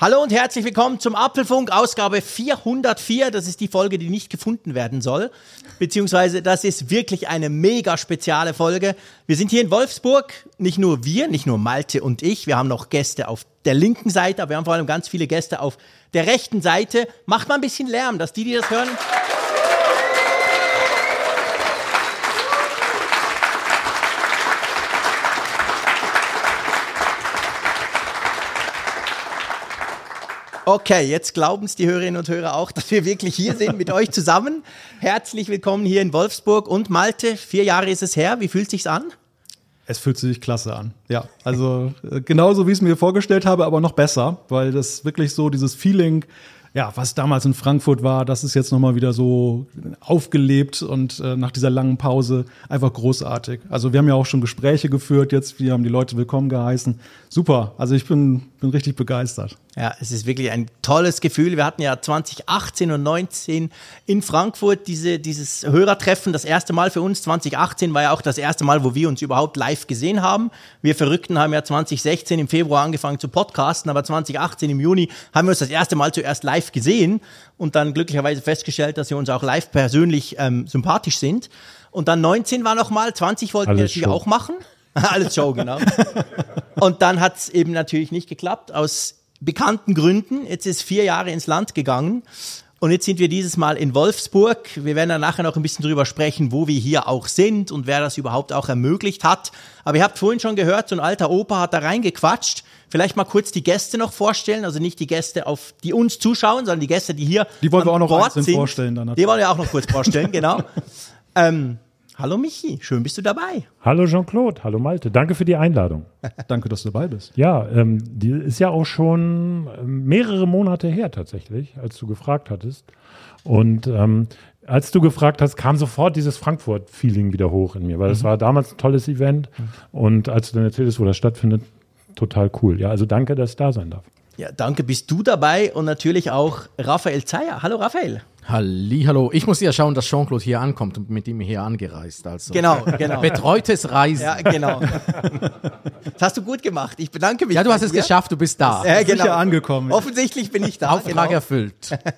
Hallo und herzlich willkommen zum Apfelfunk, Ausgabe 404. Das ist die Folge, die nicht gefunden werden soll. Beziehungsweise, das ist wirklich eine mega spezielle Folge. Wir sind hier in Wolfsburg. Nicht nur wir, nicht nur Malte und ich. Wir haben noch Gäste auf der linken Seite, aber wir haben vor allem ganz viele Gäste auf der rechten Seite. Macht mal ein bisschen Lärm, dass die, die das hören. Okay, jetzt glauben es die Hörerinnen und Hörer auch, dass wir wirklich hier sind mit euch zusammen. Herzlich willkommen hier in Wolfsburg und Malte. Vier Jahre ist es her. Wie fühlt sich's an? Es fühlt sich klasse an. Ja, also äh, genauso wie ich es mir vorgestellt habe, aber noch besser, weil das wirklich so dieses Feeling ja, was damals in Frankfurt war, das ist jetzt nochmal wieder so aufgelebt und äh, nach dieser langen Pause einfach großartig. Also wir haben ja auch schon Gespräche geführt jetzt, wir haben die Leute willkommen geheißen. Super, also ich bin, bin richtig begeistert. Ja, es ist wirklich ein tolles Gefühl. Wir hatten ja 2018 und 19 in Frankfurt diese, dieses Hörertreffen, das erste Mal für uns. 2018 war ja auch das erste Mal, wo wir uns überhaupt live gesehen haben. Wir Verrückten haben ja 2016 im Februar angefangen zu podcasten, aber 2018 im Juni haben wir uns das erste Mal zuerst live gesehen und dann glücklicherweise festgestellt, dass wir uns auch live persönlich ähm, sympathisch sind. Und dann 19 war noch mal, 20 wollten Alles wir natürlich Show. auch machen. Alles Show, genau. und dann hat es eben natürlich nicht geklappt, aus bekannten Gründen. Jetzt ist vier Jahre ins Land gegangen. Und jetzt sind wir dieses Mal in Wolfsburg. Wir werden dann nachher noch ein bisschen drüber sprechen, wo wir hier auch sind und wer das überhaupt auch ermöglicht hat. Aber ihr habt vorhin schon gehört, so ein alter Opa hat da reingequatscht. Vielleicht mal kurz die Gäste noch vorstellen, also nicht die Gäste, auf die uns zuschauen, sondern die Gäste, die hier Die wollen wir auch noch Bord sind. vorstellen. Dann die wollen wir auch noch kurz vorstellen, genau. ähm, Hallo Michi, schön bist du dabei. Hallo Jean-Claude, hallo Malte, danke für die Einladung. danke, dass du dabei bist. Ja, ähm, die ist ja auch schon ähm, mehrere Monate her tatsächlich, als du gefragt hattest. Und ähm, als du gefragt hast, kam sofort dieses Frankfurt-Feeling wieder hoch in mir, weil es mhm. war damals ein tolles Event mhm. und als du dann erzählst, wo das stattfindet, total cool. Ja, also danke, dass ich da sein darf. Ja, danke, bist du dabei und natürlich auch Raphael Zeyer. Hallo Raphael. Halli, hallo. Ich muss ja schauen, dass Jean-Claude hier ankommt und mit ihm hier angereist. Also. Genau, genau. Betreutes Reisen. Ja, genau. Das hast du gut gemacht. Ich bedanke mich. Ja, du hast es geschafft, du bist da. Ja, genau. Sicher angekommen. Offensichtlich bin ich da. Auftrag genau. erfüllt.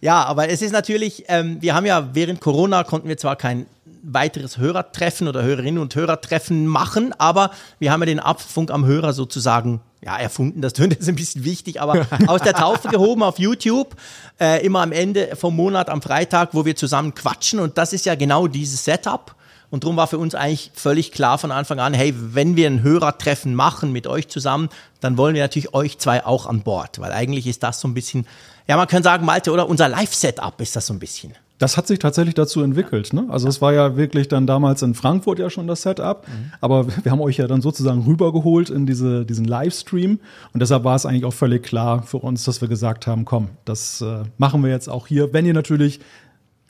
Ja, aber es ist natürlich, ähm, wir haben ja während Corona konnten wir zwar kein weiteres Hörertreffen oder Hörerinnen und Hörertreffen machen, aber wir haben ja den Abfunk am Hörer sozusagen ja, erfunden, das tönt jetzt ein bisschen wichtig, aber aus der Taufe gehoben auf YouTube, äh, immer am Ende vom Monat, am Freitag, wo wir zusammen quatschen und das ist ja genau dieses Setup. Und darum war für uns eigentlich völlig klar von Anfang an, hey, wenn wir ein Hörertreffen machen mit euch zusammen, dann wollen wir natürlich euch zwei auch an Bord, weil eigentlich ist das so ein bisschen, ja, man kann sagen, Malte, oder unser Live-Setup ist das so ein bisschen. Das hat sich tatsächlich dazu entwickelt. Ne? Also es war ja wirklich dann damals in Frankfurt ja schon das Setup, mhm. aber wir haben euch ja dann sozusagen rübergeholt in diese, diesen Livestream und deshalb war es eigentlich auch völlig klar für uns, dass wir gesagt haben, komm, das äh, machen wir jetzt auch hier, wenn ihr natürlich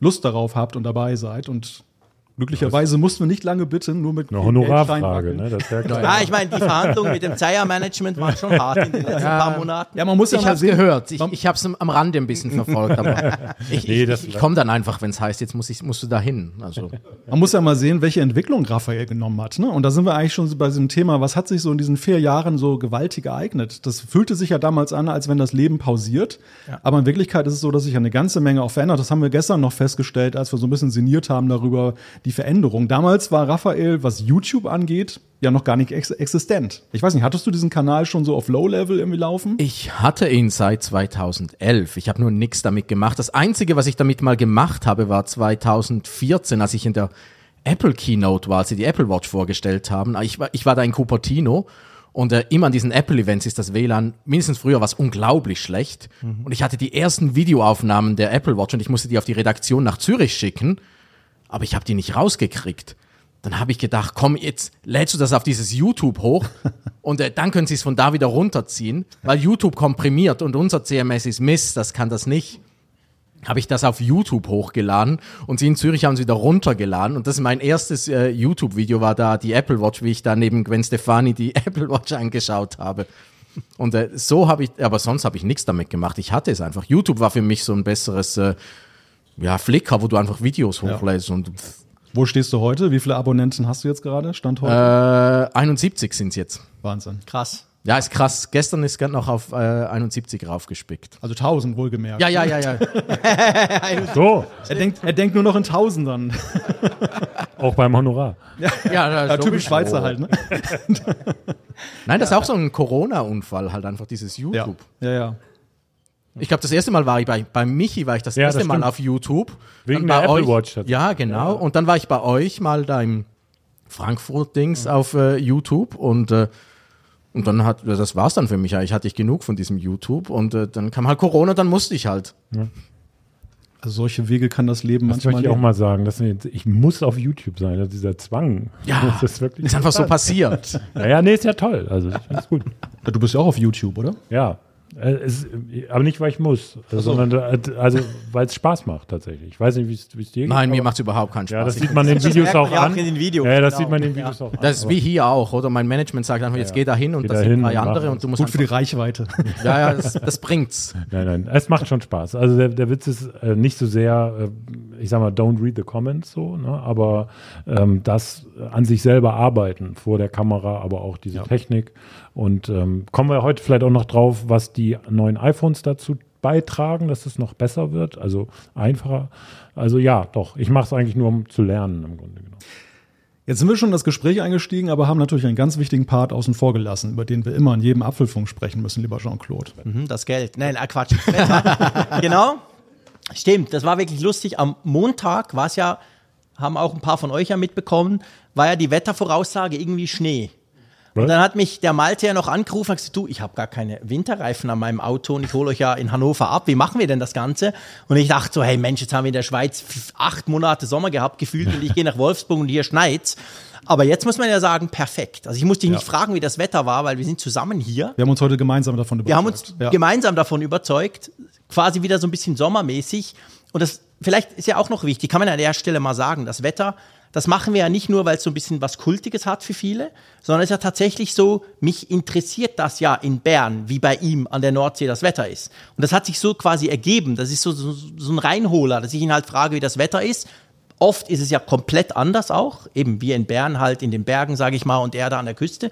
Lust darauf habt und dabei seid und Glücklicherweise mussten wir nicht lange bitten, nur mit eine Honorarfrage, ne? Das ja, klar. ja, ich meine, die Verhandlungen mit dem Zeier-Management waren schon hart in den letzten ja. paar Monaten. Ja, man muss ja ich habe es gehört. Ich, ich habe es am Rande ein bisschen verfolgt, aber ich, nee, ich, ich komme dann einfach, wenn es heißt, jetzt muss ich, musst du da hin. Also. Man muss ja mal sehen, welche Entwicklung Raphael genommen hat. Ne? Und da sind wir eigentlich schon bei diesem Thema, was hat sich so in diesen vier Jahren so gewaltig ereignet? Das fühlte sich ja damals an, als wenn das Leben pausiert. Ja. Aber in Wirklichkeit ist es so, dass sich eine ganze Menge auch verändert. Das haben wir gestern noch festgestellt, als wir so ein bisschen sinniert haben darüber, die Veränderung. Damals war Raphael, was YouTube angeht, ja noch gar nicht ex existent. Ich weiß nicht, hattest du diesen Kanal schon so auf Low-Level irgendwie laufen? Ich hatte ihn seit 2011. Ich habe nur nichts damit gemacht. Das Einzige, was ich damit mal gemacht habe, war 2014, als ich in der Apple Keynote war, als sie die Apple Watch vorgestellt haben. Ich war, ich war da in Cupertino und äh, immer an diesen Apple-Events ist das WLAN mindestens früher was unglaublich schlecht. Mhm. Und ich hatte die ersten Videoaufnahmen der Apple Watch und ich musste die auf die Redaktion nach Zürich schicken aber ich habe die nicht rausgekriegt. Dann habe ich gedacht, komm, jetzt lädst du das auf dieses YouTube hoch und äh, dann können sie es von da wieder runterziehen, weil YouTube komprimiert und unser CMS ist Mist, das kann das nicht. Habe ich das auf YouTube hochgeladen und sie in Zürich haben es wieder runtergeladen und das ist mein erstes äh, YouTube-Video war da die Apple Watch, wie ich da neben Gwen Stefani die Apple Watch angeschaut habe. Und äh, so habe ich, aber sonst habe ich nichts damit gemacht. Ich hatte es einfach. YouTube war für mich so ein besseres äh, ja, Flickr, wo du einfach Videos hochlädst und Wo stehst du heute? Wie viele Abonnenten hast du jetzt gerade? Stand heute? äh, 71 sind es jetzt. Wahnsinn. Krass. Ja, ist krass. Gestern ist gerade noch auf äh, 71 raufgespickt. Also 1000 wohlgemerkt. Ja, ja, ja, ja. So, Er denkt, er denkt nur noch in Tausendern. auch beim Honorar. ja, Ja, typisch sowieso. Schweizer halt, ne? Nein, das ist auch so ein Corona-Unfall, halt einfach dieses Ja. YouTube. Ja, ja. Ich glaube, das erste Mal war ich bei, bei Michi, war ich das Ja, erste das Mal auf YouTube. Wegen Dann der Apple Watch tatsächlich. Ja, genau. Und dann war ich bei euch mal da im Frankfurt-Dings auf äh, YouTube und äh, und dann hat, das war's dann für mich. Eigentlich hatte ich genug von diesem YouTube und äh, dann kam halt Corona, dann musste ich halt. Also solche Wege kann das Leben Das manchmal möchte ich auch mal sagen. Dass ich muss auf YouTube sein, also dieser Zwang. Ja, das ist wirklich. ist einfach so passiert. Naja, nee, ist ja toll. Also, ich gut. Du bist ja auch auf YouTube, oder? Ja. Äh, Es, aber nicht, weil ich muss, sondern äh, also, weil es Spaß macht tatsächlich. Ich weiß nicht, wie es es dir geht. Nein, mir aber- macht's überhaupt keinen Ja, Spaß. das sieht man in den Videos auch ja an. in den Videos, Ja, das genau. sieht man in den Videos auch an. das ist wie hier auch, oder? Mein Management sagt einfach, jetzt geh da hin und Geh das da sind hin drei andere und du musst Gut für die Reichweite. Ja, ja, das, das bringt's. Nein, nein, es macht schon Spaß. Also der, der Witz ist äh, nicht so sehr, äh, ich sag mal, don't read the comments so, ne? aber ähm, das an sich selber arbeiten vor der Kamera, aber auch diese Technik. Und ähm, kommen wir heute vielleicht auch noch drauf, was die neuen iPhones dazu beitragen, dass es noch besser wird, also einfacher. Also ja, doch, ich mache es eigentlich nur, um zu lernen im Grunde genommen. Jetzt sind wir schon in das Gespräch eingestiegen, aber haben natürlich einen ganz wichtigen Part außen vor gelassen, über den wir immer in jedem Apfelfunk sprechen müssen, lieber Jean-Claude. Mhm, das Geld. Nein, ah, Quatsch. genau. Stimmt, das war wirklich lustig. Am Montag war es ja, haben auch ein paar von euch ja mitbekommen, war ja die Wettervoraussage irgendwie Schnee. Und dann hat mich der Malte ja noch angerufen und gesagt, du, ich habe gar keine Winterreifen an meinem Auto und ich hole euch ja in Hannover ab. Wie machen wir denn das Ganze? Und ich dachte so, hey Mensch, jetzt haben wir in der Schweiz acht Monate Sommer gehabt gefühlt und ich gehe nach Wolfsburg und hier schneit's. Aber jetzt muss man ja sagen, perfekt. Also ich musste dich nicht fragen, wie das Wetter war, weil wir sind zusammen hier. Wir haben uns heute gemeinsam davon Wir haben überzeugt. uns ja. gemeinsam davon überzeugt, quasi wieder so ein bisschen sommermäßig. Und das vielleicht ist ja auch noch wichtig, kann man an der Stelle mal sagen, das Wetter, das machen wir ja nicht nur, weil es so ein bisschen was Kultiges hat für viele, sondern es ist ja tatsächlich so, mich interessiert das ja in Bern, wie bei ihm an der Nordsee das Wetter ist. Und das hat sich so quasi ergeben. Das ist so, so, so ein Reinholer, dass ich ihn halt frage, wie das Wetter ist. Oft ist es ja komplett anders auch, eben wie in Bern halt in den Bergen, sage ich mal, und er da an der Küste.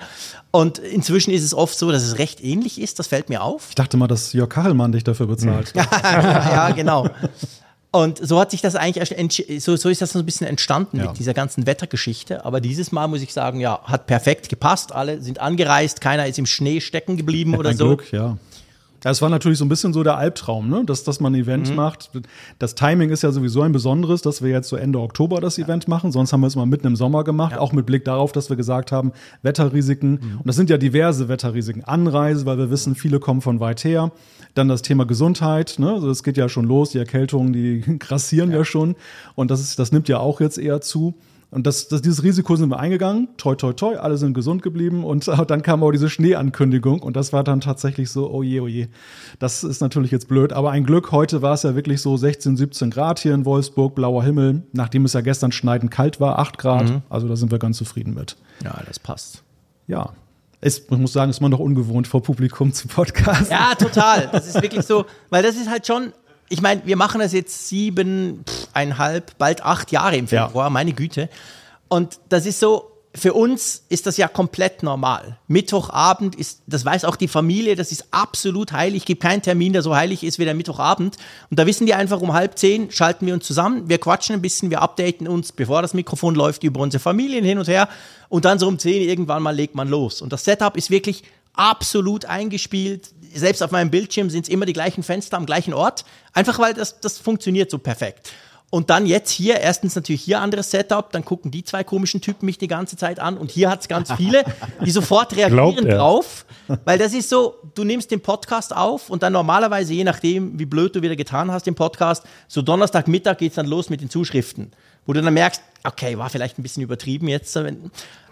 Und inzwischen ist es oft so, dass es recht ähnlich ist, das fällt mir auf. Ich dachte mal, dass Jörg Kachelmann dich dafür bezahlt. ja, genau. Und so hat sich das eigentlich, so, so ist das so ein bisschen entstanden Ja. mit dieser ganzen Wettergeschichte. Aber dieses Mal muss ich sagen, ja, hat perfekt gepasst. Alle sind angereist, keiner ist im Schnee stecken geblieben oder Ein so. Glück, ja. Ja, Es war natürlich so ein bisschen so der Albtraum, ne? dass, dass man ein Event Mhm. macht. Das Timing ist ja sowieso ein besonderes, dass wir jetzt so Ende Oktober das Event machen. Sonst haben wir es mal mitten im Sommer gemacht, auch mit Blick darauf, dass wir gesagt haben, Wetterrisiken. Mhm. Und das sind ja diverse Wetterrisiken. Anreise, weil wir wissen, viele kommen von weit her. Dann das Thema Gesundheit. Ne? Also es geht ja schon los, die Erkältungen, die grassieren ja, schon. Und das, ist, das nimmt ja auch jetzt eher zu. Und das, das, dieses Risiko sind wir eingegangen. Toi, toi, toi, alle sind gesund geblieben. Und dann kam auch diese Schneeankündigung. Und das war dann tatsächlich so, oh je, oh je. Das ist natürlich jetzt blöd. Aber ein Glück, heute war es ja wirklich so 16, 17 Grad hier in Wolfsburg, blauer Himmel. Nachdem es ja gestern schneidend kalt war, 8 Grad. Also da sind wir ganz zufrieden mit. Ja, das passt. Ja. Es, ich muss sagen, ist man doch ungewohnt, vor Publikum zu podcasten. Ja, total. Das ist wirklich so, weil das ist halt schon, ich meine, wir machen das jetzt sieben, eineinhalb, bald acht Jahre im Februar, meine Güte. Und das ist so, für uns ist das ja komplett normal. Mittwochabend ist, das weiß auch die Familie, das ist absolut heilig. Es gibt keinen Termin, der so heilig ist wie der Mittwochabend. Und da wissen die einfach, um halb zehn schalten wir uns zusammen, wir quatschen ein bisschen, wir updaten uns, bevor das Mikrofon läuft, über unsere Familien hin und her. Und dann so um zehn irgendwann mal legt man los. Und das Setup ist wirklich absolut eingespielt. Selbst auf meinem Bildschirm sind es immer die gleichen Fenster am gleichen Ort. Einfach weil das, das funktioniert so perfekt. Und dann jetzt hier, erstens natürlich hier anderes Setup, dann gucken die zwei komischen Typen mich die ganze Zeit an und hier hat es ganz viele, die sofort reagieren er. drauf, weil das ist so, du nimmst den Podcast auf und dann normalerweise, je nachdem, wie blöd du wieder getan hast im Podcast, so Donnerstagmittag geht es dann los mit den Zuschriften, wo du dann merkst, okay, war vielleicht ein bisschen übertrieben jetzt.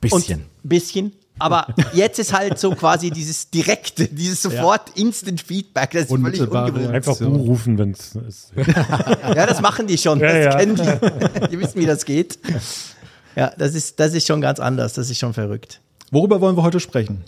Bisschen. Und, bisschen. Aber jetzt ist halt so quasi dieses direkte, dieses sofort Instant Feedback, das ist völlig ungewohnt. Einfach Aktion. Bu rufen, wenn es ist. Ja, das machen die schon. Ja, das ja. kennen die. Die wissen, wie das geht. Ja, das ist, das ist schon ganz anders. Das ist schon verrückt. Worüber wollen wir heute sprechen?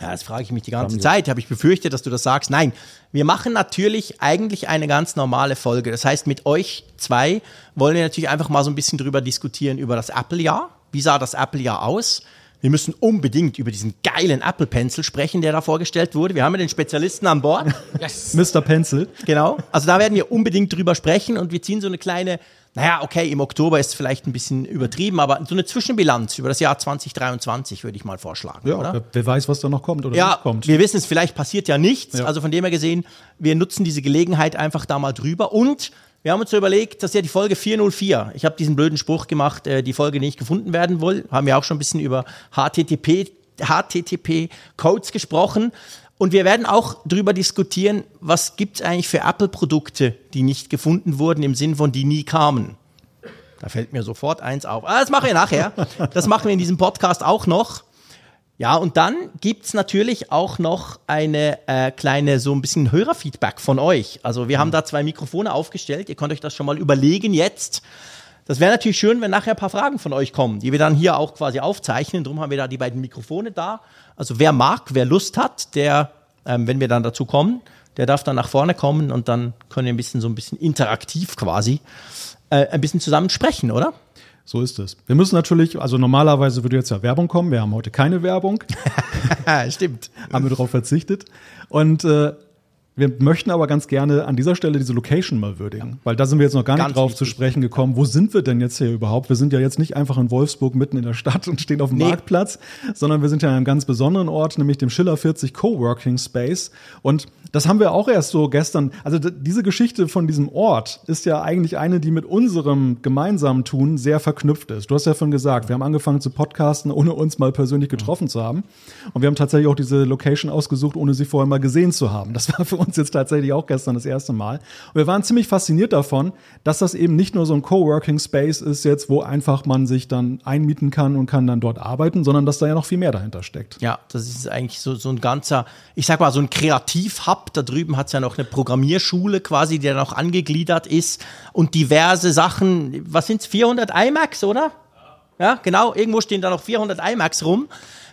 Ja, das frage ich mich die ganze Zeit. Habe ich befürchtet, dass du das sagst. Nein, wir machen natürlich eigentlich eine ganz normale Folge. Das heißt, mit euch zwei wollen wir natürlich einfach mal so ein bisschen drüber diskutieren über das Apple-Jahr. Wie sah das Apple-Jahr aus? Wir müssen unbedingt über diesen geilen Apple Pencil sprechen, der da vorgestellt wurde. Wir haben ja den Spezialisten an Bord. Yes. Mr. Pencil. Genau. Also da werden wir unbedingt drüber sprechen und wir ziehen so eine kleine, naja, okay, im Oktober ist vielleicht ein bisschen übertrieben, aber so eine Zwischenbilanz über das Jahr 2023 würde ich mal vorschlagen. Ja, oder? Wer, weiß, was da noch kommt oder ja, nicht kommt. Wir wissen es, vielleicht passiert ja nichts. Ja. Also von dem her gesehen, wir nutzen diese Gelegenheit einfach da mal drüber und wir haben uns so überlegt, das ist ja die Folge 404. Ich habe diesen blöden Spruch gemacht, äh, die Folge nicht gefunden werden will. Haben wir auch schon ein bisschen über HTTP, HTTP-Codes gesprochen. Und wir werden auch darüber diskutieren, was gibt es eigentlich für Apple-Produkte, die nicht gefunden wurden, im Sinn von die nie kamen. Da fällt mir sofort eins auf. Ah, das machen wir nachher. Das machen wir in diesem Podcast auch noch. Ja, und dann gibt's natürlich auch noch eine äh, kleine, so ein bisschen Hörerfeedback von euch. Also wir haben da zwei Mikrofone aufgestellt. Ihr könnt euch das schon mal überlegen jetzt. Das wäre natürlich schön, wenn nachher ein paar Fragen von euch kommen, die wir dann hier auch quasi aufzeichnen. Darum haben wir da die beiden Mikrofone da. Also wer mag, wer Lust hat, der, ähm, wenn wir dann dazu kommen, der darf dann nach vorne kommen und dann können wir ein bisschen so ein bisschen interaktiv quasi äh, ein bisschen zusammen sprechen, oder? So ist es. Wir müssen natürlich, also normalerweise würde jetzt ja Werbung kommen. Wir haben heute keine Werbung. Stimmt. haben wir darauf verzichtet. Und äh, wir möchten aber ganz gerne an dieser Stelle diese Location mal würdigen, weil da sind wir jetzt noch gar nicht Ganz drauf wichtig. zu sprechen gekommen. Wo sind wir denn jetzt hier überhaupt? Wir sind ja jetzt nicht einfach in Wolfsburg mitten in der Stadt und stehen auf dem Nee. Marktplatz, sondern wir sind ja an einem ganz besonderen Ort, nämlich dem Schiller 40 Coworking Space. Und das haben wir auch erst so gestern. Also diese Geschichte von diesem Ort ist ja eigentlich eine, die mit unserem gemeinsamen Tun sehr verknüpft ist. Du hast ja schon gesagt, wir haben angefangen zu podcasten, ohne uns mal persönlich getroffen zu haben. Und wir haben tatsächlich auch diese Location ausgesucht, ohne sie vorher mal gesehen zu haben. Das war für uns jetzt tatsächlich auch gestern das erste Mal. Und wir waren ziemlich fasziniert davon, dass das eben nicht nur so ein Coworking Space ist jetzt, wo einfach man sich dann einmieten kann und kann dann dort arbeiten, sondern dass da ja noch viel mehr dahinter steckt. Ja, das ist eigentlich so, so ein ganzer, ich sag mal, so ein Kreativhub. Da drüben hat's ja noch eine Programmierschule quasi, die dann auch angegliedert ist und diverse Sachen. Was sind's? 400 iMacs, oder? Ja, genau. Irgendwo stehen da noch 400 iMacs rum,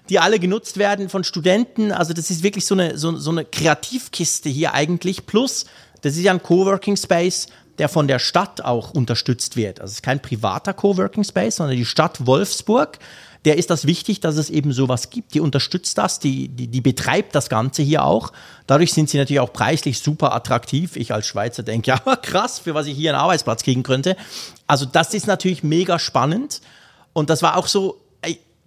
die alle genutzt werden von Studenten. Also das ist wirklich so eine, so, so eine Kreativkiste hier eigentlich. Plus, das ist ja ein Coworking Space, der von der Stadt auch unterstützt wird. Also es ist kein privater Coworking Space, sondern die Stadt Wolfsburg. Der ist das wichtig, dass es eben sowas gibt. Die unterstützt das, die, die, die betreibt das Ganze hier auch. Dadurch sind sie natürlich auch preislich super attraktiv. Ich als Schweizer denke, ja krass, für was ich hier einen Arbeitsplatz kriegen könnte. Also das ist natürlich mega spannend. Und das war auch so,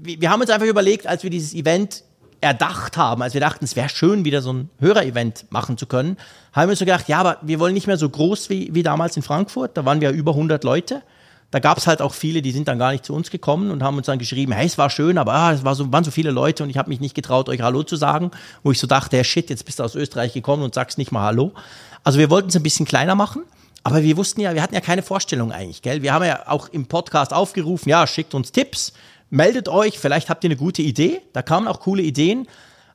wir wir haben uns einfach überlegt, als wir dieses Event erdacht haben, als wir dachten, es wäre schön, wieder so ein Hörerevent machen zu können, haben wir uns so gedacht, ja, aber wir wollen nicht mehr so groß wie, wie damals in Frankfurt. Da waren wir über 100 Leute. Da gab es halt auch viele, die sind dann gar nicht zu uns gekommen und haben uns dann geschrieben, hey, es war schön, aber ah, es war so, waren so viele Leute und ich habe mich nicht getraut, euch Hallo zu sagen, wo ich so dachte, hey, shit, jetzt bist du aus Österreich gekommen und sagst nicht mal Hallo. Also wir wollten es ein bisschen kleiner machen, aber wir wussten ja, wir hatten ja keine Vorstellung eigentlich, gell? Wir haben ja auch im Podcast aufgerufen, ja, schickt uns Tipps, meldet euch, vielleicht habt ihr eine gute Idee. Da kamen auch coole Ideen,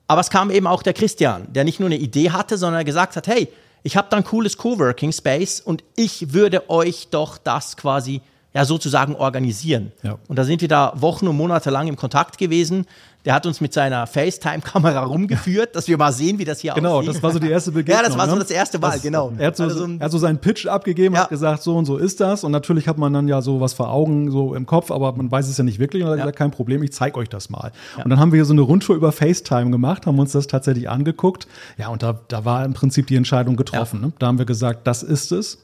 aber es kam eben auch der Christian, der nicht nur eine Idee hatte, sondern gesagt hat, hey, ich habe da ein cooles Coworking Space und ich würde euch doch das quasi ja sozusagen organisieren. Ja. Und da sind wir da Wochen und Monate lang im Kontakt gewesen. Der hat uns mit seiner FaceTime-Kamera rumgeführt, dass wir mal sehen, wie das hier Genau, aussieht. das war so die erste Begegnung. Ja, das war so ne? das erste Mal, genau. Er hat so, Also er hat so seinen Pitch abgegeben, Ja. hat gesagt, so und so ist das. Und natürlich hat man dann ja so was vor Augen, so im Kopf, aber man weiß es ja nicht wirklich. Und er hat Ja. gesagt, kein Problem, ich zeige euch das mal. Und dann haben wir hier so eine Rundtour über FaceTime gemacht, haben uns das tatsächlich angeguckt. Ja, und da, da war im Prinzip die Entscheidung getroffen. Ne? Da haben wir gesagt, das ist es.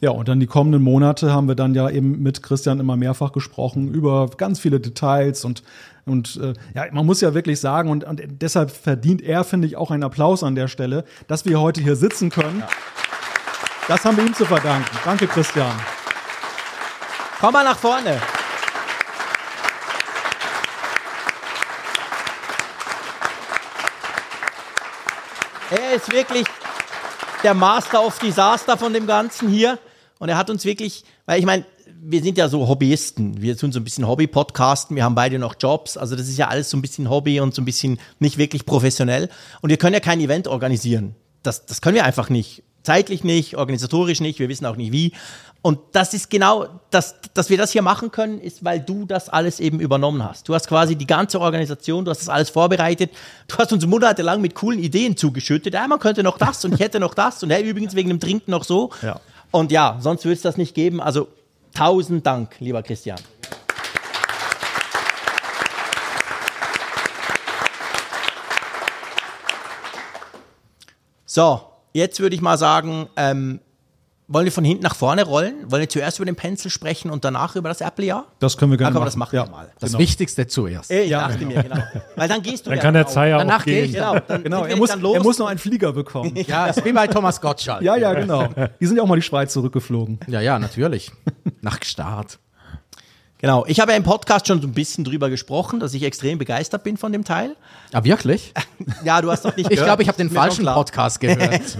Ja, und dann die kommenden Monate haben wir dann ja eben mit Christian immer mehrfach gesprochen über ganz viele Details und und äh, ja, man muss ja wirklich sagen, und, und deshalb verdient er, finde ich, auch einen Applaus an der Stelle, dass wir heute hier sitzen können. Das haben wir ihm zu verdanken. Danke, Christian. Komm mal nach vorne. Er ist wirklich der Master of Disaster von dem Ganzen hier. Und er hat uns wirklich, weil ich meine, wir sind ja so Hobbyisten. Wir tun so ein bisschen Hobby-Podcasten. Wir haben beide noch Jobs. Also das ist ja alles so ein bisschen Hobby und so ein bisschen nicht wirklich professionell. Und wir können ja kein Event organisieren. Das, das können wir einfach nicht. zeitlich nicht, organisatorisch nicht, wir wissen auch nicht wie. Und das ist genau, das, dass wir das hier machen können, ist, weil du das alles eben übernommen hast. Du hast quasi die ganze Organisation, du hast das alles vorbereitet. Du hast uns monatelang mit coolen Ideen zugeschüttet. Ja, man könnte noch das und ich hätte noch das und hey, übrigens wegen dem Trinken noch so. Ja. Und ja, sonst würde es das nicht geben. Also tausend Dank, lieber Christian. So, jetzt würde ich mal sagen, ähm, wollen wir von hinten nach vorne rollen? Wollen wir zuerst über den Pencil sprechen und danach über das Apple-Jahr? Das können wir gerne können wir machen. das machen ja. wir mal. Das Genau. Wichtigste zuerst. Ich dachte mir, genau. Weil dann gehst du Dann ja kann der auch. Zeier Danach auch gehe gehen. ich. Genau, dann Genau, er muss, dann los. er muss noch einen Flieger bekommen. Ja, ist wie bei Thomas Gottschalk. ja, ja, genau. Die sind ja auch mal die Schweiz zurückgeflogen. Ja, ja, natürlich. Nach Start. Genau, ich habe ja im Podcast schon so ein bisschen drüber gesprochen, dass ich extrem begeistert bin von dem Teil. Ah, wirklich? Ja, du hast doch nicht Ich gehört. glaube, ich habe den falschen. Podcast gehört.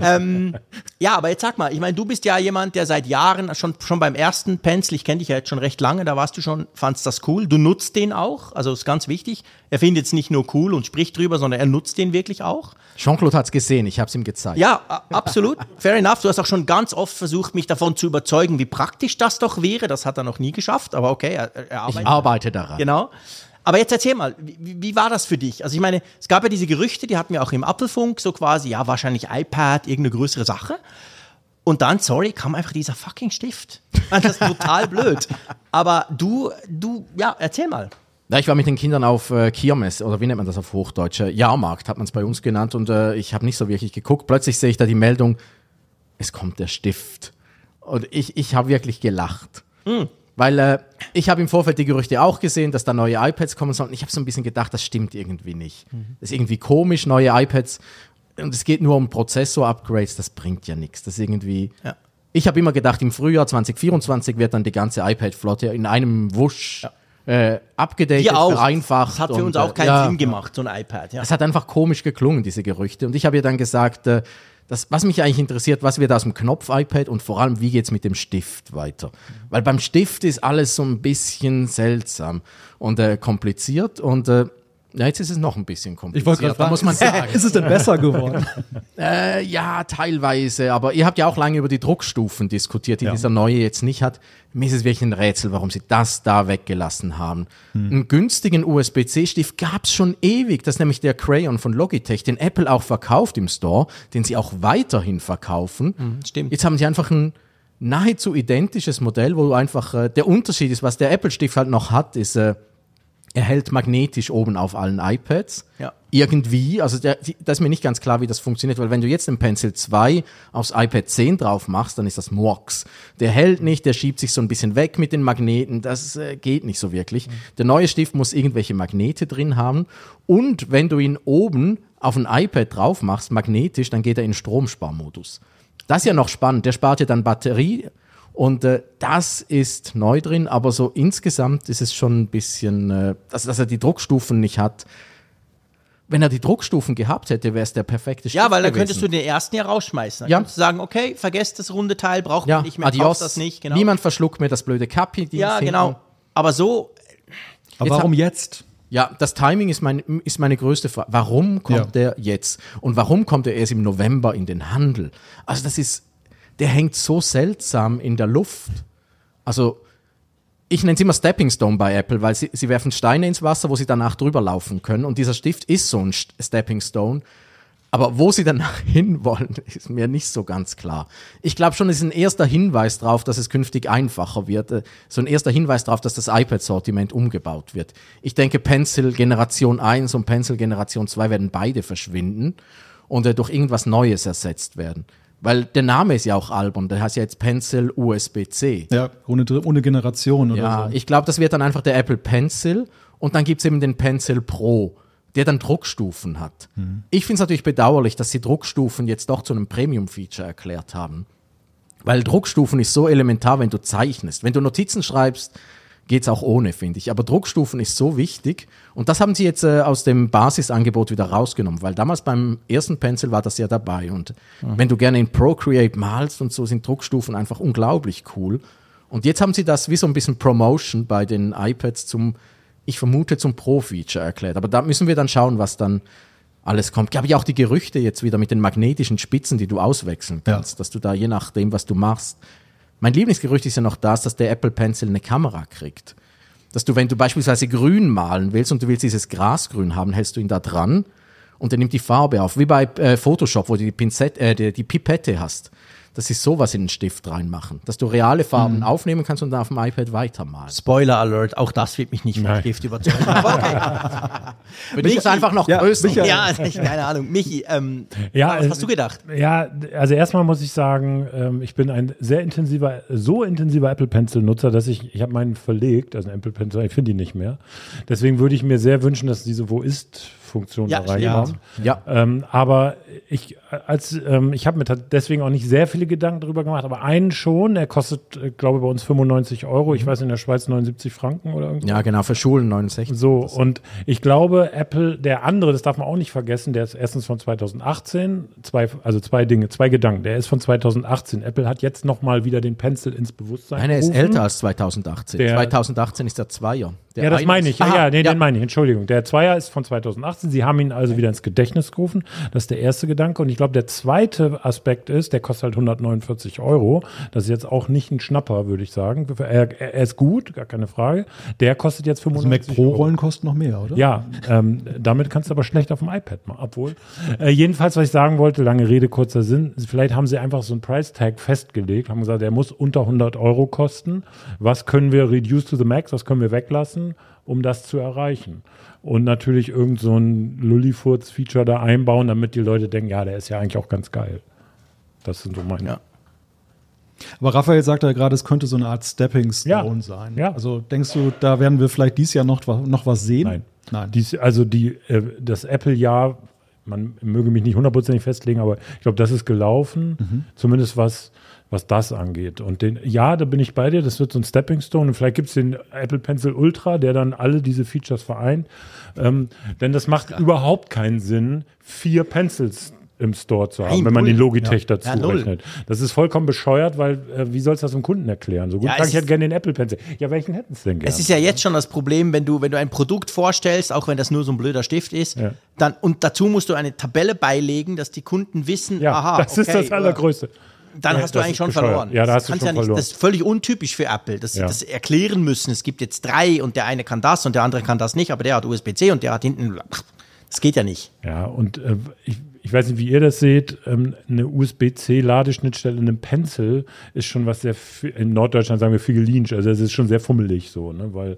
Ja, aber jetzt sag mal, ich meine, du bist ja jemand, der seit Jahren, schon, schon beim ersten Pencil, ich kenne dich ja jetzt schon recht lange, da warst du schon, fandst das cool. Du nutzt den auch, also ist ganz wichtig. Er findet es nicht nur cool und spricht drüber, sondern er nutzt den wirklich auch. Jean-Claude hat es gesehen, ich habe es ihm gezeigt. Ja, absolut. Fair enough. Du hast auch schon ganz oft versucht, mich davon zu überzeugen, wie praktisch das doch wäre. Das hat er noch nie geschafft, aber okay, er, er ich arbeitet. arbeite daran. Genau. Aber jetzt erzähl mal, wie, wie war das für dich? Also ich meine, es gab ja diese Gerüchte, die hatten wir auch im Apfelfunk, so quasi, ja, wahrscheinlich iPad, irgendeine größere Sache. Und dann, sorry, kam einfach dieser fucking Stift. Das ist total blöd. Aber du, du, ja, erzähl mal. Ja, ich war mit den Kindern auf äh, Kirmes, oder wie nennt man das auf Hochdeutsch? Äh, Jahrmarkt hat man es bei uns genannt und äh, ich habe nicht so wirklich geguckt. Plötzlich sehe ich da die Meldung, es kommt der Stift. Und ich, ich habe wirklich gelacht. Weil äh, ich habe im Vorfeld die Gerüchte auch gesehen, dass da neue iPads kommen sollen. Ich habe so ein bisschen gedacht, das stimmt irgendwie nicht. Das ist irgendwie komisch, neue iPads. Und es geht nur um Prozessor-Upgrades, das bringt ja nichts. Das ist irgendwie. Ja. Ich habe immer gedacht, im Frühjahr 2024 wird dann die ganze iPad-Flotte in einem Wusch äh, abgedatet, vereinfacht. Das hat für und, uns auch äh, keinen ja, Sinn gemacht, so ein iPad. Ja. es hat einfach komisch geklungen, diese Gerüchte. Und ich habe ihr dann gesagt, äh, das, was mich eigentlich interessiert, was wird aus dem Knopf-iPad und vor allem, wie geht's mit dem Stift weiter? Weil beim Stift ist alles so ein bisschen seltsam und äh, kompliziert und äh, ja, jetzt ist es noch ein bisschen kompliziert. Ich wollte gerade da fragen, muss man sagen. ist es denn besser geworden? Äh, ja, teilweise, aber ihr habt ja auch lange über die Druckstufen diskutiert, die Ja. dieser neue jetzt nicht hat. Mir ist es wirklich ein Rätsel, warum sie das da weggelassen haben. Einen günstigen USB-C-Stift gab's schon ewig, das ist nämlich der Crayon von Logitech, den Apple auch verkauft im Store, den sie auch weiterhin verkaufen. stimmt. Jetzt haben sie einfach ein nahezu identisches Modell, wo du einfach, äh, der Unterschied ist, was der Apple-Stift halt noch hat, ist, äh, er hält magnetisch oben auf allen iPads. Ja. Irgendwie, also der, das ist mir nicht ganz klar, wie das funktioniert, weil wenn du jetzt den Pencil 2 aufs iPad 10 drauf machst, dann ist das Murks. Der hält nicht, der schiebt sich so ein bisschen weg mit den Magneten, das äh, geht nicht so wirklich. Der neue Stift muss irgendwelche Magnete drin haben und wenn du ihn oben auf ein iPad drauf machst, magnetisch, dann geht er in Stromsparmodus. Das ist ja noch spannend, der spart ja dann Batterie und äh, das ist neu drin, aber so insgesamt ist es schon ein bisschen, äh, dass, dass er die Druckstufen nicht hat. Wenn er die Druckstufen gehabt hätte, wäre es der perfekte Ja, weil dann gewesen. könntest du den ersten ja rausschmeißen. Dann Ja. könntest du sagen, okay, vergesst das runde Teil, braucht ja, man nicht mehr, adios. das nicht. Genau. Niemand verschluckt mir das blöde Kapi. ja, genau. Aber so, Aber Jetzt warum jetzt? Ja, das Timing ist, mein, ist meine größte Frage. Warum kommt Ja. der jetzt? Und warum kommt er erst im November in den Handel? Also das ist, der hängt so seltsam in der Luft. Also ich nenne es immer Stepping Stone bei Apple, weil sie, sie werfen Steine ins Wasser, wo sie danach drüber laufen können. Und dieser Stift ist so ein St- Stepping Stone. Aber wo sie danach hinwollen, ist mir nicht so ganz klar. Ich glaube schon, es ist ein erster Hinweis darauf, dass es künftig einfacher wird. Äh, So ein erster Hinweis darauf, dass das iPad-Sortiment umgebaut wird. Ich denke, Pencil Generation 1 und Pencil Generation 2 werden beide verschwinden und äh, durch irgendwas Neues ersetzt werden. Weil der Name ist ja auch albern. Der heißt ja jetzt Pencil USB-C. Ja, ohne, ohne Generation oder Ja, so. ich glaube, das wird dann einfach der Apple Pencil und dann gibt's eben den Pencil Pro, der dann Druckstufen hat. Ich finde es natürlich bedauerlich, dass sie Druckstufen jetzt doch zu einem Premium-Feature erklärt haben. Weil Druckstufen ist so elementar, wenn du zeichnest. Wenn du Notizen schreibst, geht's auch ohne, finde ich. Aber Druckstufen ist so wichtig. Und das haben sie jetzt äh, aus dem Basisangebot wieder rausgenommen, weil damals beim ersten Pencil war das ja dabei. Und wenn du gerne in Procreate malst und so, sind Druckstufen einfach unglaublich cool. Und jetzt haben sie das wie so ein bisschen Promotion bei den iPads zum, ich vermute, zum Pro-Feature erklärt. Aber da müssen wir dann schauen, was dann alles kommt. Glaube ich auch die Gerüchte jetzt wieder mit den magnetischen Spitzen, die du auswechseln kannst, dass du da je nachdem, was du machst. Mein Lieblingsgerücht ist ja noch das, dass der Apple Pencil eine Kamera kriegt. Dass du, wenn du beispielsweise grün malen willst und du willst dieses Grasgrün haben, hältst du ihn da dran und der nimmt die Farbe auf. Wie bei äh, Photoshop, wo du die, Pinzette, äh, die, die Pipette hast. Das ist sowas in den Stift reinmachen. Dass du reale Farben aufnehmen kannst und dann auf dem iPad weitermalen. Spoiler Alert, auch das wird mich nicht vom. Stift überzeugen. Aber okay. Für dich ist einfach noch ja, größer. Michael. ja, ich, keine Ahnung. Michi, ähm, Ja, was äh, hast du gedacht? Ja, also erstmal muss ich sagen, ähm, ich bin ein sehr intensiver, so intensiver Apple Pencil Nutzer, dass ich, ich habe meinen verlegt, also Apple Pencil, ich finde ihn nicht mehr. Deswegen würde ich mir sehr wünschen, dass diese Wo ist Funktion Ja, da reinkommt. Ja. Ähm, aber ich, als, ähm, ich habe mir deswegen auch nicht sehr viele Gedanken darüber gemacht, aber einen schon, der kostet, äh, glaube ich, bei uns 95 Euro. Ich weiß in der Schweiz 79 Franken oder irgendwas. Ja, genau, für Schulen 69. So, und ich glaube, Apple, der andere, das darf man auch nicht vergessen, der ist erstens von 2018, zwei, also zwei Dinge, zwei Gedanken. Der ist von 2018. Apple hat jetzt nochmal wieder den Pencil ins Bewusstsein Nein, er ist älter als 2018. Der- 2018 ist der Zweier. Der Ja, das eine meine ist- ich. Ja, Aha, ja, nee, den meine ich. Entschuldigung. Der Zweier ist von 2018. Sie haben ihn also wieder ins Gedächtnis gerufen. Das ist der erste Gedanke. Und ich glaube, der zweite Aspekt ist, der kostet halt 149 Euro. Das ist jetzt auch nicht ein Schnapper, würde ich sagen. Er, er ist gut, gar keine Frage. Der kostet jetzt Also 95 Mac Pro. Rollen kosten noch mehr, oder? Ja, ähm, damit kannst du aber schlecht auf dem iPad machen, obwohl. Äh, jedenfalls, was ich sagen wollte, lange Rede, kurzer Sinn. Vielleicht haben sie einfach so einen Price Tag festgelegt, haben gesagt, der muss unter 100 Euro kosten. Was können wir reduce to the max, was können wir weglassen, um das zu erreichen? Und natürlich irgend so ein Lullifurz-Feature da einbauen, damit die Leute denken, ja, der ist ja eigentlich auch ganz geil. Das sind so meine. Ja. Aber Raphael sagte ja gerade, es könnte so eine Art Stepping Stone Ja. sein. Ja. Also denkst du, da werden wir vielleicht dieses Jahr noch, noch was sehen? Nein. Nein. Dies, also die, äh, das Apple-Jahr, man möge mich nicht hundertprozentig festlegen, aber ich glaube, das ist gelaufen, zumindest was, was das angeht. Und den, ja, da bin ich bei dir, das wird so ein Stepping Stone und vielleicht gibt es den Apple Pencil Ultra, der dann alle diese Features vereint. Ähm, denn das macht überhaupt keinen Sinn, vier Pencils im Store zu haben, Nein, wenn man null. den Logitech dazu Ja, rechnet. Das ist vollkommen bescheuert, weil äh, wie sollst du das dem Kunden erklären? So gut, Ja, es ich hätte ist- gerne den Apple Pencil. Ja, welchen hätten sie denn gerne? Es ist ja jetzt schon das Problem, wenn du, wenn du ein Produkt vorstellst, auch wenn das nur so ein blöder Stift ist, Ja. dann, und dazu musst du eine Tabelle beilegen, dass die Kunden wissen, ja, aha, das ist okay, das Allergrößte. Dann Ja, hast du das eigentlich schon bescheuert. verloren. Ja, da hast du kannst schon ja nicht, verloren. Das ist völlig untypisch für Apple, dass sie Ja. das erklären müssen. Es gibt jetzt drei und der eine kann das und der andere kann das nicht, aber der hat USB-C und der hat hinten. Das geht ja nicht. Ja, und äh, ich, ich weiß nicht, wie ihr das seht, ähm, eine USB-C-Ladeschnittstelle in einem Pencil ist schon was sehr, in Norddeutschland sagen wir Figelinsch, also es ist schon sehr fummelig so, ne, weil äh,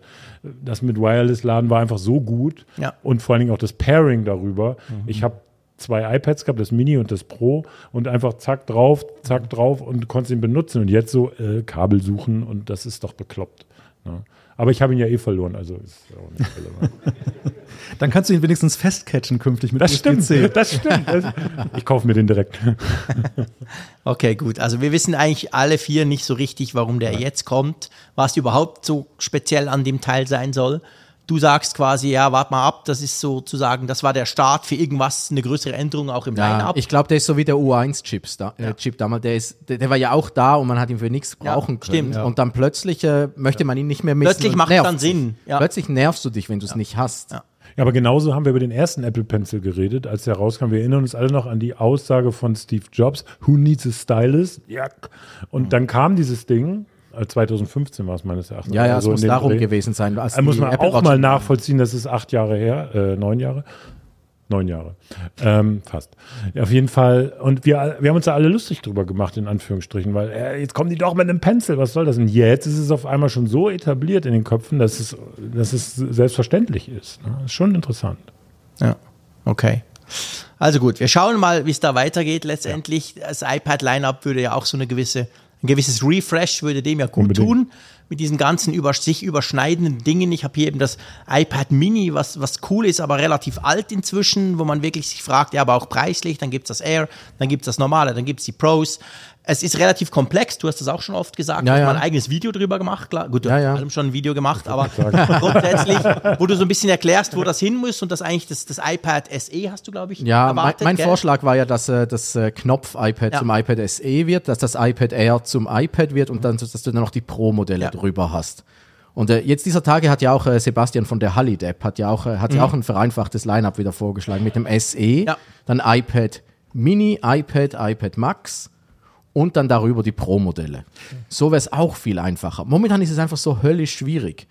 das mit Wireless-Laden war einfach so gut Ja. und vor allen Dingen auch das Pairing darüber. Ich habe zwei iPads gehabt, das Mini und das Pro und einfach zack drauf, zack drauf und konnte ihn benutzen und jetzt so äh, Kabel suchen und das ist doch bekloppt. Ne? Aber ich habe ihn ja eh verloren, also ist auch nicht relevant. Dann kannst du ihn wenigstens festcatchen künftig mit Das USB-C. stimmt, das stimmt. Das, ich kaufe mir den direkt. Okay, gut. Also wir wissen eigentlich alle vier nicht so richtig, warum der jetzt kommt, was überhaupt so speziell an dem Teil sein soll. Du sagst quasi, ja, warte mal ab, das ist sozusagen, das war der Start für irgendwas, eine größere Änderung auch im Ja, Line-Up. ich glaube, der ist so wie der U1-Chip da, äh, Chip damals. Der, ist, der, der war ja auch da und man hat ihn für nichts Ja, brauchen können. stimmt. Ja. Und dann plötzlich äh, möchte man ihn nicht mehr missen. Plötzlich macht nervt dann. Sinn, ja. Plötzlich nervst du dich, wenn du es nicht hast. Ja. Ja, aber genauso haben wir über den ersten Apple Pencil geredet, als der rauskam. Wir erinnern uns alle noch an die Aussage von Steve Jobs, Who needs a stylist? Ja. Und dann kam dieses Ding, 2015 war es meines Erachtens. Ja, ja, also es muss darum Dreh. gewesen sein. Da muss die man Apple auch Watch- mal nachvollziehen, das ist acht Jahre her, äh, neun Jahre. Neun Jahre. Ähm, fast. Ja, auf jeden Fall. Und wir, wir haben uns da alle lustig drüber gemacht, in Anführungsstrichen, weil äh, jetzt kommen die doch mit einem Pencil, was soll das? Und jetzt ist es auf einmal schon so etabliert in den Köpfen, dass es, dass es selbstverständlich ist. Ne? Ist schon interessant. Ja, okay. Also gut, wir schauen mal, wie es da weitergeht. Letztendlich, das iPad-Lineup würde ja auch so eine gewisse, ein gewisses Refresh würde dem ja gut Unbedingt. tun. Mit diesen ganzen über, sich überschneidenden Dingen. Ich habe hier eben das iPad Mini, was, was cool ist, aber relativ alt inzwischen, wo man wirklich sich fragt, ja, aber auch preislich. Dann gibt's das Air, dann gibt's das Normale, dann gibt's die Pros. Es ist relativ komplex, du hast das auch schon oft gesagt. Ja, du hast ja. mal ein eigenes Video drüber gemacht. Klar. Gut, du Ja, hast ja. allem schon ein Video gemacht, aber grundsätzlich, wo du so ein bisschen erklärst, wo das hin muss und das eigentlich das, das iPad SE hast du, glaube ich, Ja, erwartet, mein, mein? Vorschlag war ja, dass äh, das äh, Knopf-iPad Ja. zum iPad SE wird, dass das iPad Air zum iPad wird und dann, so, dass du dann noch die Pro-Modelle drüber hast. Und äh, jetzt dieser Tage hat ja auch äh, Sebastian von der Hallidap hat ja auch äh, hat ja auch ein vereinfachtes Line-up wieder vorgeschlagen mit dem SE, dann iPad Mini, iPad, iPad Max und dann darüber die Pro-Modelle. So wäre es auch viel einfacher. Momentan ist es einfach so höllisch schwierig.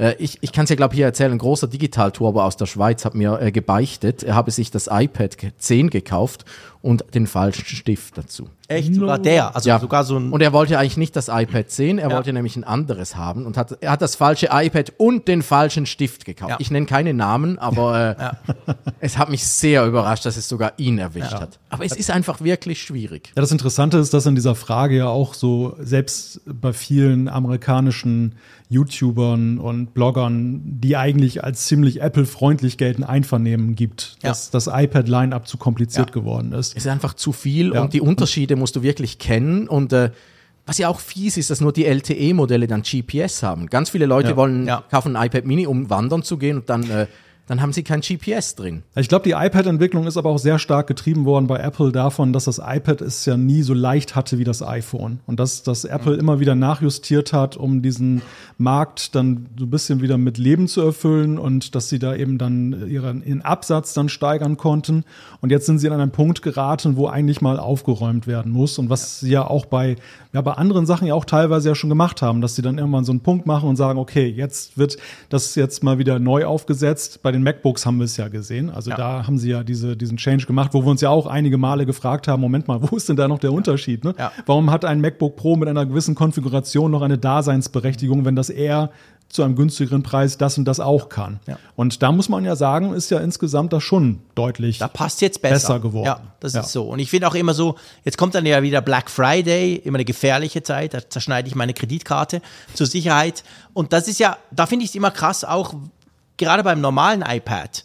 Äh, ich ich kann es ja, glaube ich, hier erzählen. Ein großer Digitalturber aus der Schweiz hat mir äh, gebeichtet, er habe sich das iPad 10 gekauft und den falschen Stift dazu. Echt? Sogar der. Also sogar so ein. Und er wollte eigentlich nicht das iPad 10, er wollte nämlich ein anderes haben und hat, er hat das falsche iPad und den falschen Stift gekauft. Ja. Ich nenne keine Namen, aber äh, es hat mich sehr überrascht, dass es sogar ihn erwischt hat. Aber es ist einfach wirklich schwierig. Ja, das Interessante ist, dass in dieser Frage ja auch so, selbst bei vielen amerikanischen YouTubern und Bloggern, die eigentlich als ziemlich Apple-freundlich gelten, Einvernehmen gibt, Ja. dass das iPad-Line-Up zu kompliziert Ja. geworden ist. Es ist einfach zu viel Ja. und die Unterschiede musst du wirklich kennen und äh, was ja auch fies ist, dass nur die LTE-Modelle dann GPS haben. Ganz viele Leute Ja. wollen Ja. kaufen ein iPad Mini, um wandern zu gehen und dann, äh, dann haben sie kein GPS drin. Ich glaube, die iPad-Entwicklung ist aber auch sehr stark getrieben worden bei Apple davon, dass das iPad es ja nie so leicht hatte wie das iPhone. Und dass, dass Apple immer wieder nachjustiert hat, um diesen Markt dann so ein bisschen wieder mit Leben zu erfüllen und dass sie da eben dann ihren, ihren Absatz dann steigern konnten. Und jetzt sind sie an einen Punkt geraten, wo eigentlich mal aufgeräumt werden muss. Und was sie ja auch bei, ja, bei anderen Sachen ja auch teilweise ja schon gemacht haben, dass sie dann irgendwann so einen Punkt machen und sagen, okay, jetzt wird das jetzt mal wieder neu aufgesetzt. Bei den MacBooks haben wir es ja gesehen. Also Ja. da haben sie ja diese, diesen Change gemacht, wo wir uns ja auch einige Male gefragt haben, Moment mal, wo ist denn da noch der Unterschied? Ne? Ja. Warum hat ein MacBook Pro mit einer gewissen Konfiguration noch eine Daseinsberechtigung, wenn das eher zu einem günstigeren Preis das und das auch kann? Ja. Und da muss man ja sagen, ist ja insgesamt das schon deutlich Da passt jetzt besser. besser geworden. Ja, das Ja. ist so. Und ich finde auch immer so, jetzt kommt dann ja wieder Black Friday, immer eine gefährliche Zeit, da zerschneide ich meine Kreditkarte zur Sicherheit. Und das ist ja, da finde ich es immer krass, auch gerade beim normalen iPad.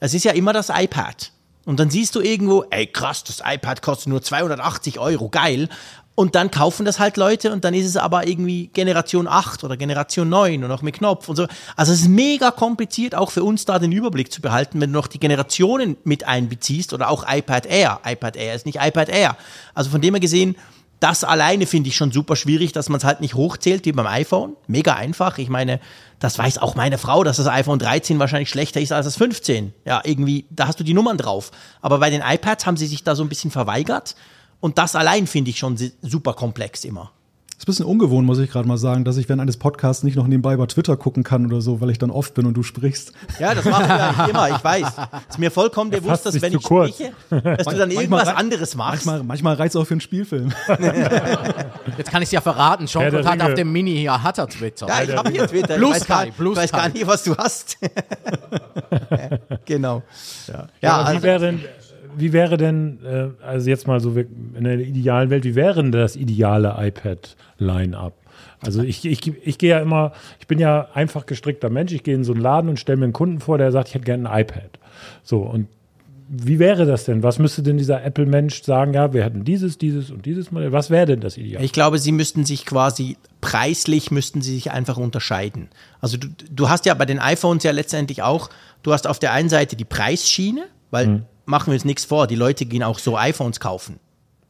Es ist ja immer das iPad. Und dann siehst du irgendwo, ey krass, das iPad kostet nur 280 Euro, geil. Und dann kaufen das halt Leute und dann ist es aber irgendwie Generation 8 oder Generation 9 und noch mit Knopf und so. Also es ist mega kompliziert, auch für uns da den Überblick zu behalten, wenn du noch die Generationen mit einbeziehst oder auch iPad Air. iPad Air ist nicht iPad Air. Also von dem her gesehen, das alleine finde ich schon super schwierig, dass man es halt nicht hochzählt wie beim iPhone. Mega einfach. Ich meine, das weiß auch meine Frau, dass das iPhone 13 wahrscheinlich schlechter ist als das 15. Ja, irgendwie, da hast du die Nummern drauf. Aber bei den iPads haben sie sich da so ein bisschen verweigert. Und das allein finde ich schon super komplex immer. Ist ein bisschen ungewohnt, muss ich gerade mal sagen, dass ich während eines Podcasts nicht noch nebenbei bei Twitter gucken kann oder so, weil ich dann oft bin und du sprichst. Ja, das machen wir eigentlich immer, ich weiß. Ist mir vollkommen bewusst, dass wenn ich kurz. spreche, dass du dann irgendwas anderes machst. Manchmal, manchmal reizt auch für einen Spielfilm. Jetzt kann ich es ja verraten, Herr der Jean-Claude hat Ringe. auf dem Mini hier, hat er Twitter. Ja, ich habe hier Twitter. Blue ich weiß, gar, Sky, Blue ich weiß gar nicht, was du hast. genau. Ja, Ja, aber also, wie wäre denn, wie wäre denn, äh, also jetzt mal so in der idealen Welt, wie wäre denn das ideale iPad-Line-Up? Also ich, ich, ich gehe ja immer, ich bin ja einfach gestrickter Mensch, ich gehe in so einen Laden und stelle mir einen Kunden vor, der sagt, ich hätte gerne ein iPad. So, und wie wäre das denn? Was müsste denn dieser Apple-Mensch sagen? Ja, wir hätten dieses, dieses und dieses Modell. Was wäre denn das Ideal? ich glaube, sie müssten sich quasi preislich müssten sie sich einfach unterscheiden. Also du, du hast ja bei den iPhones ja letztendlich auch, du hast auf der einen Seite die Preisschiene, weil Hm. Machen wir uns nichts vor, die Leute gehen auch so iPhones kaufen.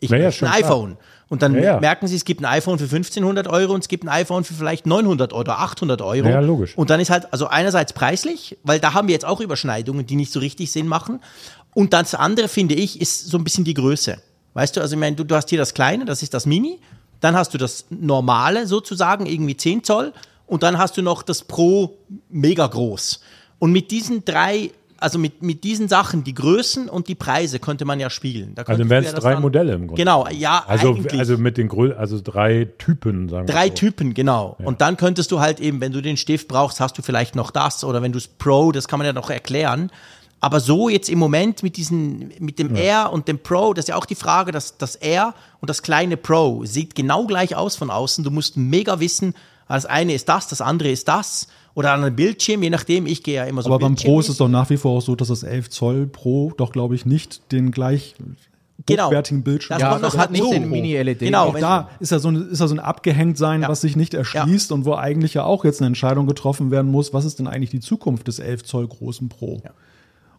Ich Ja, ja, möchte ein schon klar. iPhone. Und dann Ja, ja. merken sie, es gibt ein iPhone für 1500 Euro und es gibt ein iPhone für vielleicht 900 oder 800 Euro. Ja, logisch. Und dann ist halt, also einerseits preislich, weil da haben wir jetzt auch Überschneidungen, die nicht so richtig Sinn machen. Und das andere, finde ich, ist so ein bisschen die Größe. Weißt du, also ich meine, du, du hast hier das Kleine, das ist das Mini, dann hast du das Normale sozusagen, irgendwie 10 Zoll, und dann hast du noch das Pro mega groß. Und mit diesen drei, also mit, mit diesen Sachen, die Größen und die Preise, könnte man ja spielen. Da Also wären es ja drei dann- Modelle im Grunde. Genau, ja, Also, eigentlich. also mit den Grö also drei Typen, sagen wir Drei so. Typen, genau. Und dann könntest du halt eben, wenn du den Stift brauchst, hast du vielleicht noch das oder wenn du es Pro, das kann man ja noch erklären. Aber so jetzt im Moment mit diesen, mit dem Air und dem Pro, das ist ja auch die Frage, dass das Air und das kleine Pro sieht genau gleich aus von außen. Du musst mega wissen, das eine ist das, das andere ist das. Oder an einem Bildschirm, je nachdem, ich gehe ja immer so Aber beim Pro ist es doch nach wie vor auch so, dass das 11 Zoll Pro doch, glaube ich, nicht den gleich Genau. hochwertigen Bildschirm Das Ja, kommt das noch hat nicht dazu. den Mini-LED. Genau, Auch da ist ja so ein, ist ja so ein Abgehängtsein, Ja. was sich nicht erschließt und wo eigentlich ja auch jetzt eine Entscheidung getroffen werden muss, was ist denn eigentlich die Zukunft des 11 Zoll großen Pro?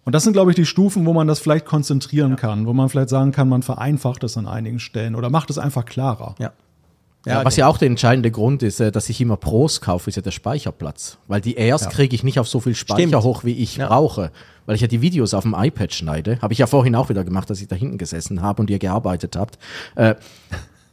Und das sind, glaube ich, die Stufen, wo man das vielleicht konzentrieren kann, wo man vielleicht sagen kann, man vereinfacht es an einigen Stellen oder macht es einfach klarer. Ja. Ja, was ja auch der entscheidende Grund ist, äh, dass ich immer Pros kaufe, ist ja der Speicherplatz. Weil die Airs kriege ich nicht auf so viel Speicher Stimmt. hoch, wie ich Ja. brauche. Weil ich ja die Videos auf dem iPad schneide. Habe ich ja vorhin auch wieder gemacht, dass ich da hinten gesessen habe und ihr gearbeitet habt. Äh,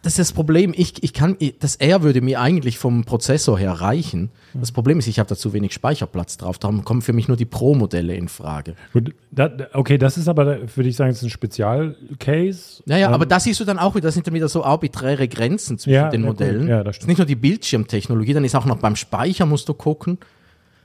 das ist das Problem. Ich, ich kann, das Air würde mir eigentlich vom Prozessor her reichen. Das Problem ist, ich habe da zu wenig Speicherplatz drauf. Darum kommen für mich nur die Pro-Modelle in Frage. Gut, da, okay, das ist aber, würde ich sagen, ist ein Spezialcase. Naja, Ähm, aber da siehst du dann auch wieder, das sind dann wieder so arbiträre Grenzen zwischen Ja, den. Modellen. Ja, das ist stimmt. nicht nur die Bildschirmtechnologie, dann ist auch noch beim Speicher musst du gucken.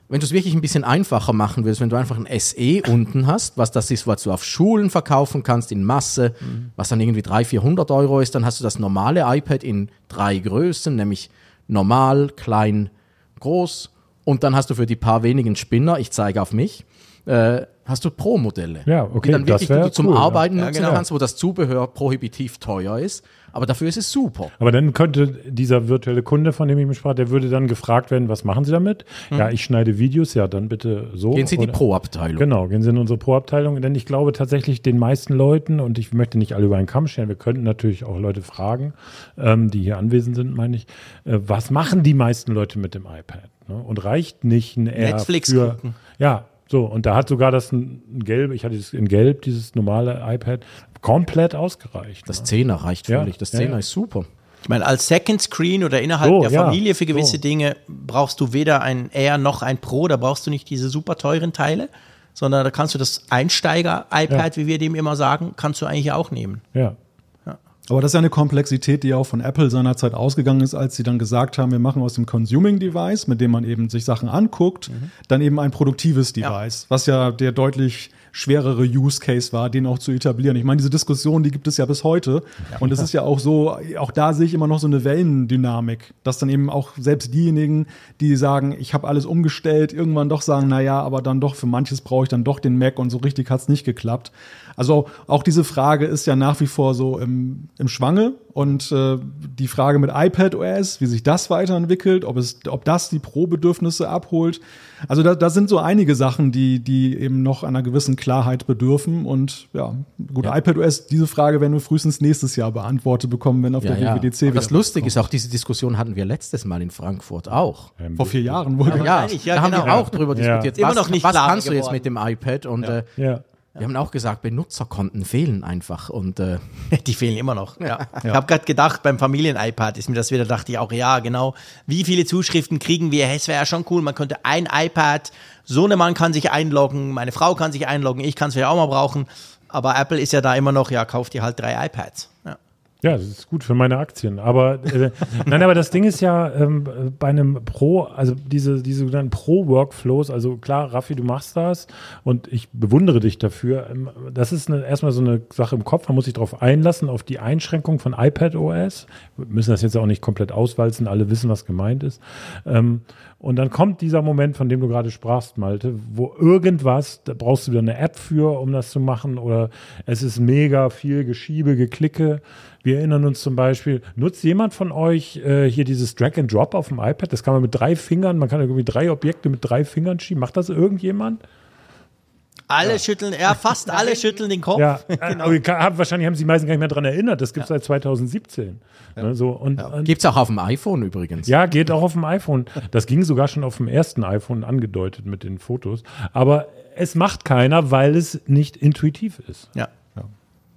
Wenn du es wirklich ein bisschen einfacher machen willst, wenn du einfach ein SE unten hast, was das ist, was du auf Schulen verkaufen kannst in Masse, Mhm. was dann irgendwie 300, 400 Euro ist, dann hast du das normale iPad in drei Größen, nämlich normal, klein, groß und dann hast du für die paar wenigen Spinner, ich zeige auf mich, äh, hast du Pro-Modelle. Ja, okay, Die dann das wirklich die du zum cool, ja. Arbeiten Ja, nutzen genau. kannst, wo das Zubehör prohibitiv teuer ist, aber dafür ist es super. Aber dann könnte dieser virtuelle Kunde, von dem ich mich sprach, der würde dann gefragt werden, was machen Sie damit? Ja, ich schneide Videos, ja, dann bitte so. Gehen Sie in die Pro-Abteilung. Genau, gehen Sie in unsere Pro-Abteilung, denn ich glaube tatsächlich den meisten Leuten, und ich möchte nicht alle über einen Kamm scheren, wir könnten natürlich auch Leute fragen, ähm, die hier anwesend sind, meine ich, äh, was machen die meisten Leute mit dem iPad? Ne? Und reicht nicht ein Air Netflix für, gucken. Ja, so, und da hat sogar das ein, ein Gelb, ich hatte es in Gelb, dieses normale iPad, komplett ausgereicht. Das ne? Zehner reicht Ja, völlig. Das ja, Zehner ja. ist super. Ich meine, als Second Screen oder innerhalb So, der Familie für gewisse so. Dinge brauchst du weder ein Air noch ein Pro, da brauchst du nicht diese super teuren Teile, sondern da kannst du das Einsteiger-iPad, wie wir dem immer sagen, kannst du eigentlich auch nehmen. Ja. Aber das ist ja eine Komplexität, die auch von Apple seinerzeit ausgegangen ist, als sie dann gesagt haben, wir machen aus dem Consuming Device, mit dem man eben sich Sachen anguckt, dann eben ein produktives Device, was ja der deutlich schwerere Use Case war, den auch zu etablieren. Ich meine, diese Diskussion, die gibt es ja bis heute. Und es ist ja auch so, auch da sehe ich immer noch so eine Wellendynamik, dass dann eben auch selbst diejenigen, die sagen, ich habe alles umgestellt, irgendwann doch sagen, na ja, aber dann doch für manches brauche ich dann doch den Mac und so richtig hat's nicht geklappt. Also auch diese Frage ist ja nach wie vor so im, im Schwange und äh, die Frage mit iPad OS, wie sich das weiterentwickelt, ob es, ob das die Pro-Bedürfnisse abholt. Also da, da sind so einige Sachen, die, die eben noch einer gewissen Klarheit bedürfen. Und ja, gut, iPad OS, diese Frage werden wir frühestens nächstes Jahr beantwortet bekommen, wenn auf Ja, der ja. WWDC Und das wieder Lustige ist auch, diese Diskussion hatten wir letztes Mal in Frankfurt auch. vor vier Jahren wohl. Ja, wahrscheinlich, ja, da haben genau. wir auch drüber Ja. diskutiert. Immer Was, noch nicht was kannst du jetzt geworden. mit dem iPad? Und äh, Ja. Wir haben auch gesagt, Benutzerkonten fehlen einfach. Und äh, Die fehlen immer noch. Ja. Ich habe gerade gedacht, beim Familien-iPad ist mir das wieder, dachte ich auch, ja, genau. Wie viele Zuschriften kriegen wir? Es wäre ja schon cool, man könnte ein iPad, Sohnemann kann sich einloggen, meine Frau kann sich einloggen, ich kann es vielleicht auch mal brauchen. Aber Apple ist ja da immer noch, ja, kauft dir halt drei iPads. Ja. Das ist gut für meine Aktien. Aber äh, nein, aber das Ding ist ja ähm, bei einem Pro, also diese, diese sogenannten Pro-Workflows, also klar, Raffi, du machst das und ich bewundere dich dafür. Ähm, Das ist eine, erstmal so eine Sache im Kopf, man muss sich darauf einlassen, auf die Einschränkung von iPad OS. Wir müssen das jetzt auch nicht komplett auswalzen, alle wissen, was gemeint ist. Ähm, und dann kommt dieser Moment, von dem du gerade sprachst, Malte, wo irgendwas, da brauchst du wieder eine App für, um das zu machen, oder es ist mega viel Geschiebe, Geklicke. Wir erinnern uns zum Beispiel, nutzt jemand von euch äh, hier dieses Drag and Drop auf dem iPad? Das kann man mit drei Fingern, man kann irgendwie drei Objekte mit drei Fingern schieben. Macht das irgendjemand? Alle schütteln, ja, fast alle schütteln den Kopf. Ja, kann- habt- wahrscheinlich haben sich die meisten gar nicht mehr dran erinnert. Das gibt es seit 2017. Ne, so, und, und gibt es auch auf dem iPhone übrigens. Ja, geht auch auf dem iPhone. Das ging sogar schon auf dem ersten iPhone angedeutet mit den Fotos. Aber es macht keiner, weil es nicht intuitiv ist. Ja.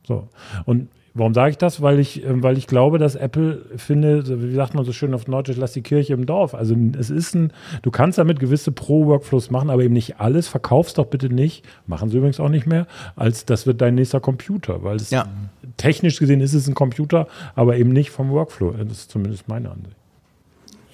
So. Und warum sage ich das? Weil ich, ähm, weil ich glaube, dass Apple finde, wie sagt man so schön auf Norddeutsch, lass die Kirche im Dorf. Also es ist ein, du kannst damit gewisse Pro-Workflows machen, aber eben nicht alles. Verkaufst doch bitte nicht, machen sie übrigens auch nicht mehr, als das wird dein nächster Computer. Weil es Ja. technisch gesehen ist es ein Computer, aber eben nicht vom Workflow. Das ist zumindest meine Ansicht.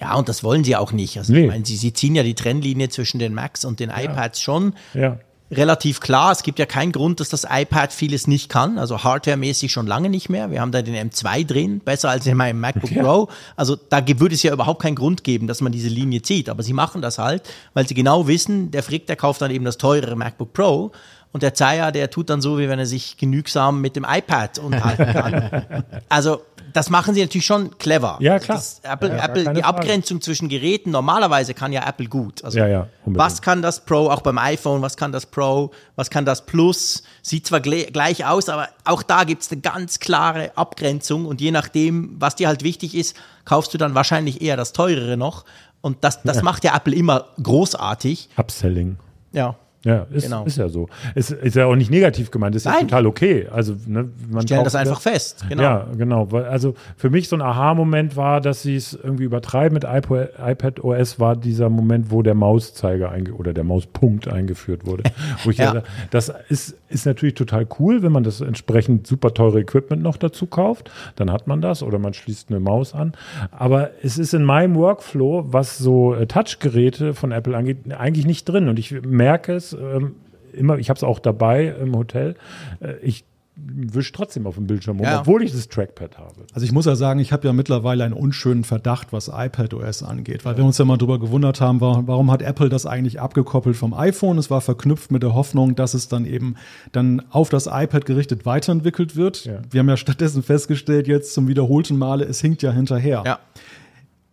Ja, und das wollen sie auch nicht. Also Nee. ich meine, sie, sie ziehen ja die Trennlinie zwischen den Macs und den iPads schon Ja. Relativ klar. Es gibt ja keinen Grund, dass das iPad vieles nicht kann. Also hardwaremäßig schon lange nicht mehr. Wir haben da den M2 drin, besser als in meinem MacBook Pro. Also da würde es ja überhaupt keinen Grund geben, dass man diese Linie zieht. Aber sie machen das halt, weil sie genau wissen, der Frick, der kauft dann eben das teurere MacBook Pro. Und der Zeier, der tut dann so, wie wenn er sich genügsam mit dem iPad unterhalten kann. also das machen sie natürlich schon clever. Ja, klar. Das Apple, Ja, Apple, die Frage. Abgrenzung zwischen Geräten, normalerweise kann ja Apple gut. Also, Ja, ja, was kann das Pro, auch beim iPhone, was kann das Pro, was kann das Plus? Sieht zwar gle- gleich aus, aber auch da gibt es eine ganz klare Abgrenzung und je nachdem, was dir halt wichtig ist, kaufst du dann wahrscheinlich eher das teurere noch. Und das, das macht ja Apple immer großartig. Upselling. Ja. Ja, ist, Genau. ist ja so. Ist, ist ja auch nicht negativ gemeint, ist ja total okay. Also, ne, man Stellen kauft das einfach wieder- fest. Genau. Ja, genau. Also für mich so ein Aha-Moment war, dass sie es irgendwie übertreiben mit iPo- iPad OS, war dieser Moment, wo der Mauszeiger oder der Mauspunkt eingeführt wurde. Wo ich Ja. dachte, das ist, ist natürlich total cool, wenn man das entsprechend super teure Equipment noch dazu kauft. Dann hat man das oder man schließt eine Maus an. Aber es ist in meinem Workflow, was so äh, Touchgeräte von Apple angeht, eigentlich nicht drin. Und ich merke es ähm, immer, ich habe es auch dabei im Hotel. Äh, ich wische trotzdem auf dem Bildschirm rum, Ja. obwohl ich das Trackpad habe. Also ich muss ja sagen, ich habe ja mittlerweile einen unschönen Verdacht, was iPadOS angeht, weil wir uns ja mal drüber gewundert haben, warum, warum hat Apple das eigentlich abgekoppelt vom iPhone? Es war verknüpft mit der Hoffnung, dass es dann eben dann auf das iPad gerichtet weiterentwickelt wird. Ja. Wir haben ja stattdessen festgestellt, jetzt zum wiederholten Male, es hinkt ja hinterher. Ja.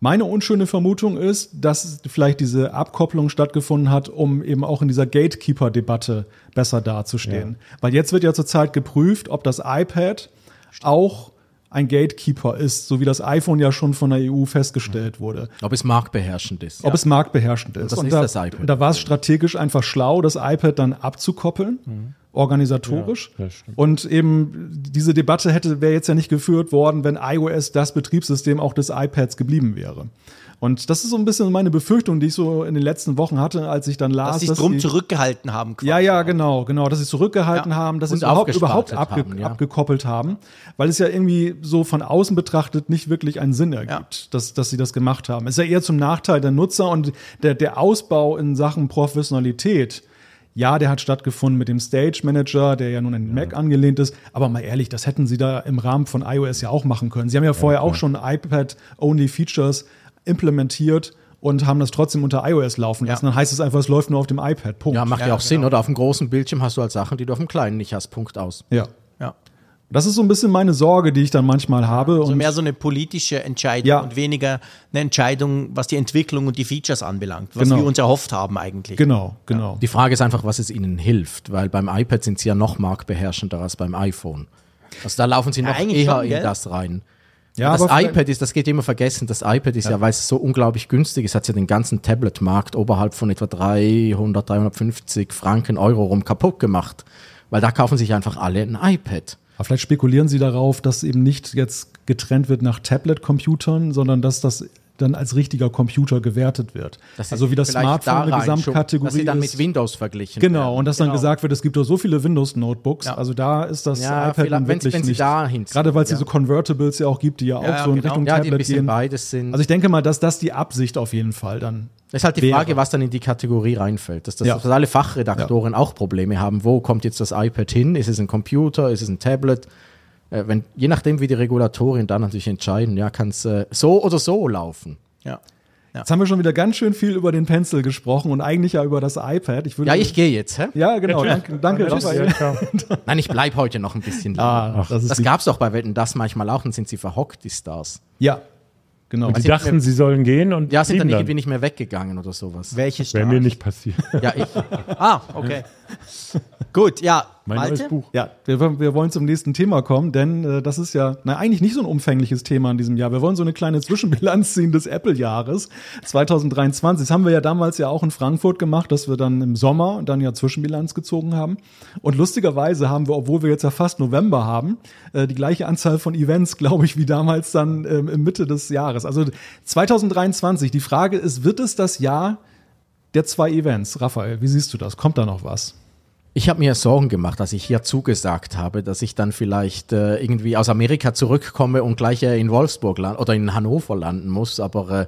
Meine unschöne Vermutung ist, dass vielleicht diese Abkopplung stattgefunden hat, um eben auch in dieser Gatekeeper-Debatte besser dazustehen. Weil jetzt wird ja zurzeit geprüft, ob das iPad auch ein Gatekeeper ist, so wie das iPhone ja schon von der EU festgestellt wurde. Ob es marktbeherrschend ist. Ob es marktbeherrschend ist. das ist da, das iPad. da war es strategisch einfach schlau, das iPad dann abzukoppeln, organisatorisch. Ja, und eben diese Debatte hätte wäre jetzt ja nicht geführt worden, wenn iOS das Betriebssystem auch des iPads geblieben wäre. Und das ist so ein bisschen meine Befürchtung, die ich so in den letzten Wochen hatte, als ich dann las, Dass sie es drum die- zurückgehalten haben. quasi. ja, ja, genau, genau, dass sie zurückgehalten Ja. haben, dass sie überhaupt, überhaupt abge haben, ja. abgekoppelt haben, weil es ja irgendwie so von außen betrachtet nicht wirklich einen Sinn ergibt, dass, dass sie das gemacht haben. Es ist ja eher zum Nachteil der Nutzer und der, der Ausbau in Sachen Professionalität. Ja, der hat stattgefunden mit dem Stage Manager, der ja nun an den Mac angelehnt ist. Aber mal ehrlich, das hätten sie da im Rahmen von iOS ja auch machen können. Sie haben ja vorher auch schon iPad-Only-Features implementiert und haben das trotzdem unter iOS laufen lassen. Ja. Dann heißt es einfach, es läuft nur auf dem iPad. Punkt. Ja, macht ja, Ja, auch Sinn, genau. oder? Auf dem großen Bildschirm hast du halt Sachen, die du auf dem kleinen nicht hast. Punkt aus. ja. Ja. Das ist so ein bisschen meine Sorge, die ich dann manchmal habe. Also und mehr so eine politische Entscheidung Ja. und weniger eine Entscheidung, was die Entwicklung und die Features anbelangt, was Genau. wir uns erhofft haben eigentlich. genau, genau. Die Frage ist einfach, was es ihnen hilft, weil beim iPad sind sie ja noch marktbeherrschender als beim iPhone. Also da laufen sie Ja, noch eigentlich eher schon, in gell? das rein. Ja, das iPad ist, das geht immer vergessen, das iPad ist ja, weil es so unglaublich günstig ist, hat ja den ganzen Tablet-Markt oberhalb von etwa 300, 350 Franken, Euro rum kaputt gemacht. Weil da kaufen sich einfach alle ein iPad. Aber vielleicht spekulieren Sie darauf, dass eben nicht jetzt getrennt wird nach Tablet-Computern, sondern dass das dann als richtiger Computer gewertet wird. Also wie das Smartphone eine Gesamtkategorie Dass sie dann mit Windows verglichen Genau, werden. und dass dann Genau. gesagt wird, es gibt doch so viele Windows-Notebooks. Ja. Also da ist das Ja, iPad dann wenn sie- wirklich wenn sie nicht. Gerade weil es ja. diese Convertibles ja auch gibt, die ja auch Ja, so in genau. Richtung Ja, die ein Tablet bisschen gehen. beides sind. Also ich denke mal, dass das die Absicht auf jeden Fall dann. Das ist halt die wäre. Frage, was dann in die Kategorie reinfällt. Dass, das, dass alle Fachredaktoren auch Probleme haben. Wo kommt jetzt das iPad hin? Ist es ein Computer? Ist es ein Tablet? Äh, wenn, je nachdem, wie die Regulatorien dann natürlich entscheiden, ja, kann es äh, so oder so laufen. Ja. Jetzt haben wir schon wieder ganz schön viel über den Pencil gesprochen und eigentlich ja über das iPad. Ich würde, Ja, ich gehe jetzt. Hä? Ja, genau. Danke, danke Ja, Raphael. ciao. Nein, ich bleib heute noch ein bisschen länger. Ah, das das die, gab's doch bei Wetten das manchmal auch, dann sind sie verhockt, die Stars. ja, genau. Und die Also dachten, sie sollen gehen und Ja, sind dann blieben irgendwie nicht mehr weggegangen oder sowas. Welches Wäre mir nicht passiert. Ja, ich. Ah, okay. Gut, ja. Mein Malte? neues Buch. Ja, wir, wir wollen zum nächsten Thema kommen, denn äh, das ist ja na, eigentlich nicht so ein umfängliches Thema in diesem Jahr. Wir wollen so eine kleine Zwischenbilanz ziehen des Apple-Jahres 2023. Das haben wir ja damals ja auch in Frankfurt gemacht, dass wir dann im Sommer dann ja Zwischenbilanz gezogen haben. Und lustigerweise haben wir, obwohl wir jetzt ja fast November haben, äh, die gleiche Anzahl von Events, glaube ich, wie damals dann im Mitte des Jahres. Also 2023, die Frage ist, wird es das Jahr der zwei Events? Raphael, wie siehst du das? Kommt da noch was? Ich habe mir Sorgen gemacht, als ich hier zugesagt habe, dass ich dann vielleicht äh, irgendwie aus Amerika zurückkomme und gleich äh, in Wolfsburg land oder in Hannover landen muss, aber äh,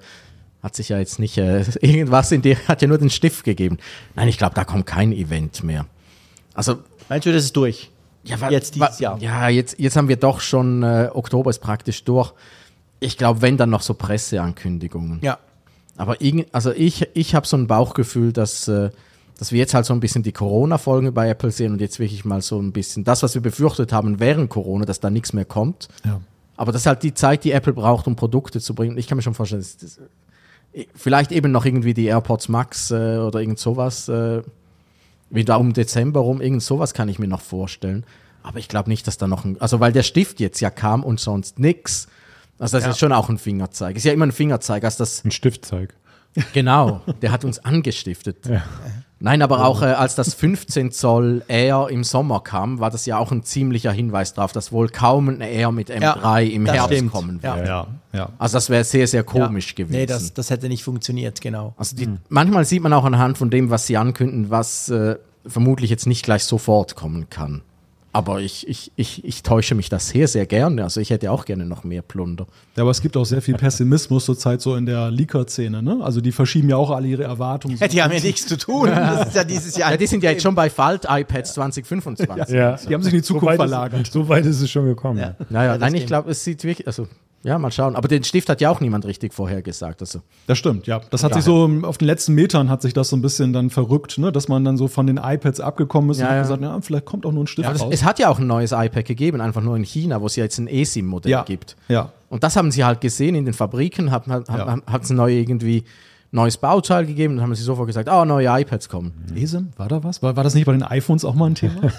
hat sich ja jetzt nicht äh, irgendwas in dir, hat ja nur den Stift gegeben. Nein, ich glaube, da kommt kein Event mehr. Also Meinst du, das ist durch? ja, wa- Jetzt dieses Jahr. Ja, jetzt, jetzt haben wir doch schon, äh, Oktober ist praktisch durch. Ich glaube, wenn dann noch so Presseankündigungen. Ja. Aber irgend, also ich, ich habe so ein Bauchgefühl, dass, äh, dass wir jetzt halt so ein bisschen die Corona-Folgen bei Apple sehen und jetzt wirklich mal so ein bisschen das, was wir befürchtet haben während Corona, dass da nichts mehr kommt. Ja. Aber das ist halt die Zeit, die Apple braucht, um Produkte zu bringen. Ich kann mir schon vorstellen, das, das, vielleicht eben noch irgendwie die AirPods Max äh, oder irgend sowas, äh, wie da um Dezember rum, irgend sowas kann ich mir noch vorstellen. Aber ich glaube nicht, dass da noch ein, also weil der Stift jetzt ja kam und sonst nix. Also das Ja. ist schon auch ein Fingerzeig. Ist ja immer ein Fingerzeig, als das Ein Stiftzeug. Genau, der hat uns angestiftet. Nein, aber auch äh, als das 15 Zoll Air im Sommer kam, war das ja auch ein ziemlicher Hinweis darauf, dass wohl kaum ein Air mit M3 Ja, im Herbst stimmt. kommen Ja. wird. Ja, ja. Also das wäre sehr, sehr komisch Ja. gewesen. Nee, das, das hätte nicht funktioniert, genau. also die, manchmal sieht man auch anhand von dem, was sie ankündigen, was äh, vermutlich jetzt nicht gleich sofort kommen kann. Aber ich, ich, ich, ich täusche mich das sehr, sehr gerne. Also ich hätte auch gerne noch mehr Plunder. Ja, aber es gibt auch sehr viel Pessimismus zurzeit so in der Leaker-Szene, ne? Also die verschieben ja auch alle ihre Erwartungen. Ja, die haben ja nichts zu tun. Das ist ja dieses Jahr. Ja, die sind ja jetzt schon bei Falt-iPads 2025. Ja. Die haben sich in die Zukunft so verlagert. Ist, so weit ist es schon gekommen. Ja. Naja, das nein, ich glaube, es sieht wirklich, also, ja, mal schauen. Aber den Stift hat ja auch niemand richtig vorhergesagt. Also, Das stimmt, ja. Das hat sich so auf den letzten Metern hat sich das so ein bisschen dann verrückt, ne? Dass man dann so von den iPads abgekommen ist Ja, und ja. gesagt, ja, vielleicht kommt auch nur ein Stift es, raus. es hat ja auch ein neues iPad gegeben, einfach nur in China, wo es ja jetzt ein eSIM-Modell ja, gibt. ja. Und das haben sie halt gesehen in den Fabriken, hat hat, Ja. es ein neue irgendwie neues Bauteil gegeben und haben sie sofort gesagt, ah, neue iPads kommen. ESIM, war da was? War, war das nicht bei den iPhones auch mal ein Thema?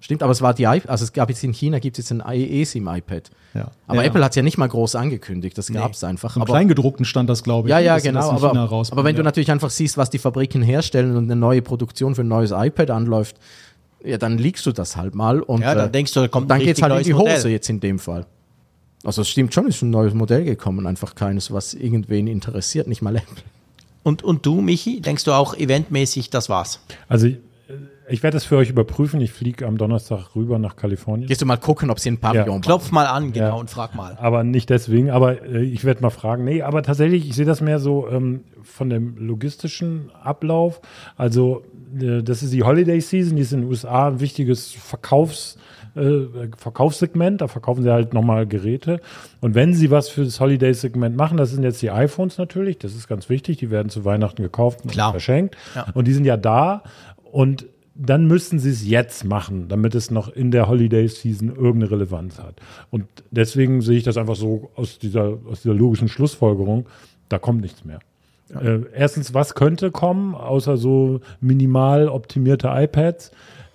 Stimmt, aber es war die iPad, also es gab jetzt in China gibt es jetzt ein eSIM-iPad. ja. Aber ja. Apple hat es ja nicht mal groß angekündigt, das gab es einfach. Im aber, Kleingedruckten stand das, glaube ich. Ja, ja, genau. Aber, aber wenn du ja. natürlich einfach siehst, was die Fabriken herstellen und eine neue Produktion für ein neues iPad anläuft, ja, dann liegst du das halt mal und Ja, dann äh, denkst du, da kommt ein dann geht's halt in die Hose Modell. jetzt in dem Fall. Also es stimmt schon, es ist ein neues Modell gekommen, einfach keines, was irgendwen interessiert, nicht mal Apple. Und, und du, Michi, denkst du auch eventmäßig, das war's? Also ich, werde das für euch überprüfen. Ich fliege am Donnerstag rüber nach Kalifornien. Gehst du mal gucken, ob sie ein Pavillon Ja. Klopf mal an, genau, Ja. und frag mal. Aber nicht deswegen, aber äh, ich werde mal fragen. Nee, aber tatsächlich, ich sehe das mehr so ähm, von dem logistischen Ablauf. Also, äh, das ist die Holiday Season, die ist in den USA ein wichtiges Verkaufs, äh, Verkaufssegment. Da verkaufen sie halt nochmal Geräte. Und wenn sie was für das Holiday-Segment machen, das sind jetzt die iPhones natürlich, das ist ganz wichtig, die werden zu Weihnachten gekauft und Klar. verschenkt. Ja. Und die sind ja da und dann müssten sie es jetzt machen, damit es noch in der Holiday Season irgendeine Relevanz hat. Und deswegen sehe ich das einfach so aus dieser, aus dieser logischen Schlussfolgerung, da kommt nichts mehr. Äh, erstens, was könnte kommen, außer so minimal optimierte iPads?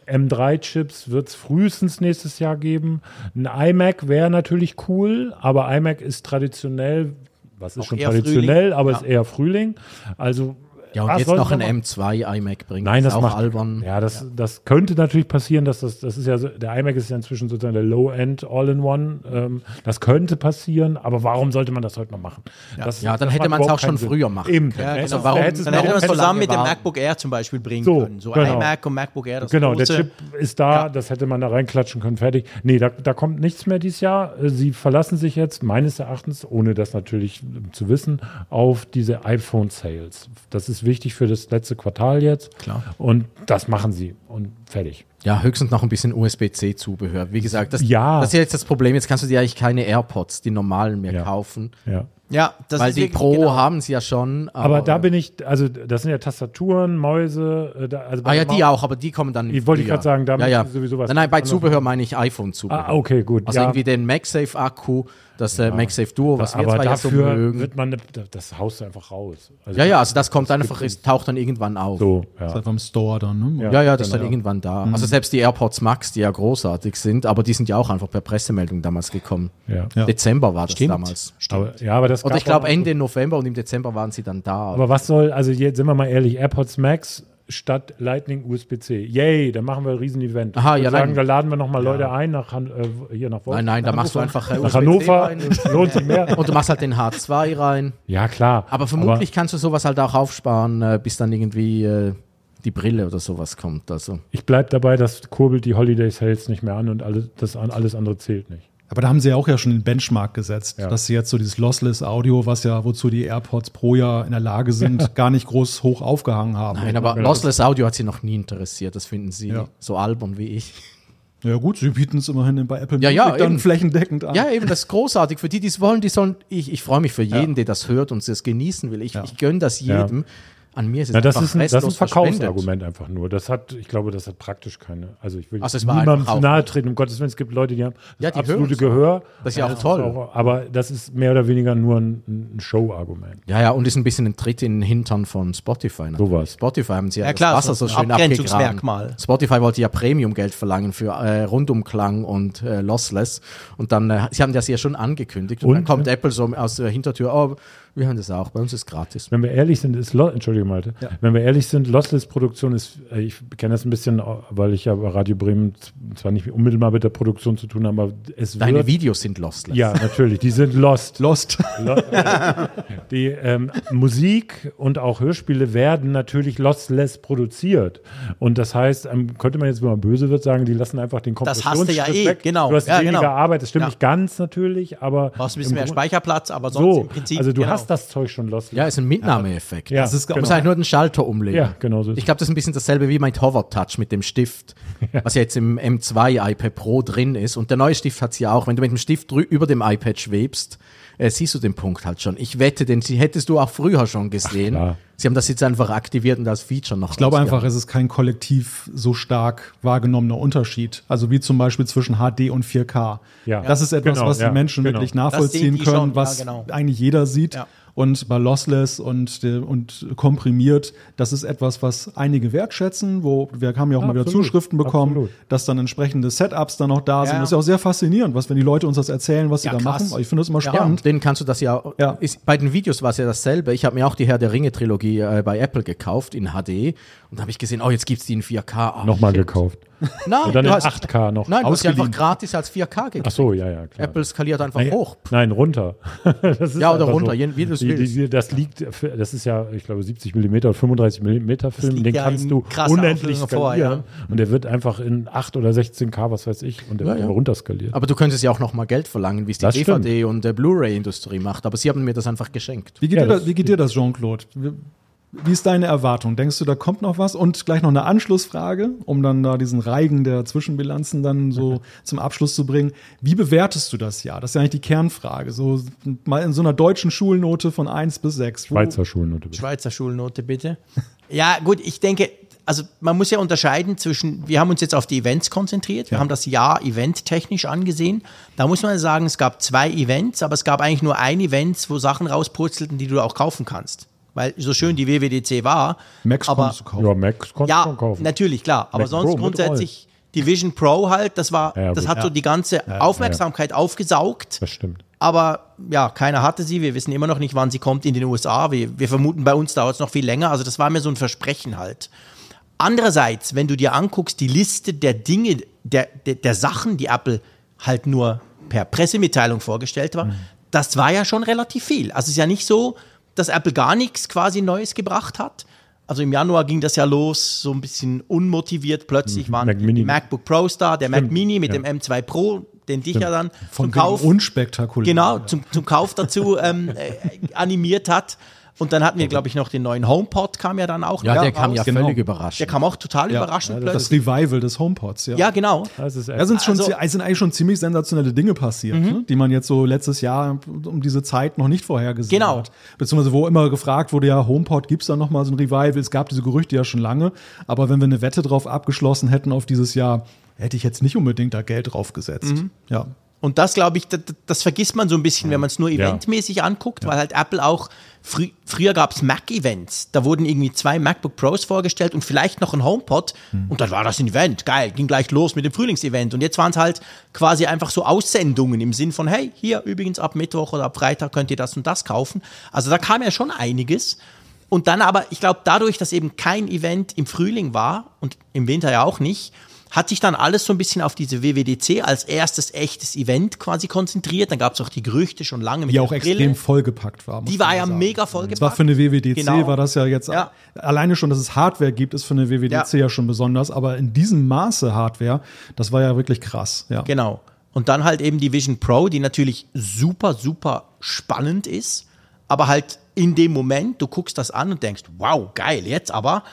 M3-Chips wird es frühestens nächstes Jahr geben. Ein iMac wäre natürlich cool, aber iMac ist traditionell, was ist Auch schon traditionell, Frühling. aber Ja. ist eher Frühling. Also Ja, und was jetzt noch ein man- M2 iMac bringen. Nein, ist das auch macht albern. Ja, das, das könnte natürlich passieren, dass das, das ist ja so, der iMac ist ja inzwischen sozusagen der Low-End All-in-One. Ähm, das könnte passieren, aber warum sollte man das heute noch machen? Das, Ja, dann das hätte man es auch schon Sinn. früher machen Eben. können. Ja, Da genau. hätte- Warum- Dann hätte man es so zusammen mit dem? MacBook Air zum Beispiel bringen So, können. So genau. iMac und MacBook Air, das Genau, der große. Chip ist da, das hätte man da reinklatschen können, fertig. Nee, da, da kommt nichts mehr dieses Jahr. Äh, Sie verlassen sich jetzt, meines Erachtens, ohne das natürlich zu wissen, auf diese iPhone-Sales. Das ist wichtig für das letzte Quartal jetzt. Klar. Und das machen sie und fertig. Ja, höchstens noch ein bisschen USB-C-Zubehör. Wie gesagt, das, Ja. das ist ja jetzt das Problem. Jetzt kannst du dir eigentlich keine AirPods, die normalen, mehr Ja. kaufen. Ja. Ja, das weil ist die Pro genau. haben sie ja schon. Aber da bin ich, also das sind ja Tastaturen, Mäuse. Äh, da, also Ah ja, die auch, aber die kommen dann. Ich wollte früher. gerade sagen, da ja, ja. sowieso was Nein, nein, bei Zubehör meine ich iPhone-Zubehör. Ah, okay, gut. Also ja. irgendwie den MagSafe-Akku, das äh, MagSafe Duo, was wir aber zwar ja so dafür mögen. wird man, ne- das haust du einfach raus. Also ja, ja, also das kommt einfach, es taucht dann irgendwann auf. So, Das ist ja. einfach im Store dann, ne? Ja. Ja, ja, das ist Genau. dann irgendwann da. Mhm. Also selbst die AirPods Max, die ja großartig sind, aber die sind ja auch einfach per Pressemeldung damals gekommen. ja. Ja. Dezember war das Stimmt. damals. Aber, ja, aber das Oder ich glaube Ende November und im Dezember waren sie dann da. Aber was soll, also jetzt sind wir mal ehrlich, AirPods Max statt Lightning USB-C. Yay, dann machen wir ein Riesen-Event. Aha, ja, sagen, nein. da laden wir nochmal Leute ein nach Han äh, hier nach Wolf- nein, nein, da machst du einfach äh, nach Hannover. rein. Lohnt sich mehr. Und du machst halt den H2 rein. Ja, klar. Aber vermutlich kannst du sowas halt auch aufsparen, äh, bis dann irgendwie äh, die Brille oder sowas kommt. Also. Ich bleibe dabei, das kurbelt die Holiday Sales nicht mehr an und alles, das, alles andere zählt nicht. Aber da haben sie ja auch ja schon den Benchmark gesetzt, Ja. dass sie jetzt so dieses Lossless Audio, was ja, wozu die AirPods Pro ja in der Lage sind, gar nicht groß hoch aufgehangen haben. Nein, aber genau. Lossless Audio hat sie noch nie interessiert. Das finden sie Ja. so albern wie ich. Ja gut, sie bieten es immerhin bei Apple Ja, ja, dann eben. flächendeckend an. Ja, eben, das ist großartig. Für die, die es wollen, die sollen. Ich, ich freue mich für jeden, der das hört und es genießen will. Ich, ich gönne das jedem. An mir ist es Na, das, einfach ist ein, das ist ein. Verkaufsargument einfach nur. Das hat, ich glaube, das hat praktisch keine. Also ich will Also niemandem nahe treten, um Gottes Willen, es gibt Leute, die haben Ja, das die absolute Gehör. Das ist ja auch toll. auch- aber das ist mehr oder weniger nur ein, ein Show-Argument. Ja, ja, und ist ein bisschen ein Tritt in den Hintern von Spotify. Natürlich. Sowas. Spotify haben sie ja, Ja, klar, das Wasser so so schön Abgrenzungsmerkmal. abgegraben. Spotify wollte ja Premium-Geld verlangen für äh, Rundumklang und äh, Lossless. Und dann, äh, sie haben das ja schon angekündigt. Und, Und, dann kommt Apple so aus der Hintertür, oh, wir haben das auch, bei uns ist gratis. Wenn wir ehrlich sind, ist Lo Entschuldigung, Malte. Wenn wir ehrlich sind, Lossless-Produktion ist, äh, ich kenne das ein bisschen, weil ich ja bei Radio Bremen zwar nicht unmittelbar mit der Produktion zu tun habe, aber es Deine wird. Videos sind lossless. Ja, natürlich, die sind lost. Lost. Lo- Die ähm, Musik und auch Hörspiele werden natürlich lossless produziert. Und das heißt, ähm, könnte man jetzt, wenn man böse wird, sagen, die lassen einfach den Das hast du ja Kompressionsschritt eh, weg. genau. Du hast Ja, weniger genau. Arbeit, das stimmt Ja. nicht ganz natürlich, aber. Brauchst ein bisschen mehr Speicherplatz, aber sonst So, im Prinzip. also du genau. hast das Zeug schon lossless. Ja, ist ein Mitnahmeeffekt. Ja, Das ist genau. musst halt nur den Schalter umlegen. Ja, genau so Ich glaube, das ist ein bisschen dasselbe wie mein Hover Touch mit dem Stift, was jetzt im M2 iPad Pro drin ist. Und der neue Stift hat es ja auch. Wenn du mit dem Stift über dem iPad schwebst, äh, siehst du den Punkt halt schon. Ich wette, den sie hättest du auch früher schon gesehen. klar. sie haben das jetzt einfach aktiviert und als Feature noch. Ich glaube einfach, es ist kein kollektiv so stark wahrgenommener Unterschied. Also wie zum Beispiel zwischen HD und 4K. Ja. Das ist etwas, Genau, was ja, die Menschen genau. wirklich Das nachvollziehen können, schon, ja, was genau. eigentlich jeder sieht. Ja. Und bei Lossless und, äh, und komprimiert, das ist etwas, was einige wertschätzen, wo wir haben ja auch mal wieder Absolut, Zuschriften bekommen, absolut. dass dann entsprechende Setups dann noch da sind. Ja. Das ist ja auch sehr faszinierend, was wenn die Leute uns das erzählen, was sie Ja, da krass. machen. Ich finde das immer Ja, spannend. den kannst du das ja, Ja. Ist, bei den Videos war es ja dasselbe. Ich habe mir auch die Herr der Ringe Trilogie äh, bei Apple gekauft in HD und da habe ich gesehen, oh, jetzt gibt's die in 4K. Ah, Nochmal shit. gekauft. Nein, Und dann du in hast, 8K noch. Nein, du hast sie einfach gratis als 4K gekriegt. Ach so, ja, ja, klar. Apple skaliert einfach Nein, hoch. Nein, runter. Das ist Ja, oder runter, je- wie du es Die- willst. die- Das liegt, das ist ja, ich glaube, 70 mm oder 35 mm Film, den ja kannst du unendlich Auflösung vor, skalieren. Und der wird einfach in 8 oder 16K, was weiß ich, und der wird ja. einfach runterskaliert. Aber du könntest ja auch noch mal Geld verlangen, wie es die Das DVD und der Blu-ray-Industrie macht. Aber sie haben mir das einfach geschenkt. Wie geht, Ja, dir, das- das, wie geht dir das, Jean-Claude? Wie, ist deine Erwartung? Denkst du, da kommt noch was? Und gleich noch eine Anschlussfrage, um dann da diesen Reigen der Zwischenbilanzen dann so zum Abschluss zu bringen. Wie bewertest du das Jahr? Das ist ja eigentlich die Kernfrage. So mal in so einer deutschen Schulnote von 1 bis 6. Wo- Schweizer Schulnote. bitte. Schweizer Schulnote, bitte. Ja, gut, ich denke, also man muss ja unterscheiden zwischen, wir haben uns jetzt auf die Events konzentriert, wir haben das Jahr eventtechnisch angesehen. Da muss man sagen, es gab zwei Events, aber es gab eigentlich nur ein Event, wo Sachen rauspurzelten, die du auch kaufen kannst. Weil so schön die WWDC war, Max aber konntest du kaufen. Ja, Max konnte ja, schon kaufen. natürlich, klar. Aber Mac sonst Pro grundsätzlich die Vision Pro halt, das war, Ja, das hat so die ganze Aufmerksamkeit aufgesaugt. Das stimmt. Aber ja, keiner hatte sie. Wir wissen immer noch nicht, wann sie kommt in den USA. Wir, wir vermuten, bei uns dauert es noch viel länger. Also das war mir so ein Versprechen halt. Andererseits, wenn du dir anguckst, die Liste der Dinge, der, der, der Sachen, die Apple halt nur per Pressemitteilung vorgestellt war, das war ja schon relativ viel. Also es ist ja nicht so, dass Apple gar nichts quasi Neues gebracht hat. Also im Januar ging das ja los, so ein bisschen unmotiviert. Plötzlich waren Mac die MacBook Pro Star, der Mac Mini mit ja. dem M2 Pro, den dich ja dann Von zum Kauf unspektakulär. genau, zum, zum Kauf dazu ähm, äh, animiert hat. Und dann hatten wir, glaube ich, noch den neuen HomePod, kam ja dann auch Ja, noch der kam ja raus. genau. völlig überraschend. Der kam auch total Ja, überraschend das plötzlich. Revival des HomePods, ja. Ja, genau. Das ist echt. Da sind, schon, Also- es sind eigentlich schon ziemlich sensationelle Dinge passiert, ne? die man jetzt so letztes Jahr um diese Zeit noch nicht vorhergesehen Genau. hat. Beziehungsweise wo immer gefragt wurde, ja, HomePod gibt's da noch mal so ein Revival? Es gab diese Gerüchte ja schon lange, aber wenn wir eine Wette drauf abgeschlossen hätten auf dieses Jahr, hätte ich jetzt nicht unbedingt da Geld drauf gesetzt. Ja. Und das, glaube ich, das, das vergisst man so ein bisschen, wenn man es nur eventmäßig anguckt, weil halt Apple auch, frü früher gab es Mac-Events, da wurden irgendwie zwei MacBook Pros vorgestellt und vielleicht noch ein HomePod. Und dann war das ein Event, geil, ging gleich los mit dem Frühlingsevent. Und jetzt waren es halt quasi einfach so Aussendungen im Sinn von, hey, hier übrigens ab Mittwoch oder ab Freitag könnt ihr das und das kaufen. Also da kam ja schon einiges. Und dann aber, ich glaube, dadurch, dass eben kein Event im Frühling war und im Winter ja auch nicht, hat sich dann alles so ein bisschen auf diese WWDC als erstes echtes Event quasi konzentriert. Dann gab es auch die Gerüchte schon lange mit Die auch Brille. extrem vollgepackt war. Die war ja sagen. mega vollgepackt. Das war für eine WWDC, Genau. war das ja jetzt, Ja. alleine schon, dass es Hardware gibt, ist für eine WWDC ja. Ja. schon besonders, aber in diesem Maße Hardware, das war ja wirklich krass. Ja. Genau. Und dann halt eben die Vision Pro, die natürlich super, super spannend ist, aber halt in dem Moment, du guckst das an und denkst, wow, geil, jetzt aber.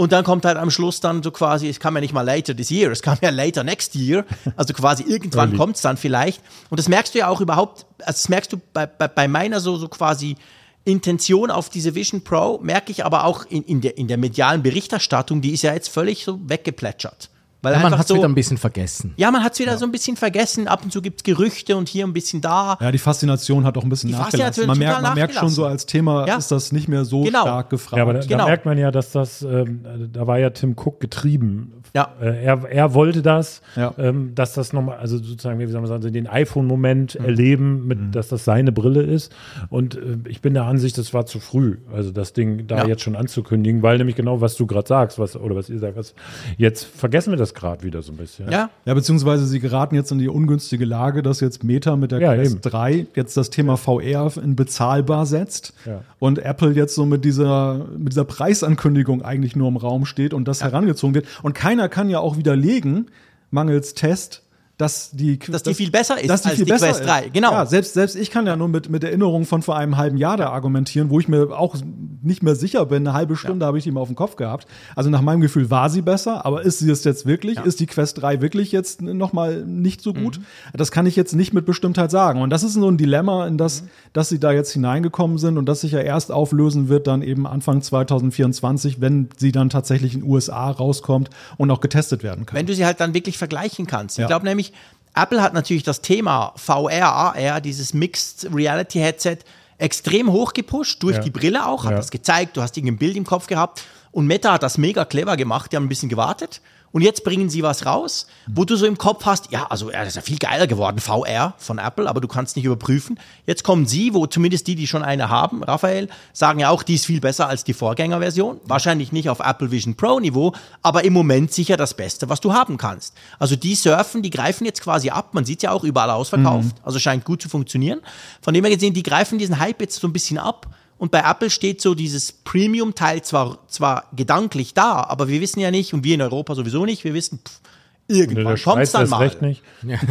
Und dann kommt halt am Schluss dann so quasi, es kam ja nicht mal later this year, es kam ja later next year. Also quasi irgendwann kommt es dann vielleicht. Und das merkst du ja auch überhaupt, also das merkst du bei, bei, bei meiner so, so quasi Intention auf diese Vision Pro merke ich aber auch in, in, der, in der medialen Berichterstattung, die ist ja jetzt völlig so weggeplätschert. Weil Ja, man hat es so, wieder ein bisschen vergessen. ja, man hat es wieder so ein bisschen vergessen. Ab und zu gibt es Gerüchte und hier ein bisschen da. Ja, die Faszination hat auch ein bisschen Die nachgelassen. Man merkt, man merkt schon so als Thema Ja. ist das nicht mehr so Genau. stark gefragt. Ja, aber da, Genau. da merkt man ja, dass das, ähm, da war ja Tim Cook getrieben. Ja. Äh, er, er wollte das, Ja. ähm, dass das nochmal, also sozusagen, wie soll man sagen, den iPhone-Moment Mhm. erleben, mit, dass das seine Brille ist. Und äh, ich bin der Ansicht, das war zu früh, also das Ding da Ja. jetzt schon anzukündigen, weil nämlich genau, was du gerade sagst, was, oder was ihr sagt, was, jetzt vergessen wir das gerade wieder so ein bisschen. Ja, Ja, beziehungsweise sie geraten jetzt in die ungünstige Lage, dass jetzt Meta mit der Ja, Quest eben. 3 jetzt das Thema VR in bezahlbar setzt Ja. und Apple jetzt so mit dieser, mit dieser Preisankündigung eigentlich nur im Raum steht und das herangezogen wird. Und keiner kann ja auch widerlegen, mangels Test, dass die, Dass die viel besser ist dass als die besser Quest 3, genau. Ja, selbst, selbst ich kann ja nur mit, mit Erinnerungen von vor einem halben Jahr da argumentieren, wo ich mir auch nicht mehr sicher bin. Eine halbe Stunde habe ich die mal auf dem Kopf gehabt. Also nach meinem Gefühl war sie besser, aber ist sie es jetzt wirklich? Ist die Quest 3 wirklich jetzt nochmal nicht so gut? Das kann ich jetzt nicht mit Bestimmtheit sagen. Und das ist so ein Dilemma, in das, dass sie da jetzt hineingekommen sind und das sich ja erst auflösen wird, dann eben Anfang 2024, wenn sie dann tatsächlich in den USA rauskommt und auch getestet werden kann. wenn du sie halt dann wirklich vergleichen kannst. Ja. Ich glaube nämlich, Apple hat natürlich das Thema VR, AR, dieses Mixed Reality Headset, extrem hoch gepusht, durch Ja. die Brille auch, hat Ja. das gezeigt, du hast irgendein Bild im Kopf gehabt. Und Meta hat das mega clever gemacht, die haben ein bisschen gewartet. Und jetzt bringen sie was raus, wo du so im Kopf hast, ja, also das ist ja viel geiler geworden, VR von Apple, aber du kannst nicht überprüfen. Jetzt kommen sie, wo zumindest die, die schon eine haben, Raphael, sagen ja auch, die ist viel besser als die Vorgängerversion. Wahrscheinlich nicht auf Apple Vision Pro Niveau, aber im Moment sicher das Beste, was du haben kannst. Also die surfen, die greifen jetzt quasi ab, man sieht ja auch überall ausverkauft, also scheint gut zu funktionieren. Von dem her gesehen, die greifen diesen Hype jetzt so ein bisschen ab. Und bei Apple steht so dieses Premium-Teil zwar, zwar gedanklich da, aber wir wissen ja nicht, und wir in Europa sowieso nicht, wir wissen, pff, irgendwann kommt es dann mal. recht nicht.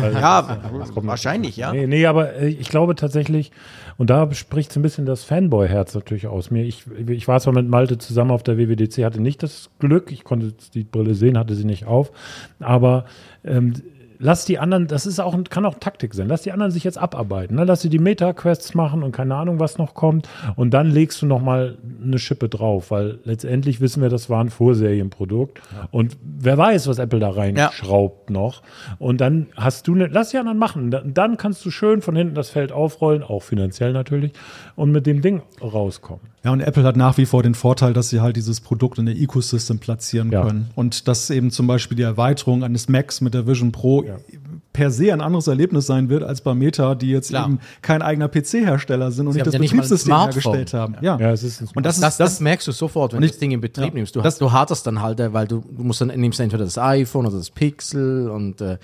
Also, Ja, wahrscheinlich, ja. Nee, nee, aber äh, ich glaube tatsächlich, und da spricht so ein bisschen das Fanboy-Herz natürlich aus mir. Ich, ich war zwar mit Malte zusammen auf der WWDC, hatte nicht das Glück, ich konnte die Brille sehen, hatte sie nicht auf, aber ähm, lass die anderen, das ist auch, kann auch Taktik sein, lass die anderen sich jetzt abarbeiten. Ne? Lass sie die Meta-Quests machen und keine Ahnung, was noch kommt. Und dann legst du noch mal eine Schippe drauf, weil letztendlich wissen wir, das war ein Vorserienprodukt. Und wer weiß, was Apple da reinschraubt noch. Und dann hast du, ne, lass die anderen machen. Dann kannst du schön von hinten das Feld aufrollen, auch finanziell natürlich, und mit dem Ding rauskommen. Ja, und Apple hat nach wie vor den Vorteil, dass sie halt dieses Produkt in der Ecosystem platzieren Ja. können. Und dass eben zum Beispiel die Erweiterung eines Macs mit der Vision Pro per se ein anderes Erlebnis sein wird als bei Meta, die jetzt Klar. eben kein eigener PC-Hersteller sind und Sie nicht das ja nicht mal ein Betriebssystem Smartphone. hergestellt haben. Ja. Ja, es ist ein und das ist Das, das, merkst du sofort, wenn du das Ding in Betrieb ja, nimmst. Du, hast, du haderst dann halt, äh, weil du, du musst dann nimmst entweder das iPhone oder das Pixel und äh,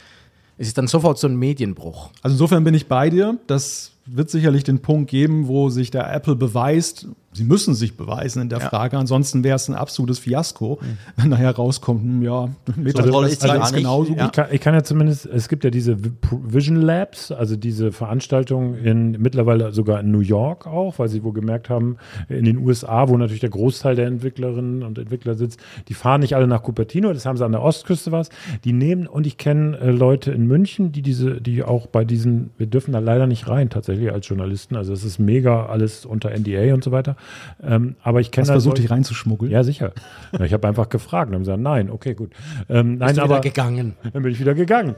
es ist dann sofort so ein Medienbruch. Also insofern bin ich bei dir. Das wird sicherlich den Punkt geben, wo sich der Apple beweist. Sie müssen sich beweisen in der Frage. Ansonsten wäre es ein absolutes Fiasko, wenn nachher rauskommt, hm, ja, Meta toll ist nicht. genauso Ja. gut. Ich kann, ich kann ja zumindest, es gibt ja diese V- Vision Labs, also diese Veranstaltungen in mittlerweile sogar in New York auch, weil sie wohl gemerkt haben, in den USA, wo natürlich der Großteil der Entwicklerinnen und Entwickler sitzt, die fahren nicht alle nach Cupertino, das haben sie an der Ostküste was. Die nehmen, und ich kenne äh, Leute in München, die diese, die auch bei diesen, wir dürfen da leider nicht rein tatsächlich als Journalisten, also es ist mega alles unter NDA und so weiter. Ähm, aber ich kenne Hast da versucht, dich reinzuschmuggeln. Ja, sicher. Ich habe einfach gefragt und haben gesagt, nein, okay, gut. Ähm, nein, Bist du aber wieder gegangen. dann bin ich wieder gegangen.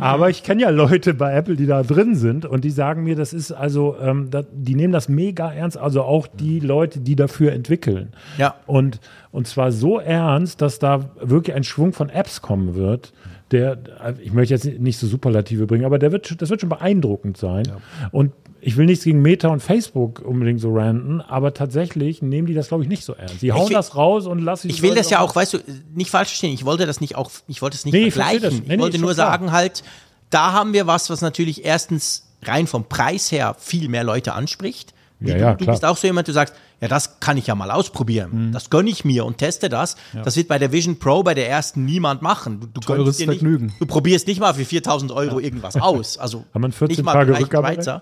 Aber ich kenne ja Leute bei Apple, die da drin sind und die sagen mir, das ist also, ähm, da, die nehmen das mega ernst, also auch die Leute, die dafür entwickeln. Ja. Und, und zwar so ernst, dass da wirklich ein Schwung von Apps kommen wird, der, ich möchte jetzt nicht so Superlative bringen, aber der wird, das wird schon beeindruckend sein. Und ich will nichts gegen Meta und Facebook unbedingt so ranten, aber tatsächlich nehmen die das, glaube ich, nicht so ernst. Die hauen will- das raus und lassen Ich will das ja auch, weißt du, nicht falsch verstehen. Ich wollte das nicht auch, ich wollte es nicht Nee, ich vergleichen. das. Nee, nee, ich wollte nur klar. sagen halt, da haben wir was, was natürlich erstens rein vom Preis her viel mehr Leute anspricht. Wie Ja, du, ja, du bist auch so jemand, du sagst, ja, das kann ich ja mal ausprobieren. Das gönne ich mir und teste das. Das wird bei der Vision Pro, bei der ersten niemand machen. Du, du Teures dir nicht, Vergnügen. Du probierst nicht mal für 4000 Euro irgendwas aus. Also Haben wir 14 nicht mal Tage? Schweizer.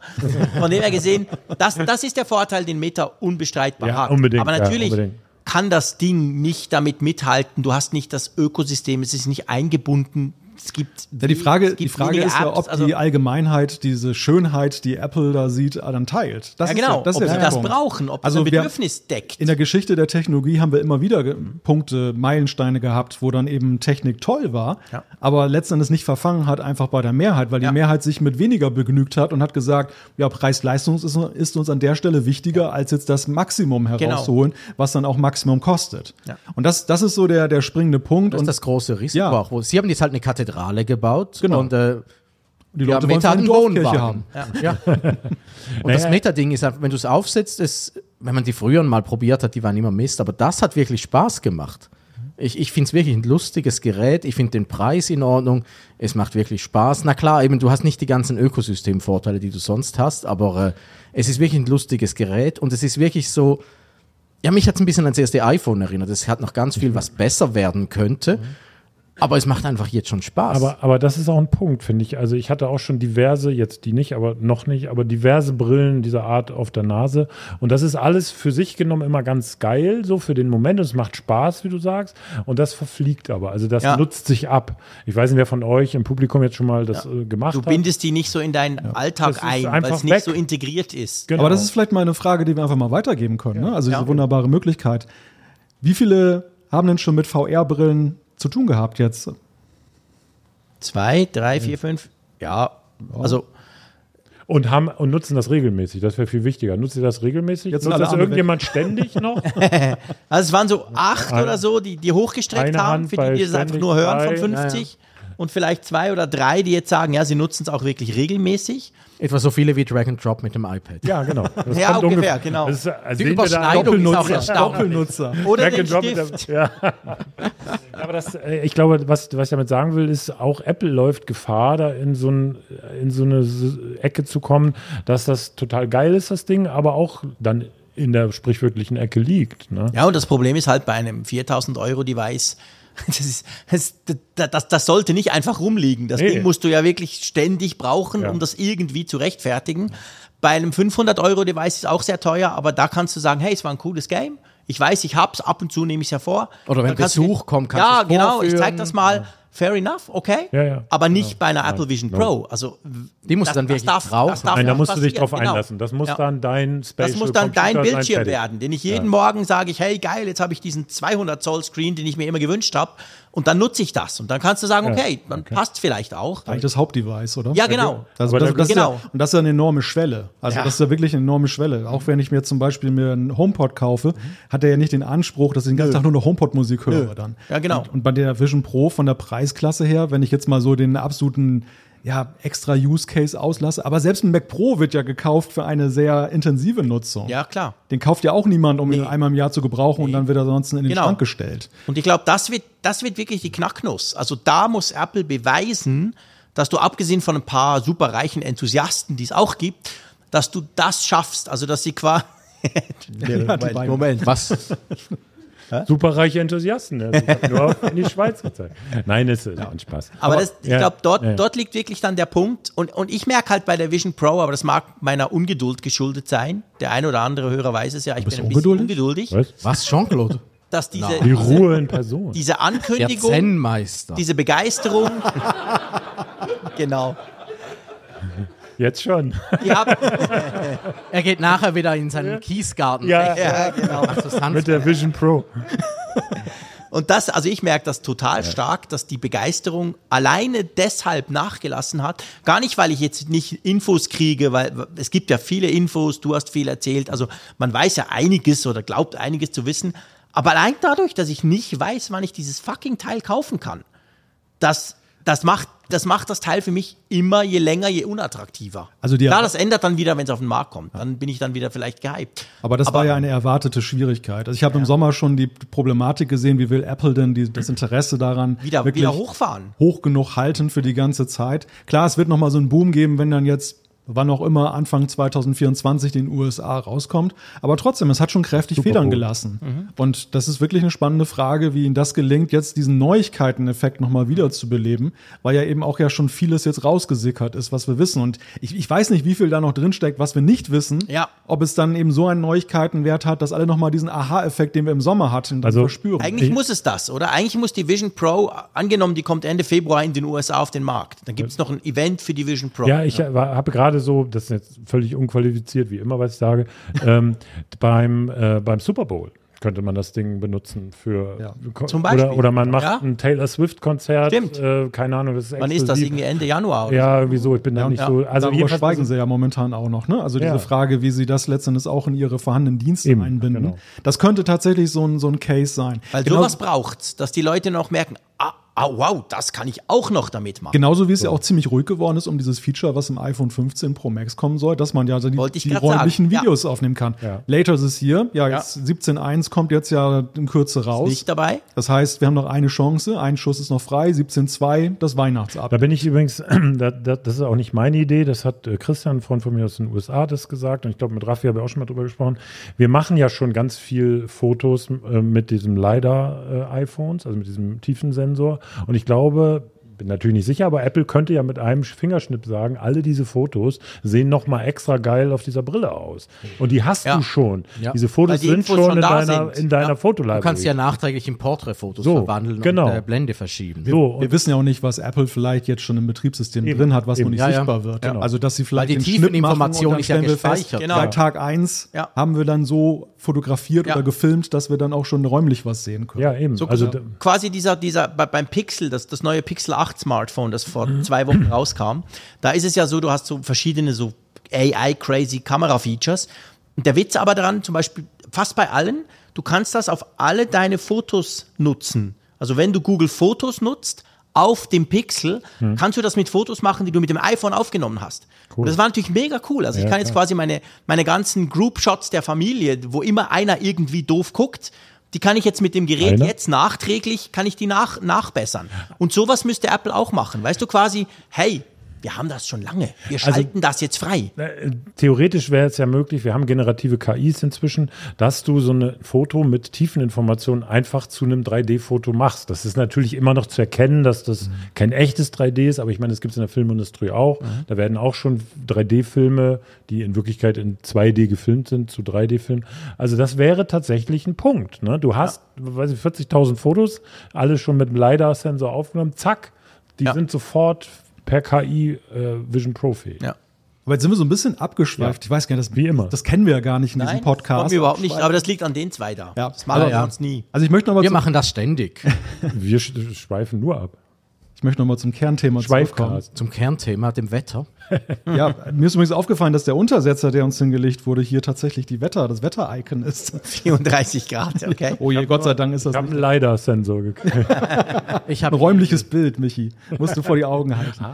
Von dem her gesehen, das, das ist der Vorteil, den Meta unbestreitbar Ja, hat. unbedingt, Aber ja, natürlich unbedingt. kann das Ding nicht damit mithalten. Du hast nicht das Ökosystem, es ist nicht eingebunden. Es gibt. Ja, die Frage, die Frage ist ja, Apps, ob also- die Allgemeinheit diese Schönheit, die Apple da sieht, dann teilt. Das Ja, ist genau. das ist ob der sie das Punkt. brauchen, ob Also das ein wir- Bedürfnis deckt. In der Geschichte der Technologie haben wir immer wieder Punkte, Meilensteine gehabt, wo dann eben Technik toll war, Ja. aber letztendlich nicht verfangen hat, einfach bei der Mehrheit, weil die Ja. Mehrheit sich mit weniger begnügt hat und hat gesagt, ja, Preis-Leistung ist, ist uns an der Stelle wichtiger, als jetzt das Maximum herauszuholen, was dann auch Maximum kostet. Genau. Ja. Und das, das ist so der, der springende Punkt. Das ist und das große Risiko Ja. auch. Wo- Sie haben jetzt halt eine Kathedrale gebaut Genau. und äh, die ja, Leute wollen Meta hat eine einen Wohnwagen. haben. Ja. Und das. Meta-Ding ist, einfach, wenn du es aufsetzt, ist, wenn man die früher mal probiert hat, die waren immer Mist, aber das hat wirklich Spaß gemacht. Ich, ich finde es wirklich ein lustiges Gerät. Ich finde den Preis in Ordnung. Es macht wirklich Spaß. Na klar, eben, du hast nicht die ganzen Ökosystemvorteile, die du sonst hast, aber äh, es ist wirklich ein lustiges Gerät und es ist wirklich so, ja, mich hat es ein bisschen ans erste iPhone erinnert. Es hat noch ganz viel, was besser werden könnte. Aber es macht einfach jetzt schon Spaß. Aber, aber das ist auch ein Punkt, finde ich. Also ich hatte auch schon diverse, jetzt die nicht, aber noch nicht, aber diverse Brillen dieser Art auf der Nase. Und das ist alles für sich genommen immer ganz geil, so für den Moment. Und es macht Spaß, wie du sagst. Und das verfliegt aber. Also das Ja. nutzt sich ab. Ich weiß nicht, wer von euch im Publikum jetzt schon mal das äh, gemacht Du hat. bindest die nicht so in deinen Alltag Das ist ein, weil einfach es nicht so integriert ist. Genau. Aber das ist vielleicht mal eine Frage, die wir einfach mal weitergeben können. Ne? Also diese Ja. wunderbare Möglichkeit. Wie viele haben denn schon mit VR-Brillen zu tun gehabt jetzt? Zwei, drei, vier, fünf. Ja, also Und, haben, und nutzen das regelmäßig. Das wäre viel wichtiger. Nutzt ihr das regelmäßig? Jetzt Nutzt das irgendjemand ständig noch? Also es waren so acht oder so, die, die hochgestreckt Eine haben, Hand für die, die das einfach nur hören von zwei. 50. Und vielleicht zwei oder drei, die jetzt sagen, ja, sie nutzen es auch wirklich regelmäßig. Etwa so viele wie Drag and Drop mit dem iPad. ja, genau. Das Ja, ungefähr, genau. Das ist, also Die Überschneidung ist auch Doppelnutzer. Oder Drag den and drop mit Stift. der- Ja. Aber das, äh, ich glaube, was, was ich damit sagen will, ist, auch Apple läuft Gefahr, da in so, ein, in so eine Ecke zu kommen, dass das total geil ist, das Ding, aber auch dann in der sprichwörtlichen Ecke liegt. Ne? Ja, und das Problem ist halt bei einem 4000 Euro Device, das, ist, das, das, das sollte nicht einfach rumliegen. Das Nee. Ding musst du ja wirklich ständig brauchen, Ja. um das irgendwie zu rechtfertigen. Bei einem 500 Euro Device ist auch sehr teuer, aber da kannst du sagen, hey, es war ein cooles Game. Ich weiß, ich hab's, ab und zu nehme ich es hervor. Oder wenn du- Besuch kommt, kannst Ja, du's genau, ich zeig das mal. Fair enough, okay. Ja, ja. Aber nicht bei einer Apple Vision Pro. Also Die musst du dann wirklich brauchen. Nein, da musst du dich passieren, drauf genau. einlassen. Das muss Ja. dann dein Spatial Das muss dann dein Computer sein, Bildschirm werden, den ich jeden Morgen sage ich, hey geil, jetzt habe ich diesen 200 Zoll Screen, den ich mir immer gewünscht habe und dann nutze ich das und dann kannst du sagen, okay, dann passt vielleicht auch. Eigentlich das Hauptdevice, oder? Ja, genau. Das, das, da- das ist genau. ja, und das ist ja eine enorme Schwelle. Also Ja. das ist ja wirklich eine enorme Schwelle. Auch wenn ich mir zum Beispiel mir einen HomePod kaufe, hat er ja nicht den Anspruch, dass ich den ganzen Tag nur noch HomePod-Musik höre dann. Ja, genau. Und, und bei der Vision Pro von der Preisklasse her, wenn ich jetzt mal so den absoluten ja, extra Use Case auslasse. Aber selbst ein Mac Pro wird ja gekauft für eine sehr intensive Nutzung. Ja, klar. Den kauft ja auch niemand, um ihn einmal im Jahr zu gebrauchen und dann wird er sonst in den Genau. Schrank gestellt. Und ich glaube, das wird, das wird wirklich die Knacknuss. Also da muss Apple beweisen, dass du abgesehen von ein paar superreichen Enthusiasten, die es auch gibt, dass du das schaffst. Also dass sie quasi. Moment. Was? Superreiche Enthusiasten. Ich habe nur in die Schweiz gezeigt. Nein, ist ja. ein Spaß. Aber, das, ich ja, glaube, dort, ja. dort liegt wirklich dann der Punkt. Und, und ich merke halt bei der Vision Pro, aber das mag meiner Ungeduld geschuldet sein. Der ein oder andere Hörer weiß es ja, ich bin ein bisschen ungeduldig? ungeduldig, Was? Was, Jean-Claude? dass diese, Die Ruhe in Person. diese Der Ankündigung, Zen-Meister. diese Begeisterung, genau. Jetzt schon. Haben, Er geht nachher wieder in seinen Kiesgarten. Ja, ja, genau. Mit der Vision Pro. Und das, also ich merke das total stark, dass die Begeisterung alleine deshalb nachgelassen hat. Gar nicht, weil ich jetzt nicht Infos kriege, weil es gibt ja viele Infos, du hast viel erzählt, also man weiß ja einiges oder glaubt einiges zu wissen. Aber allein dadurch, dass ich nicht weiß, wann ich dieses fucking Teil kaufen kann, das, das macht, das macht das Teil für mich immer je länger, je unattraktiver. Also die- Klar, das ändert dann wieder, wenn es auf den Markt kommt. Dann bin ich dann wieder vielleicht gehypt. Aber das war ja eine erwartete Schwierigkeit. Also ich habe im Sommer schon die Problematik gesehen, wie will Apple denn die, das Interesse daran Wieder, wirklich wieder hochfahren. hoch genug halten für die ganze Zeit. Klar, es wird noch mal so einen Boom geben, wenn dann jetzt wann auch immer Anfang 2024 in den USA rauskommt. Aber trotzdem, es hat schon kräftig Super Federn Bowl. gelassen. Und das ist wirklich eine spannende Frage, wie Ihnen das gelingt, jetzt diesen Neuigkeiten-Effekt nochmal wieder zu beleben, weil ja eben auch ja schon vieles jetzt rausgesickert ist, was wir wissen. Und ich, ich weiß nicht, wie viel da noch drinsteckt, was wir nicht wissen. Ja. Ob es dann eben so einen Neuigkeitenwert hat, dass alle nochmal diesen Aha-Effekt, den wir im Sommer hatten, dann Also, verspüren. Eigentlich Ich- muss es das, oder? Eigentlich muss die Vision Pro, angenommen, die kommt Ende Februar in den USA auf den Markt. Dann gibt es noch ein Event für die Vision Pro. Ja, ich habe gerade so, das ist jetzt völlig unqualifiziert, wie immer, was ich sage, ähm, beim, äh, beim Super Bowl könnte man das Ding benutzen für Ja. Zum Beispiel. Oder, oder man macht Ja. ein Taylor Swift-Konzert. Stimmt. Äh, keine Ahnung, das ist Wann ist das? Irgendwie Ende Januar? oder Ja, irgendwie so. Ich bin da Ja, nicht ja. so. Also Darüber schweigen sie ja momentan auch noch, ne? Also diese. Frage, wie sie das letztendlich auch in ihre vorhandenen Dienste Eben, einbinden. genau. Das könnte tatsächlich so ein, so ein Case sein. Weil Genau- sowas braucht's, dass die Leute noch merken, ah, ah, wow, das kann ich auch noch damit machen. Genauso wie es ja auch ziemlich ruhig geworden ist um dieses Feature, was im iPhone 15 Pro Max kommen soll, dass man ja so die, die räumlichen sagen, ja. Videos aufnehmen kann. Ja. Later this year, ja, jetzt 17.1 kommt jetzt ja in Kürze raus. Nicht dabei? Das heißt, wir haben noch eine Chance, ein Schuss ist noch frei, 17.2, das Weihnachtsab. Da bin ich übrigens, da, da, das ist auch nicht meine Idee, das hat äh, Christian, ein Freund von mir aus den USA, das gesagt und ich glaube, mit Raffi habe ich auch schon mal drüber gesprochen. Wir machen ja schon ganz viel Fotos äh, mit diesem LiDAR-iPhones, also mit diesem Tiefensensor und ich glaube, bin natürlich nicht sicher, aber Apple könnte ja mit einem Fingerschnipp sagen, alle diese Fotos sehen noch mal extra geil auf dieser Brille aus. Und die hast Ja. du schon. Ja. Diese Fotos die sind Infos schon schon in da deiner, sind. in deiner Ja. Fotolibrary. Du kannst ja nachträglich in Porträtfotos So, verwandeln genau. und äh, Blende verschieben. so, wir wissen ja auch nicht, was Apple vielleicht jetzt schon im Betriebssystem Eben, drin hat, was eben. noch nicht Ja, ja. sichtbar wird. Genau. Also, dass sie vielleicht Weil die den Schnitt machen Tiefeninformation und dann ist ja wir fest, gespeichert. Genau. Bei Tag 1 Ja. haben wir dann so fotografiert Ja. oder gefilmt, dass wir dann auch schon räumlich was sehen können. ja, eben. So, also, so da- quasi dieser, dieser bei, beim Pixel, das, das neue Pixel 8 Smartphone, das vor Mhm. zwei Wochen rauskam, da ist es ja so, du hast so verschiedene so AI-crazy Kamera-Features. Und der Witz aber daran, zum Beispiel fast bei allen, du kannst das auf alle deine Fotos nutzen. Also wenn du Google Fotos nutzt, auf dem Pixel, Mhm. kannst du das mit Fotos machen, die du mit dem iPhone aufgenommen hast. Und das war natürlich mega cool. Also ich Ja, kann jetzt klar. quasi meine, meine ganzen Group-Shots der Familie, wo immer einer irgendwie doof guckt, die kann ich jetzt mit dem Gerät Einer? jetzt nachträglich, kann ich die nach, nachbessern. Und sowas müsste Apple auch machen. Weißt du quasi, hey, wir haben das schon lange. Wir Also schalten das jetzt frei. Äh, Theoretisch wäre es ja möglich, wir haben generative KIs inzwischen, dass du so ein Foto mit tiefen Informationen einfach zu einem 3D-Foto machst. Das ist natürlich immer noch zu erkennen, dass das kein echtes 3D ist, aber ich meine, das gibt es in der Filmindustrie auch. Da werden auch schon 3D-Filme, die in Wirklichkeit in 2D gefilmt sind, zu 3D-Filmen. Also das wäre tatsächlich ein Punkt. Ne? Du hast, weiß ich, 40.000 Fotos, alle schon mit dem LiDAR-Sensor aufgenommen, zack, die Ja. sind sofort per KI äh, Vision Pro fähig. Ja. Aber jetzt sind wir so ein bisschen abgeschweift. Ich weiß gar nicht, das, Wie immer. das kennen wir ja gar nicht in Nein, diesem Podcast. wollen wir überhaupt nicht. Aber das liegt an den zwei da. Ja. Das machen Aber wir ja. sonst nie. Also ich möchte nochmal Wir zu, machen das ständig. Wir sch schweifen nur ab. ich möchte noch mal zum Kernthema zurückkommen. Zum Kernthema, dem Wetter. Ja, mir ist übrigens aufgefallen, dass der Untersetzer, der uns hingelegt wurde, hier tatsächlich die Wetter, das Wetter-Icon ist. 34 Grad, okay. Oh je, Gott sei Dank ist das Ich habe einen LiDAR-Sensor gekriegt. Ich ein räumliches Bild, Michi. Musst du vor die Augen halten.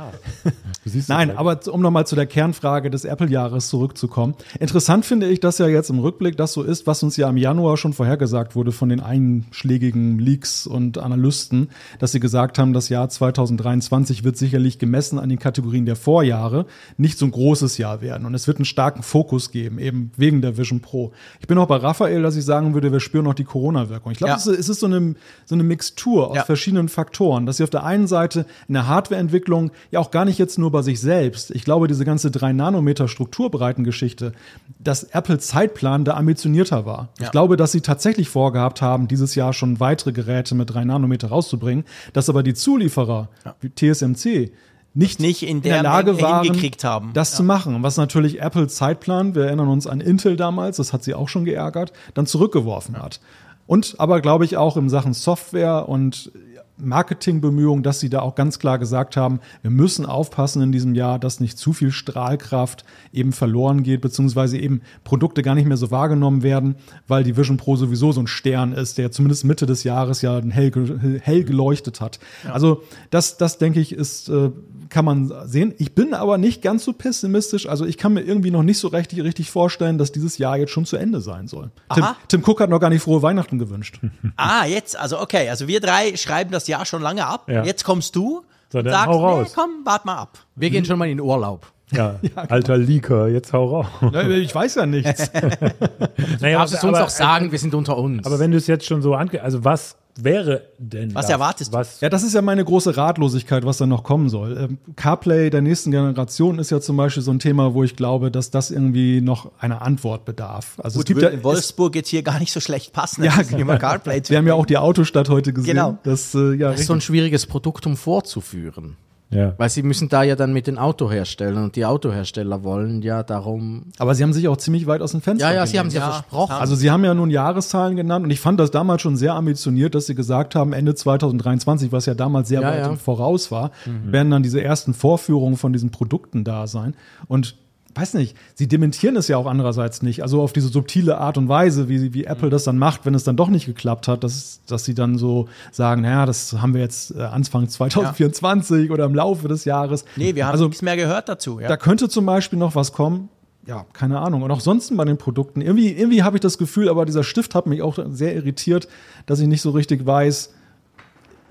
Du siehst Nein, es aber um nochmal zu der Kernfrage des Apple-Jahres zurückzukommen. Interessant finde ich, dass ja jetzt im Rückblick das so ist, was uns ja im Januar schon vorhergesagt wurde von den einschlägigen Leaks und Analysten, dass sie gesagt haben, das Jahr 2023 wird sicherlich gemessen an den Kategorien der Vorjahre nicht so ein großes Jahr werden. Und es wird einen starken Fokus geben, eben wegen der Vision Pro. Ich bin auch bei Raphael, dass ich sagen würde, wir spüren noch die Corona-Wirkung. Ich glaube, Ja. es ist- so eine, so eine Mixtur aus Ja. verschiedenen Faktoren, dass sie auf der einen Seite in der Hardwareentwicklung ja auch gar nicht jetzt nur bei sich selbst. Ich glaube, diese ganze 3 Nanometer Strukturbreitengeschichte, dass Apple Zeitplan da ambitionierter war. Ja. Ich glaube, dass sie tatsächlich vorgehabt haben, dieses Jahr schon weitere Geräte mit 3 Nanometer rauszubringen, dass aber die Zulieferer wie TSMC nicht, Nicht in in der der Lage waren, haben. das zu machen. Was natürlich Apple Zeitplan, wir erinnern uns an Intel damals, das hat sie auch schon geärgert, dann zurückgeworfen hat. Und aber glaube ich auch in Sachen Software und Marketingbemühungen, dass sie da auch ganz klar gesagt haben, wir müssen aufpassen in diesem Jahr, dass nicht zu viel Strahlkraft eben verloren geht, beziehungsweise eben Produkte gar nicht mehr so wahrgenommen werden, weil die Vision Pro sowieso so ein Stern ist, der zumindest Mitte des Jahres ja hell, hell geleuchtet hat. Also das, das denke ich, ist, äh, kann man sehen. Ich bin aber nicht ganz so pessimistisch. Also ich kann mir irgendwie noch nicht so richtig, richtig vorstellen, dass dieses Jahr jetzt schon zu Ende sein soll. Tim. Tim Cook hat noch gar nicht frohe Weihnachten gewünscht. Ah, jetzt, also okay, also wir drei schreiben das Jahr schon lange ab. Ja. Jetzt kommst du So, und sagst, hau raus. nee, komm, wart mal ab. Wir gehen schon mal in Urlaub. Ja, alter Leaker, jetzt hau raus. Ja, Ich weiß ja nichts. Naja, Darfst es uns auch sagen, wir sind unter uns. Aber wenn du es jetzt schon so ange... Also was wäre denn Was das? erwartest du? Was, Ja, das ist ja meine große Ratlosigkeit, was da noch kommen soll. Ähm, CarPlay der nächsten Generation ist ja zum Beispiel so ein Thema, wo ich glaube, dass das irgendwie noch einer Antwort bedarf. Also Gut, es gibt würde ja, in Wolfsburg jetzt hier gar nicht so schlecht passen. Ja, Thema CarPlay es, wir haben ja auch die Autostadt heute gesehen. Genau. Das, äh, ja, das ist so ein schwieriges Produkt, um vorzuführen. Ja. Weil sie müssen da ja dann mit den Autoherstellern und die Autohersteller wollen ja darum. aber sie haben sich auch ziemlich weit aus dem Fenster Ja, ja, sie haben sie ja, Ja, versprochen. Also sie haben ja nun Jahreszahlen genannt und ich fand das damals schon sehr ambitioniert, dass sie gesagt haben, Ende 2023, was ja damals sehr Ja, weit Voraus war, werden dann diese ersten Vorführungen von diesen Produkten da sein. Und weiß nicht, sie dementieren es ja auch andererseits nicht. Also auf diese subtile Art und Weise, wie, wie Apple das dann macht, wenn es dann doch nicht geklappt hat, dass, dass sie dann so sagen, naja, das haben wir jetzt äh, Anfang 2024 oder im Laufe des Jahres. Nee, wir haben also, nichts mehr gehört dazu. Ja. da könnte zum Beispiel noch was kommen. Ja, keine Ahnung. Und auch sonst bei den Produkten. Irgendwie, irgendwie habe ich das Gefühl, aber dieser Stift hat mich auch sehr irritiert, dass ich nicht so richtig weiß,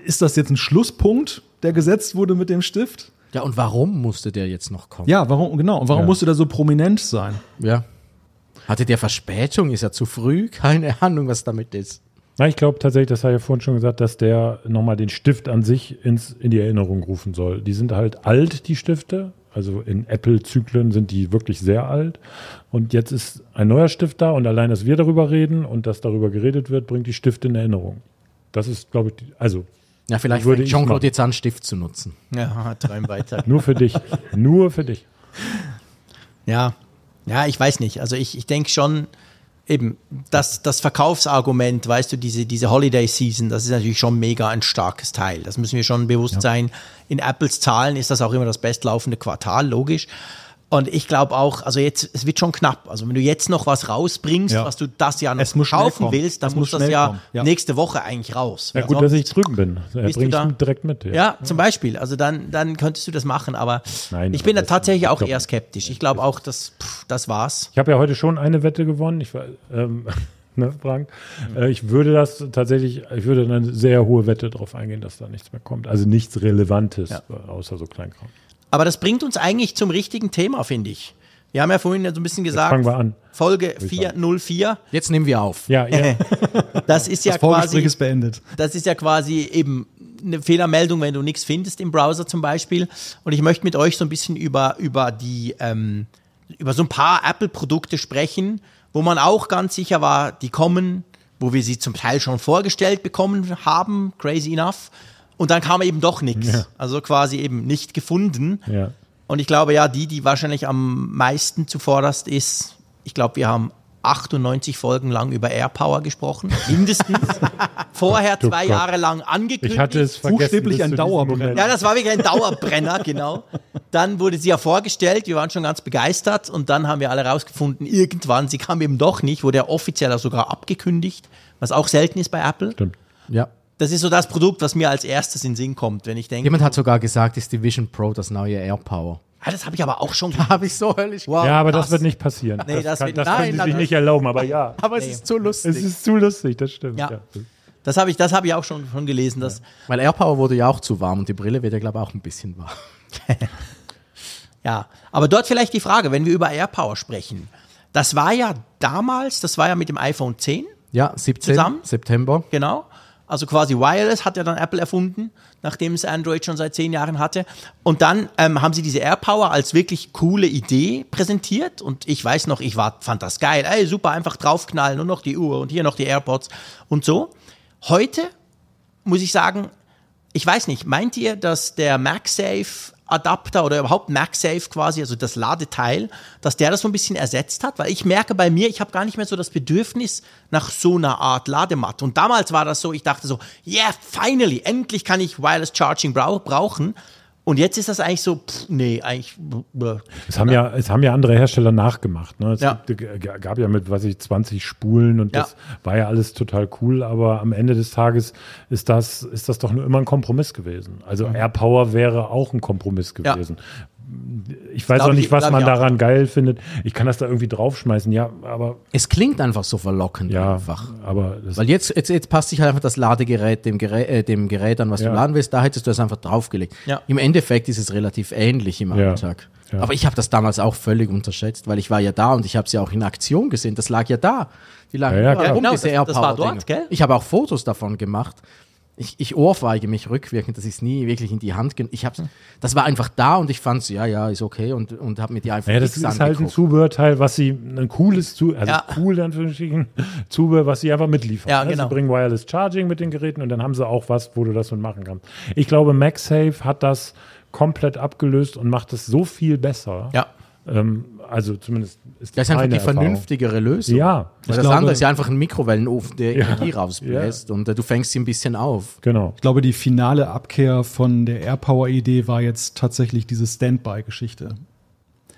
ist das jetzt ein Schlusspunkt, der gesetzt wurde mit dem Stift? Ja, und warum musste der jetzt noch kommen? Ja, warum, genau. Und warum Ja. musste der so prominent sein? Ja. Hatte der Verspätung? Ist er zu früh? Keine Ahnung, was damit ist. Na, ich glaube tatsächlich, das habe ich ja vorhin schon gesagt, dass der nochmal den Stift an sich ins, in die Erinnerung rufen soll. Die sind halt alt, die Stifte. Also in Apple-Zyklen sind die wirklich sehr alt. Und jetzt ist ein neuer Stift da und allein, dass wir darüber reden und dass darüber geredet wird, bringt die Stifte in Erinnerung. Das ist, glaube ich, die, also Ja, vielleicht Würde ich Jean-Claude jetzt an, Stift zu nutzen. ja, träum weiter. nur für dich. nur für dich. Ja, ja, ich weiß nicht. Also ich, ich denke schon, eben, das, das Verkaufsargument, weißt du, diese, diese Holiday Season, das ist natürlich schon mega ein starkes Teil. Das müssen wir schon bewusst sein. In Apples Zahlen ist das auch immer das bestlaufende Quartal, logisch. Und ich glaube auch, also jetzt, es wird schon knapp. Also wenn du jetzt noch was rausbringst, Ja. was du das Jahr noch kaufen willst, dann Es muss das ja. Ja. nächste Woche eigentlich raus. Ja, gut, dass ich drüben bin. Du Bring da? ich direkt mit. ja, zum Beispiel. Also dann, dann könntest du das machen. Aber Nein, ich bin da tatsächlich ich auch glaub- eher skeptisch. Ich glaube auch, dass pff, das war's. Ich habe ja heute schon eine Wette gewonnen. Ich, war, ähm, ne, Frank? Äh, ich würde das tatsächlich, ich würde eine sehr hohe Wette darauf eingehen, dass da nichts mehr kommt. Also nichts Relevantes, Ja. äh, außer so Kleinkram. Aber das bringt uns eigentlich zum richtigen Thema, finde ich. Wir haben ja vorhin ja so ein bisschen gesagt, fangen wir an. Folge ich 404, Jetzt nehmen wir auf. Ja, ja. das ist ja Das quasi, ist beendet. das ist ja quasi eben eine Fehlermeldung, wenn du nichts findest im Browser zum Beispiel. Und ich möchte mit euch so ein bisschen über, über die, ähm, über so ein paar Apple-Produkte sprechen, wo man auch ganz sicher war, die kommen, wo wir sie zum Teil schon vorgestellt bekommen haben, crazy enough. Und dann kam eben doch nichts. Ja. Also quasi eben nicht gefunden. ja. Und ich glaube, ja, die, die wahrscheinlich am meisten zuvorderst ist, ich glaube, wir haben 98 Folgen lang über AirPower gesprochen, mindestens. Vorher Du zwei Gott. Jahre lang angekündigt. Ich hatte es vergessen. Buchstäblich ein Dauerbrenner. Ja, das war wirklich ein Dauerbrenner, genau. Dann wurde sie ja vorgestellt, wir waren schon ganz begeistert und dann haben wir alle rausgefunden, irgendwann, sie kam eben doch nicht, wurde ja offiziell auch sogar abgekündigt, was auch selten ist bei Apple. Stimmt. Ja. Das ist so das Produkt, was mir als erstes in den Sinn kommt, wenn ich denke, Jemand hat sogar gesagt, ist die Vision Pro das neue AirPower. ah, das habe ich aber auch schon Habe ich so höllisch. Wow, Ja, aber krass. das wird nicht passieren. Nee, das kann, wird- das nein, können sie sich das- nicht erlauben, aber ja. Aber es Nee. ist zu lustig. Es ist zu lustig, das stimmt. Ja. Ja. Das habe ich, das habe ich auch schon, schon gelesen, dass Weil AirPower wurde ja auch zu warm und die Brille wird ja, glaube ich, auch ein bisschen warm. Ja, aber dort vielleicht die Frage, wenn wir über AirPower sprechen. Das war ja damals, das war ja mit dem iPhone 10, Ja, 17. Zusammen? September. genau. Also quasi Wireless hat ja dann Apple erfunden, nachdem es Android schon seit zehn Jahren hatte. Und dann ähm, haben sie diese AirPower als wirklich coole Idee präsentiert. Und ich weiß noch, ich war, fand das geil. Ey, super, einfach draufknallen und noch die Uhr und hier noch die AirPods und so. Heute muss ich sagen, ich weiß nicht, meint ihr, dass der MagSafe Adapter oder überhaupt MagSafe quasi, also das Ladeteil, dass der das so ein bisschen ersetzt hat? Weil ich merke bei mir, ich habe gar nicht mehr so das Bedürfnis nach so einer Art Ladematte. Und damals war das so, ich dachte so, yeah, finally, endlich kann ich Wireless Charging brau brauchen. Und jetzt ist das eigentlich so, pff, nee, eigentlich. Es haben ja, es haben ja andere Hersteller nachgemacht. Ne? Es Ja. gibt, gab ja mit, weiß ich, 20 Spulen und Ja. das war ja alles total cool, aber am Ende des Tages ist das, ist das doch nur immer ein Kompromiss gewesen. Also AirPower wäre auch ein Kompromiss Ja. Ich weiß auch ich- nicht, was man auch. daran geil findet. Ich kann das da irgendwie draufschmeißen, ja, aber Es klingt einfach so verlockend ja, einfach. aber Weil jetzt, jetzt, jetzt passt sich halt einfach das Ladegerät dem Gerät, äh, dem Gerät an, was Ja. du laden willst. Da hättest du es einfach draufgelegt. Ja. Im Endeffekt ist es relativ ähnlich im Ja. Alltag. Aber ich habe das damals auch völlig unterschätzt, weil ich war ja da und ich habe sie auch in Aktion gesehen. Das lag ja da. Die lagen Ja, ja, rum, Genau, diese das- das war dort, gell? Ich habe auch Fotos davon gemacht. Ich, ich ohrfeige mich rückwirkend, das ist nie wirklich in die Hand genommen. Ich hab's, das war einfach da und ich fand's, ja, ja, ist okay und, und habe mir die einfach Ja, das ist halt ein angeguckt. Zubehörteil, was sie ein cooles Zu also Ja. cool Anführungsstrichen Zubehör, was sie einfach mitliefern. Ja, Ne? genau. Sie bringen Wireless Charging mit den Geräten und dann haben sie auch was, wo du das mitmachen kannst. Ich glaube, MagSafe hat das komplett abgelöst und macht es so viel besser. Ja. Ähm, also zumindest ist Das ist einfach die Erfahrung. vernünftigere Lösung. Ja, Weil das glaube- andere ist ja einfach ein Mikrowellenofen, der Ja. Energie rausbläst und äh, du fängst sie ein bisschen auf. genau. Ich glaube, die finale Abkehr von der AirPower-Idee war jetzt tatsächlich diese Standby-Geschichte.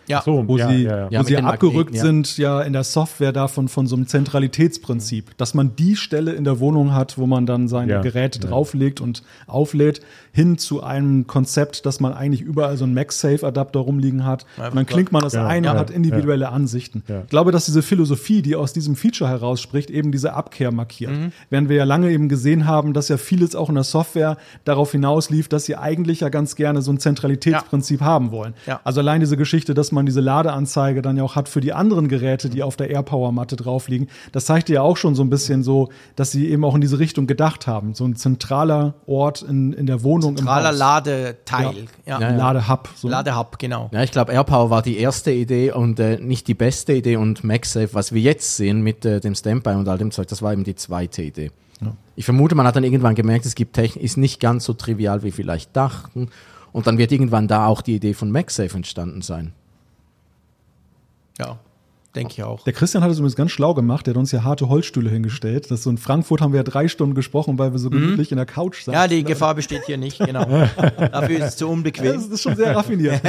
Ja. So, wo ja, sie, ja, ja. Wo sie abgerückt Magneten, sind, ja in der Software davon von so einem Zentralitätsprinzip, dass man die Stelle in der Wohnung hat, wo man dann seine Ja, Geräte ja. drauflegt und auflädt, hin zu einem Konzept, dass man eigentlich überall so einen MagSafe-Adapter rumliegen hat. und dann klingt man das Ja, ein ja, und hat ja. individuelle Ansichten. Ja. Ich glaube, dass diese Philosophie, die aus diesem Feature herausspricht, eben diese Abkehr markiert. Während wir ja lange eben gesehen haben, dass ja vieles auch in der Software darauf hinauslief, dass sie eigentlich ja ganz gerne so ein Zentralitätsprinzip haben wollen. Ja. Also allein diese Geschichte, dass man diese Ladeanzeige dann ja auch hat für die anderen Geräte, die auf der AirPower-Matte drauf liegen, das zeigte ja auch schon so ein bisschen so, dass sie eben auch in diese Richtung gedacht haben. So ein zentraler Ort in, in der Wohnung Zentraler. Ladeteil. Ja. Ja. Ein Ladehub. So. Ladehub, genau. Ja, ich glaube, AirPower war die erste Idee und äh, nicht die beste Idee und MagSafe, was wir jetzt sehen mit äh, dem Standby und all dem Zeug, das war eben die zweite Idee. Ich vermute, man hat dann irgendwann gemerkt, es gibt Technik, ist nicht ganz so trivial, wie vielleicht dachten. Und dann wird irgendwann da auch die Idee von MagSafe entstanden sein. Ja, denke ich auch. Der Christian hat es übrigens ganz schlau gemacht. Der hat uns ja harte Holzstühle hingestellt. Das so in Frankfurt haben wir ja drei Stunden gesprochen, weil wir so gemütlich in der Couch saßen. Mhm. Ja, die Gefahr besteht hier nicht, genau. Dafür ist es zu das unbequem. ist schon sehr raffiniert.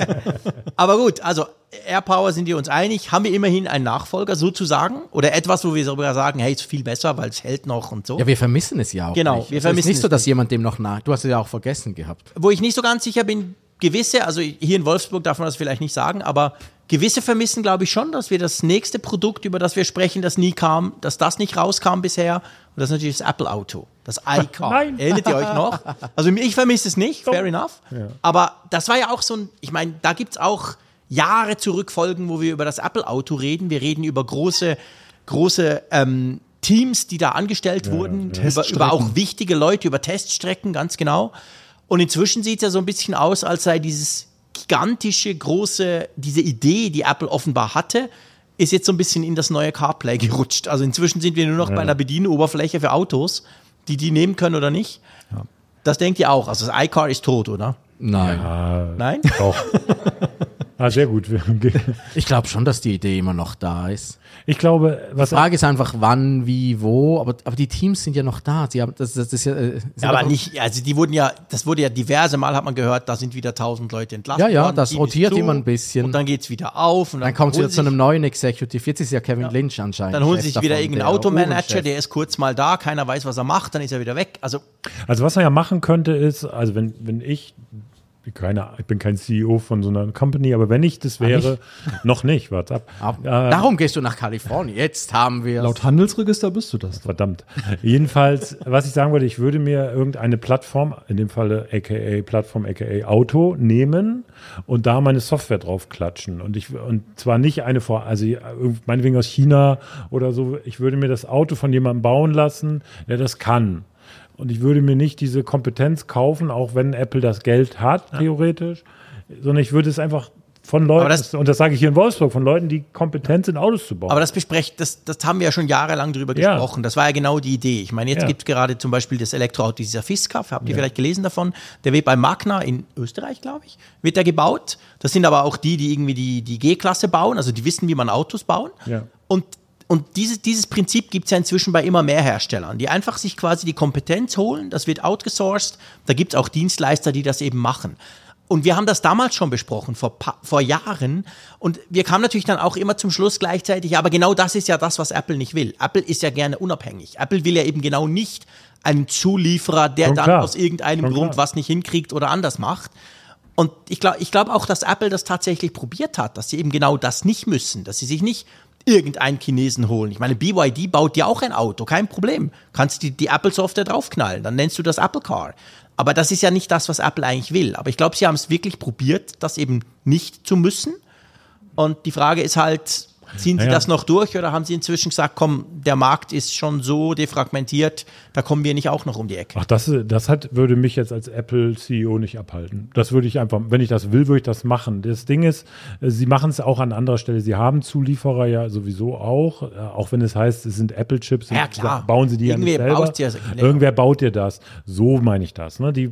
Aber gut, also AirPower sind wir uns einig. Haben wir immerhin einen Nachfolger sozusagen? Oder etwas, wo wir sogar sagen, hey, ist viel besser, weil es hält noch und so. Ja, wir vermissen es ja auch. Genau, nicht. wir Also es vermissen ist nicht es so, dass nicht. jemand dem noch nach. Du hast es ja auch vergessen gehabt. Wo ich nicht so ganz sicher bin, gewisse, also hier in Wolfsburg darf man das vielleicht nicht sagen, aber gewisse vermissen, glaube ich schon, dass wir das nächste Produkt, über das wir sprechen, das nie kam, dass das nicht rauskam bisher. Und das ist natürlich das Apple Auto, das iCar. Nein. Erinnert ihr euch noch? Also ich vermisse es nicht, fair enough. Aber das war ja auch so ein, ich meine, da gibt es auch Jahre zurück Folgen, wo wir über das Apple Auto reden. Wir reden über große, große ähm, Teams, die da angestellt wurden, über, über auch wichtige Leute, über Teststrecken, ganz genau. Und inzwischen sieht es ja so ein bisschen aus, als sei dieses gigantische, große, diese Idee, die Apple offenbar hatte, ist jetzt so ein bisschen in das neue CarPlay gerutscht. Also inzwischen sind wir nur noch bei einer Bedienoberfläche für Autos, die die nehmen können oder nicht. Das denkt ihr auch. Also das iCar ist tot, oder? Nein. Ah, Nein? doch. ah, sehr gut. Ich glaube schon, dass die Idee immer noch da ist. Ich glaube, was Die Frage ist einfach, wann, wie, wo. Aber, aber die Teams sind ja noch da. Sie haben, das, das ist ja, äh, Ja, aber nicht, also die wurden ja, das wurde ja diverse Mal, hat man gehört, da sind wieder tausend Leute entlassen Ja, ja, worden, das rotiert zu, immer ein bisschen. Und dann geht's wieder auf. Und Dann kommt sie holen zu einem neuen Executive. Jetzt ist ja Kevin Lynch anscheinend. Dann holen sich wieder davon, irgendeinen der Automanager, der ist kurz mal da, keiner weiß, was er macht, dann ist er wieder weg. Also, Also was man ja machen könnte ist, also wenn, wenn ich, keine, ich bin kein CEO von so einer Company, aber wenn ich das wäre, noch nicht, warte ab. Ab- Äh, Darum gehst du nach Kalifornien. Jetzt haben wir Laut Handelsregister bist du das. Verdammt. Jedenfalls, was ich sagen wollte, ich würde mir irgendeine Plattform, in dem Falle aka Plattform, aka Auto, nehmen und da meine Software drauf klatschen. Und ich, und zwar nicht eine vor, also meinetwegen aus China oder so. Ich würde mir das Auto von jemandem bauen lassen, der das kann. Und ich würde mir nicht diese Kompetenz kaufen, auch wenn Apple das Geld hat, theoretisch, sondern ich würde es einfach von Leuten, das- und das sage ich hier in Wolfsburg, von Leuten, die Kompetenz sind, Autos zu bauen. aber das besprecht, das, das haben wir ja schon jahrelang drüber Ja. gesprochen. Das war ja genau die Idee. Ich meine, jetzt Ja. gibt es gerade zum Beispiel das Elektroauto, dieser Fiskaf, habt ihr vielleicht gelesen davon? Der wird bei Magna in Österreich, glaube ich, wird der gebaut. Das sind aber auch die, die irgendwie die, die G-Klasse bauen, also die wissen, wie man Autos bauen. Ja. Und und dieses, dieses Prinzip gibt es ja inzwischen bei immer mehr Herstellern, die einfach sich quasi die Kompetenz holen, das wird outgesourced, da gibt es auch Dienstleister, die das eben machen. Und wir haben das damals schon besprochen, vor, vor Jahren. Und wir kamen natürlich dann auch immer zum Schluss gleichzeitig, aber genau das ist ja das, was Apple nicht will. Apple ist ja gerne unabhängig. Apple will ja eben genau nicht einen Zulieferer, der Schon dann klar. aus irgendeinem Schon Grund klar. was nicht hinkriegt oder anders macht. Und ich glaube ich glaub auch, dass Apple das tatsächlich probiert hat, dass sie eben genau das nicht müssen, dass sie sich nicht irgendeinen Chinesen holen. Ich meine, BYD baut ja auch ein Auto, kein Problem. Kannst die, die Apple-Software draufknallen, dann nennst du das Apple Car. Aber das ist ja nicht das, was Apple eigentlich will. Aber ich glaube, sie haben es wirklich probiert, das eben nicht zu müssen. Und die Frage ist halt, Ziehen Sie Naja. das noch durch oder haben Sie inzwischen gesagt, komm, der Markt ist schon so defragmentiert, da kommen wir nicht auch noch um die Ecke? Ach, das, das hat, würde mich jetzt als Apple-CEO nicht abhalten. Das würde ich einfach, wenn ich das will, würde ich das machen. Das Ding ist, äh, sie machen es auch an anderer Stelle. Sie haben Zulieferer ja sowieso auch, äh, auch wenn es heißt, es sind Apple-Chips. Ja, klar. Bauen sie die ja nicht Irgendwer selber. ja. Irgendwer baut dir das. So meine ich das. Ne? Die,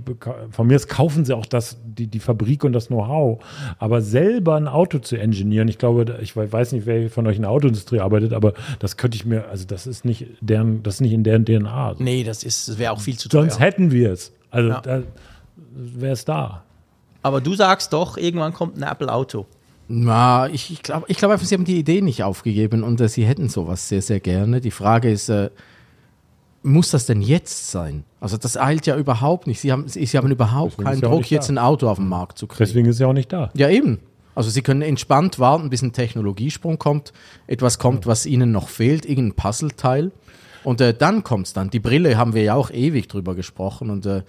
von mir aus kaufen sie auch das, die, die Fabrik und das Know-how. Aber selber ein Auto zu engineieren, ich glaube, ich we- weiß nicht, wer von euch in der Autoindustrie arbeitet, aber das könnte ich mir, also das ist nicht deren, das ist nicht in deren DNA. Nee, das ist, das wäre auch viel zu teuer. Sonst hätten wir es. Also Ja. da wäre es da. Aber du sagst doch, irgendwann kommt ein Apple-Auto. Na, ich, ich glaube ich glaub einfach, sie haben die Idee nicht aufgegeben und äh, sie hätten sowas sehr, sehr gerne. Die Frage ist, äh, muss das denn jetzt sein? Also das eilt ja überhaupt nicht. Sie haben, sie, sie haben überhaupt Deswegen keinen ja Druck, jetzt da. ein Auto auf den Markt zu kriegen. Deswegen ist es ja auch nicht da. Ja, eben. Also sie können entspannt warten, bis ein Technologiesprung kommt, etwas kommt, was ihnen noch fehlt, irgendein Puzzleteil. Und äh, dann kommt es dann. Die Brille haben wir ja auch ewig drüber gesprochen und äh,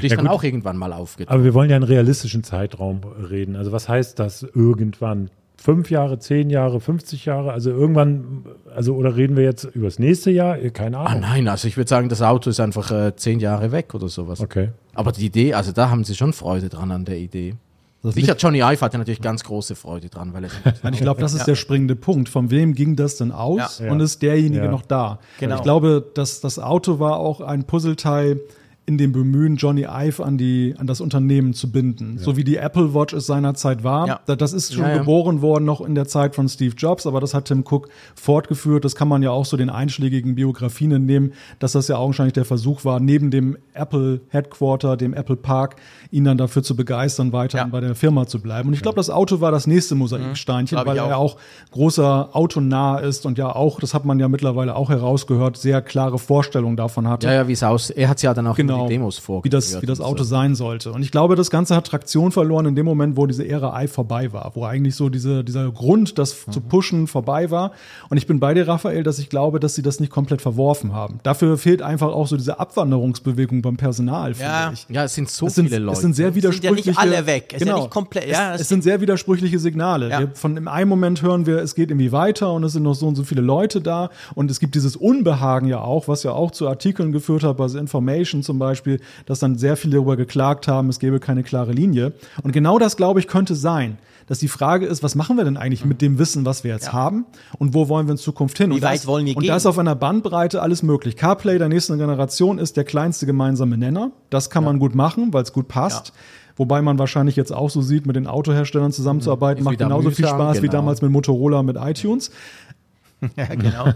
die ist Ja, dann gut. auch irgendwann mal aufgetaucht. Aber wir wollen ja einen realistischen Zeitraum reden. Also was heißt das irgendwann? Fünf Jahre, zehn Jahre, 50 Jahre? Also irgendwann, also oder reden wir jetzt über das nächste Jahr? Keine Ah Ahnung. nein, also ich würde sagen, das Auto ist einfach äh, zehn Jahre weg oder sowas. Okay. Aber die Idee, also da haben sie schon Freude dran an der Idee. Das Sicher, Johnny Ive hatte natürlich ganz große Freude dran, weil er ich glaube, das ist der springende Punkt. Von wem ging das denn aus Ja. und ist derjenige Ja. noch da? Genau. Ich glaube, dass das Auto war auch ein Puzzleteil in dem Bemühen, Johnny Ive an, die, an das Unternehmen zu binden. So wie die Apple Watch es seinerzeit war. Ja. Da- Das ist schon Ja, ja. geboren worden noch in der Zeit von Steve Jobs, aber das hat Tim Cook fortgeführt. Das kann man ja auch so den einschlägigen Biografien entnehmen, dass das ja augenscheinlich der Versuch war, neben dem Apple Headquarter, dem Apple Park, ihn dann dafür zu begeistern, weiter Ja. bei der Firma zu bleiben. Und ich glaube, das Auto war das nächste Mosaiksteinchen, Glaub ich weil er auch. ja auch großer autonah ist und ja auch, das hat man ja mittlerweile auch herausgehört, sehr klare Vorstellungen davon hatte ja, ja, wie es aus. Er hat es ja dann auch in genau, die Demos wie vorgeführt. das, wie das Auto so. sein sollte. Und ich glaube, das Ganze hat Traktion verloren in dem Moment, wo diese Ära i vorbei war, wo eigentlich so diese, dieser Grund, das Mhm. zu pushen, vorbei war. Und ich bin bei dir, Raphael, dass ich glaube, dass sie das nicht komplett verworfen haben. Dafür fehlt einfach auch so diese Abwanderungsbewegung beim Personal, Ja. ich. Ja, es sind so Es sind, viele Leute. es sind sehr Sind ja widersprüchliche. nicht alle weg. Es ist ja genau. nicht komplett- ja, es, es sind sehr widersprüchliche Signale. Ja. Wir, von im einen Moment hören wir, es geht irgendwie weiter und es sind noch so und so viele Leute da und es gibt dieses Unbehagen ja auch, was ja auch zu Artikeln geführt hat, bei The Information zum Beispiel, dass dann sehr viele darüber geklagt haben, es gäbe keine klare Linie. Und genau das, glaube ich, könnte sein. Dass die Frage ist, was machen wir denn eigentlich mit dem Wissen, was wir jetzt haben und wo wollen wir in Zukunft hin? Wie und weit das, wollen wir Und gehen? da ist auf einer Bandbreite alles möglich. CarPlay der nächsten Generation ist der kleinste gemeinsame Nenner. Das kann man gut machen, weil es gut passt. Wobei man wahrscheinlich jetzt auch so sieht, mit den Autoherstellern zusammenzuarbeiten, Ist macht genauso viel mühsam, Spaß wie genau. damals mit Motorola mit iTunes. Ja, genau.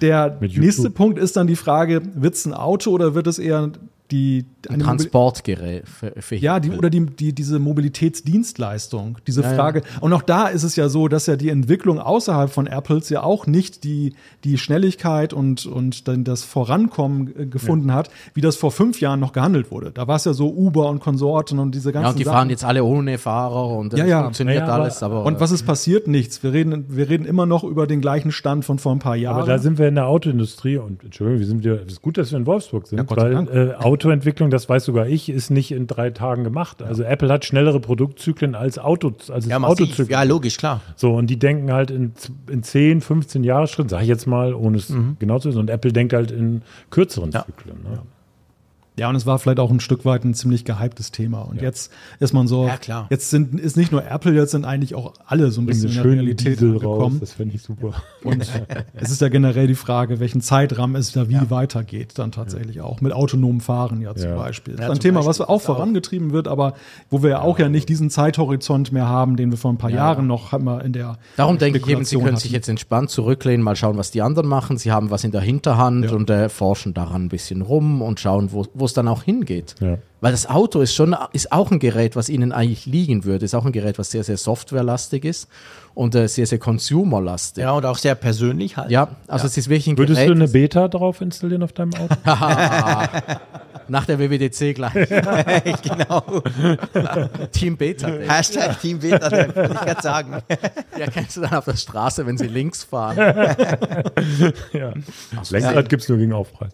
Der nächste Punkt ist dann die Frage, wird es ein Auto oder wird es eher die Mobil- Transportgerät. Ja, die, oder die, die, diese Mobilitätsdienstleistung, diese Ja, ja. Frage. Und auch da ist es ja so, dass ja die Entwicklung außerhalb von Apples ja auch nicht die, die Schnelligkeit und, und dann das Vorankommen äh, gefunden hat, wie das vor fünf Jahren noch gehandelt wurde. Da war es ja so Uber und Konsorten und diese ganzen Ja, und die Sachen. fahren jetzt alle ohne Fahrer und Ja, ja. funktioniert Ja, ja, aber- alles. Aber, und was ist passiert? Nichts. Wir reden, wir reden immer noch über den gleichen Stand von vor ein paar Jahren. Aber da sind wir in der Autoindustrie und Entschuldigung, wir sind ja, es ist gut, dass wir in Wolfsburg sind, Ja, Gott sei weil Dank. äh, Autoentwicklung, das weiß sogar ich, ist nicht in drei Tagen gemacht. Also Apple hat schnellere Produktzyklen als Auto, als Ja. Autozyklen. Ja, logisch, klar. So, und die denken halt in, in 10, 15 Jahresschritten, sage ich jetzt mal, ohne es genau zu wissen. Und Apple denkt halt in kürzeren Mhm. Ja. Zyklen. Ne? Ja, und es war vielleicht auch ein Stück weit ein ziemlich gehyptes Thema. Und jetzt ist man so, Ja, klar. jetzt sind, ist nicht nur Apple, jetzt sind eigentlich auch alle so ein bisschen in der Realität Diesel raus, das fände ich super. Und es ist ja generell die Frage, welchen Zeitrahmen es da wie weitergeht, dann tatsächlich auch. Mit autonomem Fahren ja zum Ja. Beispiel. Das Ja, ist ein Thema, Beispiel, was auch vorangetrieben wird, aber wo wir ja auch ja nicht diesen Zeithorizont mehr haben, den wir vor ein paar Jahren noch haben wir in der Darum denke ich eben, Sie können sich hatten. jetzt entspannt zurücklehnen, mal schauen, was die anderen machen. Sie haben was in der Hinterhand Ja. und äh, forschen daran ein bisschen rum und schauen, wo wo es dann auch hingeht. Ja. Weil das Auto ist schon, ist auch ein Gerät, was Ihnen eigentlich liegen würde. Ist auch ein Gerät, was sehr, sehr softwarelastig ist und äh, sehr, sehr consumerlastig. Ja, und auch sehr persönlich halt. Ja, also es ist wirklich ein Würdest Gerät. du eine Beta drauf installieren auf deinem Auto? Nach der WWDC gleich. genau. Team Beta. Day. Hashtag Team Beta, würde ich gerade sagen. Ja, kennst du dann auf der Straße, wenn sie links fahren? Ja. Lenkrad gibt es nur gegen Aufpreis.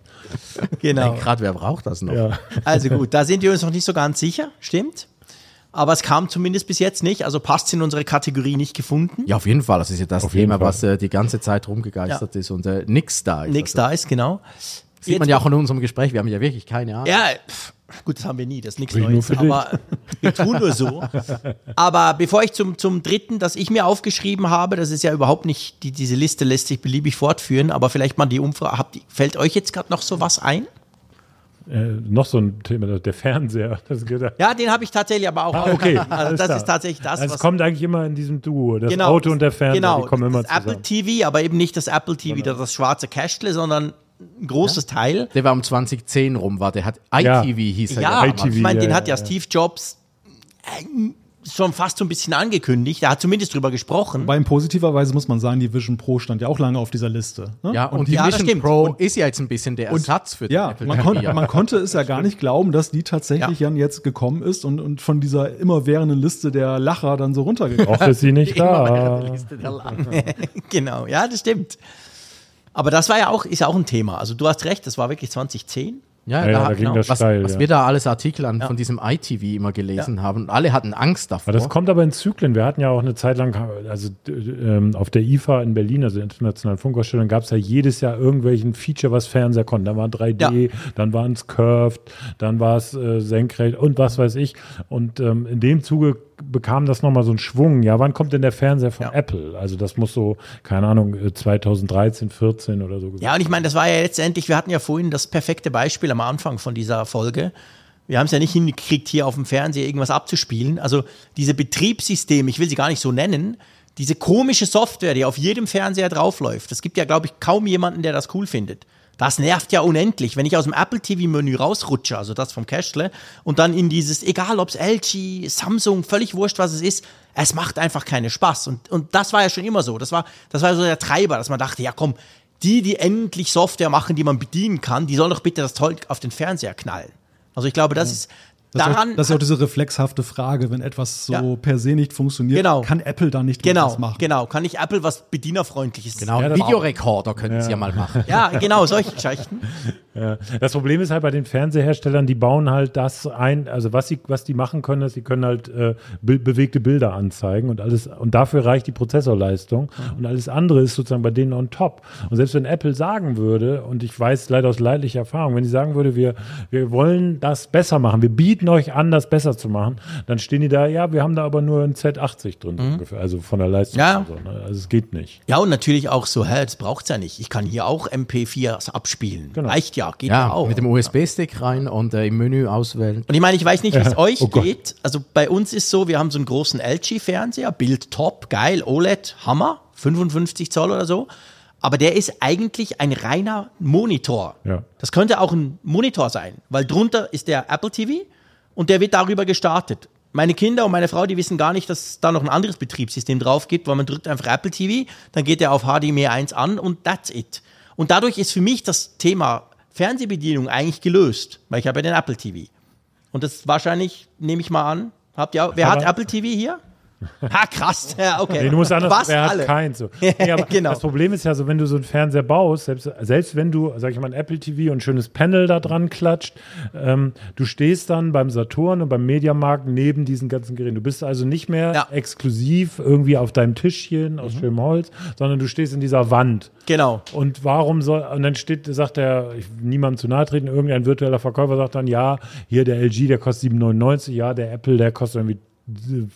Genau. Gerade wer braucht das noch? Ja. Also gut, da sind wir uns noch nicht so ganz sicher, stimmt. Aber es kam zumindest bis jetzt nicht, also passt in unsere Kategorie nicht gefunden. Ja, auf jeden Fall. Das ist ja das Auf Thema, was äh, die ganze Zeit rumgegeistert ist und äh, nix da ist. Nichts Also, da ist, genau. Sieht man ja auch in unserem Gespräch. Wir haben ja wirklich keine Ahnung. Ja, pff, gut, das haben wir nie, das ist nichts Neues. für dich. Aber wir tun nur so. Aber bevor ich zum, zum dritten, das ich mir aufgeschrieben habe, das ist ja überhaupt nicht, die, diese Liste lässt sich beliebig fortführen, aber vielleicht mal die Umfrage, habt, fällt euch jetzt gerade noch so was ein? Äh, noch so ein Thema, der Fernseher. Ja. Den habe ich tatsächlich aber auch. Ah, okay. Also das klar. ist tatsächlich das, Also es was kommt eigentlich immer in diesem Duo. Das Genau, Auto und der Fernseher, genau, die kommen immer das Apple zusammen. TV, aber eben nicht das Apple TV, das, das schwarze Castle, sondern ein großes Teil. Der war um 2010 rum, war der hat Ja. iTV hieß er Ja, ja. ITV, ich meine, den ja, hat ja, ja. Steve Jobs äh, schon fast so ein bisschen angekündigt. Er hat zumindest drüber gesprochen. Wobei in positiver Weise muss man sagen, die Vision Pro stand ja auch lange auf dieser Liste. Ne? Ja, und, die ja, Vision. Pro Und- ist ja jetzt ein bisschen der Ersatz für den Ja, Apple man, kon man konnte es ja gar nicht glauben, dass die tatsächlich Ja. dann jetzt gekommen ist und, und von dieser immerwährenden Liste der Lacher dann so runtergegangen. Auch ist sie nicht da. Liste der genau, ja, das stimmt. Aber das war ja auch, ist ja auch ein Thema. Also du hast recht, das war wirklich 2010. Ja, Ja, ja, da da, ging genau. das was, steil. was ja. wir da alles Artikel an von diesem ITV immer gelesen haben. Und alle hatten Angst davor. Aber das kommt aber in Zyklen. Wir hatten ja auch eine Zeit lang, also ähm, auf der IFA in Berlin, also der Internationalen Funkausstellung, gab es ja jedes Jahr irgendwelchen Feature, was Fernseher konnte. Dann war 3D, dann waren es Curved, dann war es äh, senkrecht und was weiß ich. Und ähm, in dem Zuge bekam das nochmal so einen Schwung. Ja, wann kommt denn der Fernseher von Ja. Apple? Also das muss so, keine Ahnung, äh, 2013, 14 oder so Ja, und ich meine, das war ja letztendlich, wir hatten ja vorhin das perfekte Beispiel am Anfang von dieser Folge. Wir haben es ja nicht hingekriegt, hier auf dem Fernseher irgendwas abzuspielen. Also diese Betriebssysteme, ich will sie gar nicht so nennen, diese komische Software, die auf jedem Fernseher draufläuft. Es gibt ja, glaube ich, kaum jemanden, der das cool findet. Das nervt ja unendlich, wenn ich aus dem Apple TV-Menü rausrutsche, also das vom Cashle, und dann in dieses, egal ob es LG, Samsung, völlig wurscht, was es ist, es macht einfach keinen Spaß. Und, und das war ja schon immer so. Das war, das war so der Treiber, dass man dachte, ja komm, die, die endlich Software machen, die man bedienen kann, die sollen doch bitte das Zeug auf den Fernseher knallen. Also ich glaube, das ist Das ist, auch, daran. das ist auch diese reflexhafte Frage, wenn etwas so Ja. per se nicht funktioniert, Genau. kann Apple dann nicht genau, was machen. genau. Kann nicht Apple was Bedienerfreundliches? Genau, Ja, Videorekorder können sie ja mal machen. Ja, genau, solche Geschichten. Ja. Das Problem ist halt bei den Fernseherstellern, die bauen halt das ein, also was sie, was die machen können, ist, sie können halt äh, be bewegte Bilder anzeigen und alles, und dafür reicht die Prozessorleistung und alles andere ist sozusagen bei denen on top. Und selbst wenn Apple sagen würde, und ich weiß leider aus leidlicher Erfahrung, wenn die sagen würde, wir, wir wollen das besser machen, wir bieten euch an, das besser zu machen, dann stehen die da, ja, wir haben da aber nur ein Z80 drin ungefähr, also von der Leistung. Ja. und So, ne? Also es geht nicht. Ja, und natürlich auch so, hä, das braucht's ja nicht. Ich kann hier auch MP4 abspielen. Genau. Reicht ja, geht ja, Ja, auch. mit dem USB-Stick rein und äh, im Menü auswählen. Und ich meine, ich weiß nicht, wie es euch Oh geht. Also bei uns ist so, wir haben so einen großen LG-Fernseher, Bild top, geil, OLED, Hammer, 55 Zoll oder so. Aber der ist eigentlich ein reiner Monitor. Ja. Das könnte auch ein Monitor sein, weil drunter ist der Apple TV und der wird darüber gestartet. Meine Kinder und meine Frau, die wissen gar nicht, dass da noch ein anderes Betriebssystem drauf gibt, weil man drückt einfach Apple TV, dann geht er auf HDMI 1 an und that's it. Und dadurch ist für mich das Thema Fernsehbedienung eigentlich gelöst, weil ich habe ja den Apple TV. Und das wahrscheinlich, nehme ich mal an, habt ihr auch, wer hat Aber- Apple TV hier? Ha, krass. Ja, okay. Nee, du musst anders, Was? wer hat Alle? keins. So. Nee, Genau. Das Problem ist ja so, wenn du so einen Fernseher baust, selbst, selbst wenn du, sag ich mal, ein Apple TV und ein schönes Panel da dran klatscht, ähm, du stehst dann beim Saturn und beim Mediamarkt neben diesen ganzen Geräten. Du bist also nicht mehr Ja. Mhm. exklusiv irgendwie auf deinem Tischchen aus schönem Holz, sondern du stehst in dieser Wand. Genau. Und warum soll, und dann steht, sagt der, ich niemandem zu nahe treten, irgendein virtueller Verkäufer sagt dann, ja, hier der LG, der kostet 7,99, ja, der Apple, der kostet irgendwie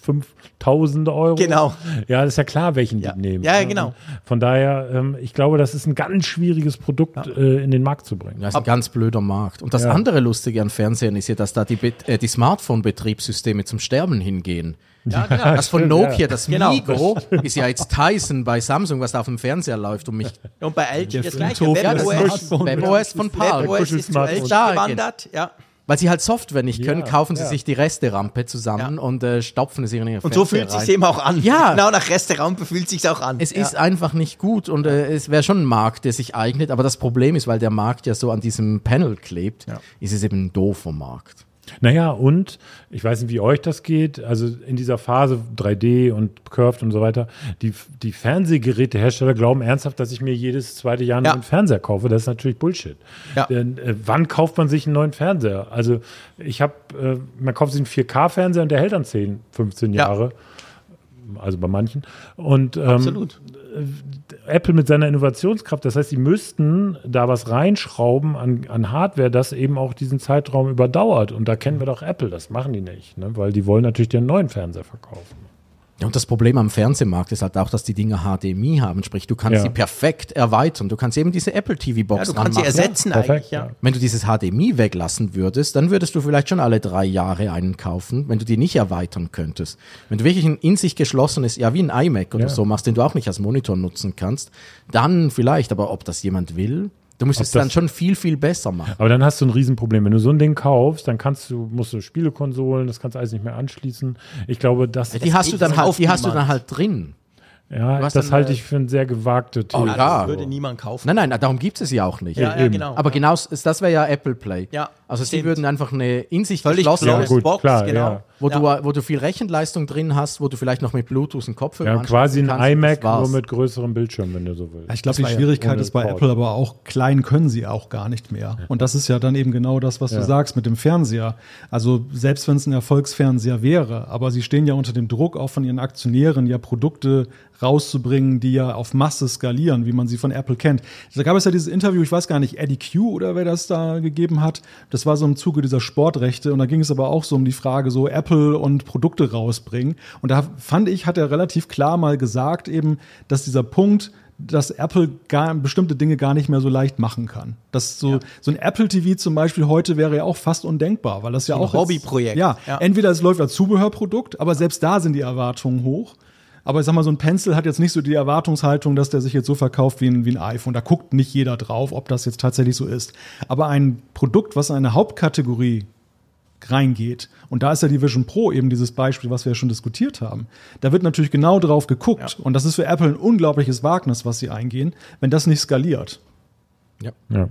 5000 Euro. Genau. Ja, das ist ja klar, welchen Ja. die nehmen. Ja, genau. Von daher, ähm, ich glaube, das ist ein ganz schwieriges Produkt äh, in den Markt zu bringen. Das ist ein ganz blöder Markt. Und das Ja. andere Lustige an Fernsehen ist ja, dass da die, äh, die Smartphone-Betriebssysteme zum Sterben hingehen. Ja, genau. Das von Nokia, das Genau. Migo, ist ja jetzt Tyson bei Samsung, was da auf dem Fernseher läuft und mich Und bei LG das gleiche. Ja, WebOS. WebOS von Palm. WebOS ist zu. LG gewandert. Ja. Weil sie halt Software nicht können, Ja, kaufen sie ja. sich die Resterampe zusammen Ja. und äh, stopfen es in ihre Und so fühlt es sich eben auch an. Ja. Genau nach Restaurant fühlt sich auch an. Es ja. ist einfach nicht gut und äh, es wäre schon ein Markt, der sich eignet, aber das Problem ist, weil der Markt ja so an diesem Panel klebt, Ja. ist es eben ein doofer Markt. Naja, und ich weiß nicht, wie euch das geht. Also in dieser Phase 3D und Curved und so weiter, die, die Fernsehgerätehersteller glauben ernsthaft, dass ich mir jedes zweite Jahr einen Ja. neuen Fernseher kaufe. Das ist natürlich Bullshit. Ja. Denn äh, wann kauft man sich einen neuen Fernseher? Also ich habe, äh, man kauft sich einen 4K-Fernseher und der hält dann 10, 15 Ja. Jahre. Also bei manchen. Und ähm, Absolut. Apple mit seiner Innovationskraft, das heißt, sie müssten da was reinschrauben an, an Hardware, das eben auch diesen Zeitraum überdauert. Und da kennen wir doch Apple, das machen die nicht, ne? weil die wollen natürlich den neuen Fernseher verkaufen. Ja, und das Problem am Fernsehmarkt ist halt auch, dass die Dinger HDMI haben, sprich, du kannst Ja. sie perfekt erweitern. Du kannst eben diese Apple TV Box Ja, du kannst sie ersetzen Ja, eigentlich, ja. ja. Wenn du dieses HDMI weglassen würdest, dann würdest du vielleicht schon alle drei Jahre einen kaufen, wenn du die nicht erweitern könntest. Wenn du wirklich ein in sich geschlossenes, ja wie ein iMac oder Ja. so machst, den du auch nicht als Monitor nutzen kannst, dann vielleicht, aber ob das jemand will, du müsstest Ob das- dann schon viel, viel besser machen. Aber dann hast du ein Riesenproblem. Wenn du so ein Ding kaufst, dann kannst du, musst du Spielekonsolen, das kannst du alles nicht mehr anschließen. Ich glaube, das, Die hast du dann das halt, die hast du dann halt drin. ja, das dann, halte äh, ich für eine sehr gewagte These. ja. Das würde niemand kaufen. Nein, nein, darum gibt es ja auch nicht. ja, ja, genau. Aber genau, das wäre ja Apple Play. Ja, Also sie würden einfach eine in sich Völlig geschlossene, Ja, Box, klar, genau. Wo, ja. du, wo du viel Rechenleistung drin hast, wo du vielleicht noch mit Bluetooth einen Kopfhörer ja, quasi ein kannst, iMac, nur mit größerem Bildschirm, wenn du so willst. Ich glaube, die Schwierigkeit ist bei Port. Apple aber auch, klein können sie auch gar nicht mehr. Und das ist ja dann eben genau das, was Ja. du sagst mit dem Fernseher. Also selbst wenn es ein Erfolgsfernseher wäre, aber sie stehen ja unter dem Druck, auch von ihren Aktionären, ja Produkte rauszubringen, die ja auf Masse skalieren, wie man sie von Apple kennt. Da gab es ja dieses Interview, ich weiß gar nicht, Eddie Q oder wer das da gegeben hat. Das war so im Zuge dieser Sportrechte und da ging es aber auch so um die Frage, so Apple und Produkte rausbringen. Und da fand ich, hat er relativ klar mal gesagt eben, dass dieser Punkt, dass Apple gar, bestimmte Dinge gar nicht mehr so leicht machen kann. Das so, so ein Apple TV zum Beispiel heute wäre ja auch fast undenkbar, weil das ja ein auch jetzt- Hobbyprojekt. Ja, Ja. entweder es läuft als Zubehörprodukt, aber selbst da sind die Erwartungen hoch. Aber ich sag mal, so ein Pencil hat jetzt nicht so die Erwartungshaltung, dass der sich jetzt so verkauft wie ein, wie ein iPhone. Da guckt nicht jeder drauf, ob das jetzt tatsächlich so ist. Aber ein Produkt, was in eine Hauptkategorie reingeht, und da ist ja die Vision Pro eben dieses Beispiel, was wir ja schon diskutiert haben, da wird natürlich genau drauf geguckt. Und das ist für Apple ein unglaubliches Wagnis, was sie eingehen, wenn das nicht skaliert. Ja.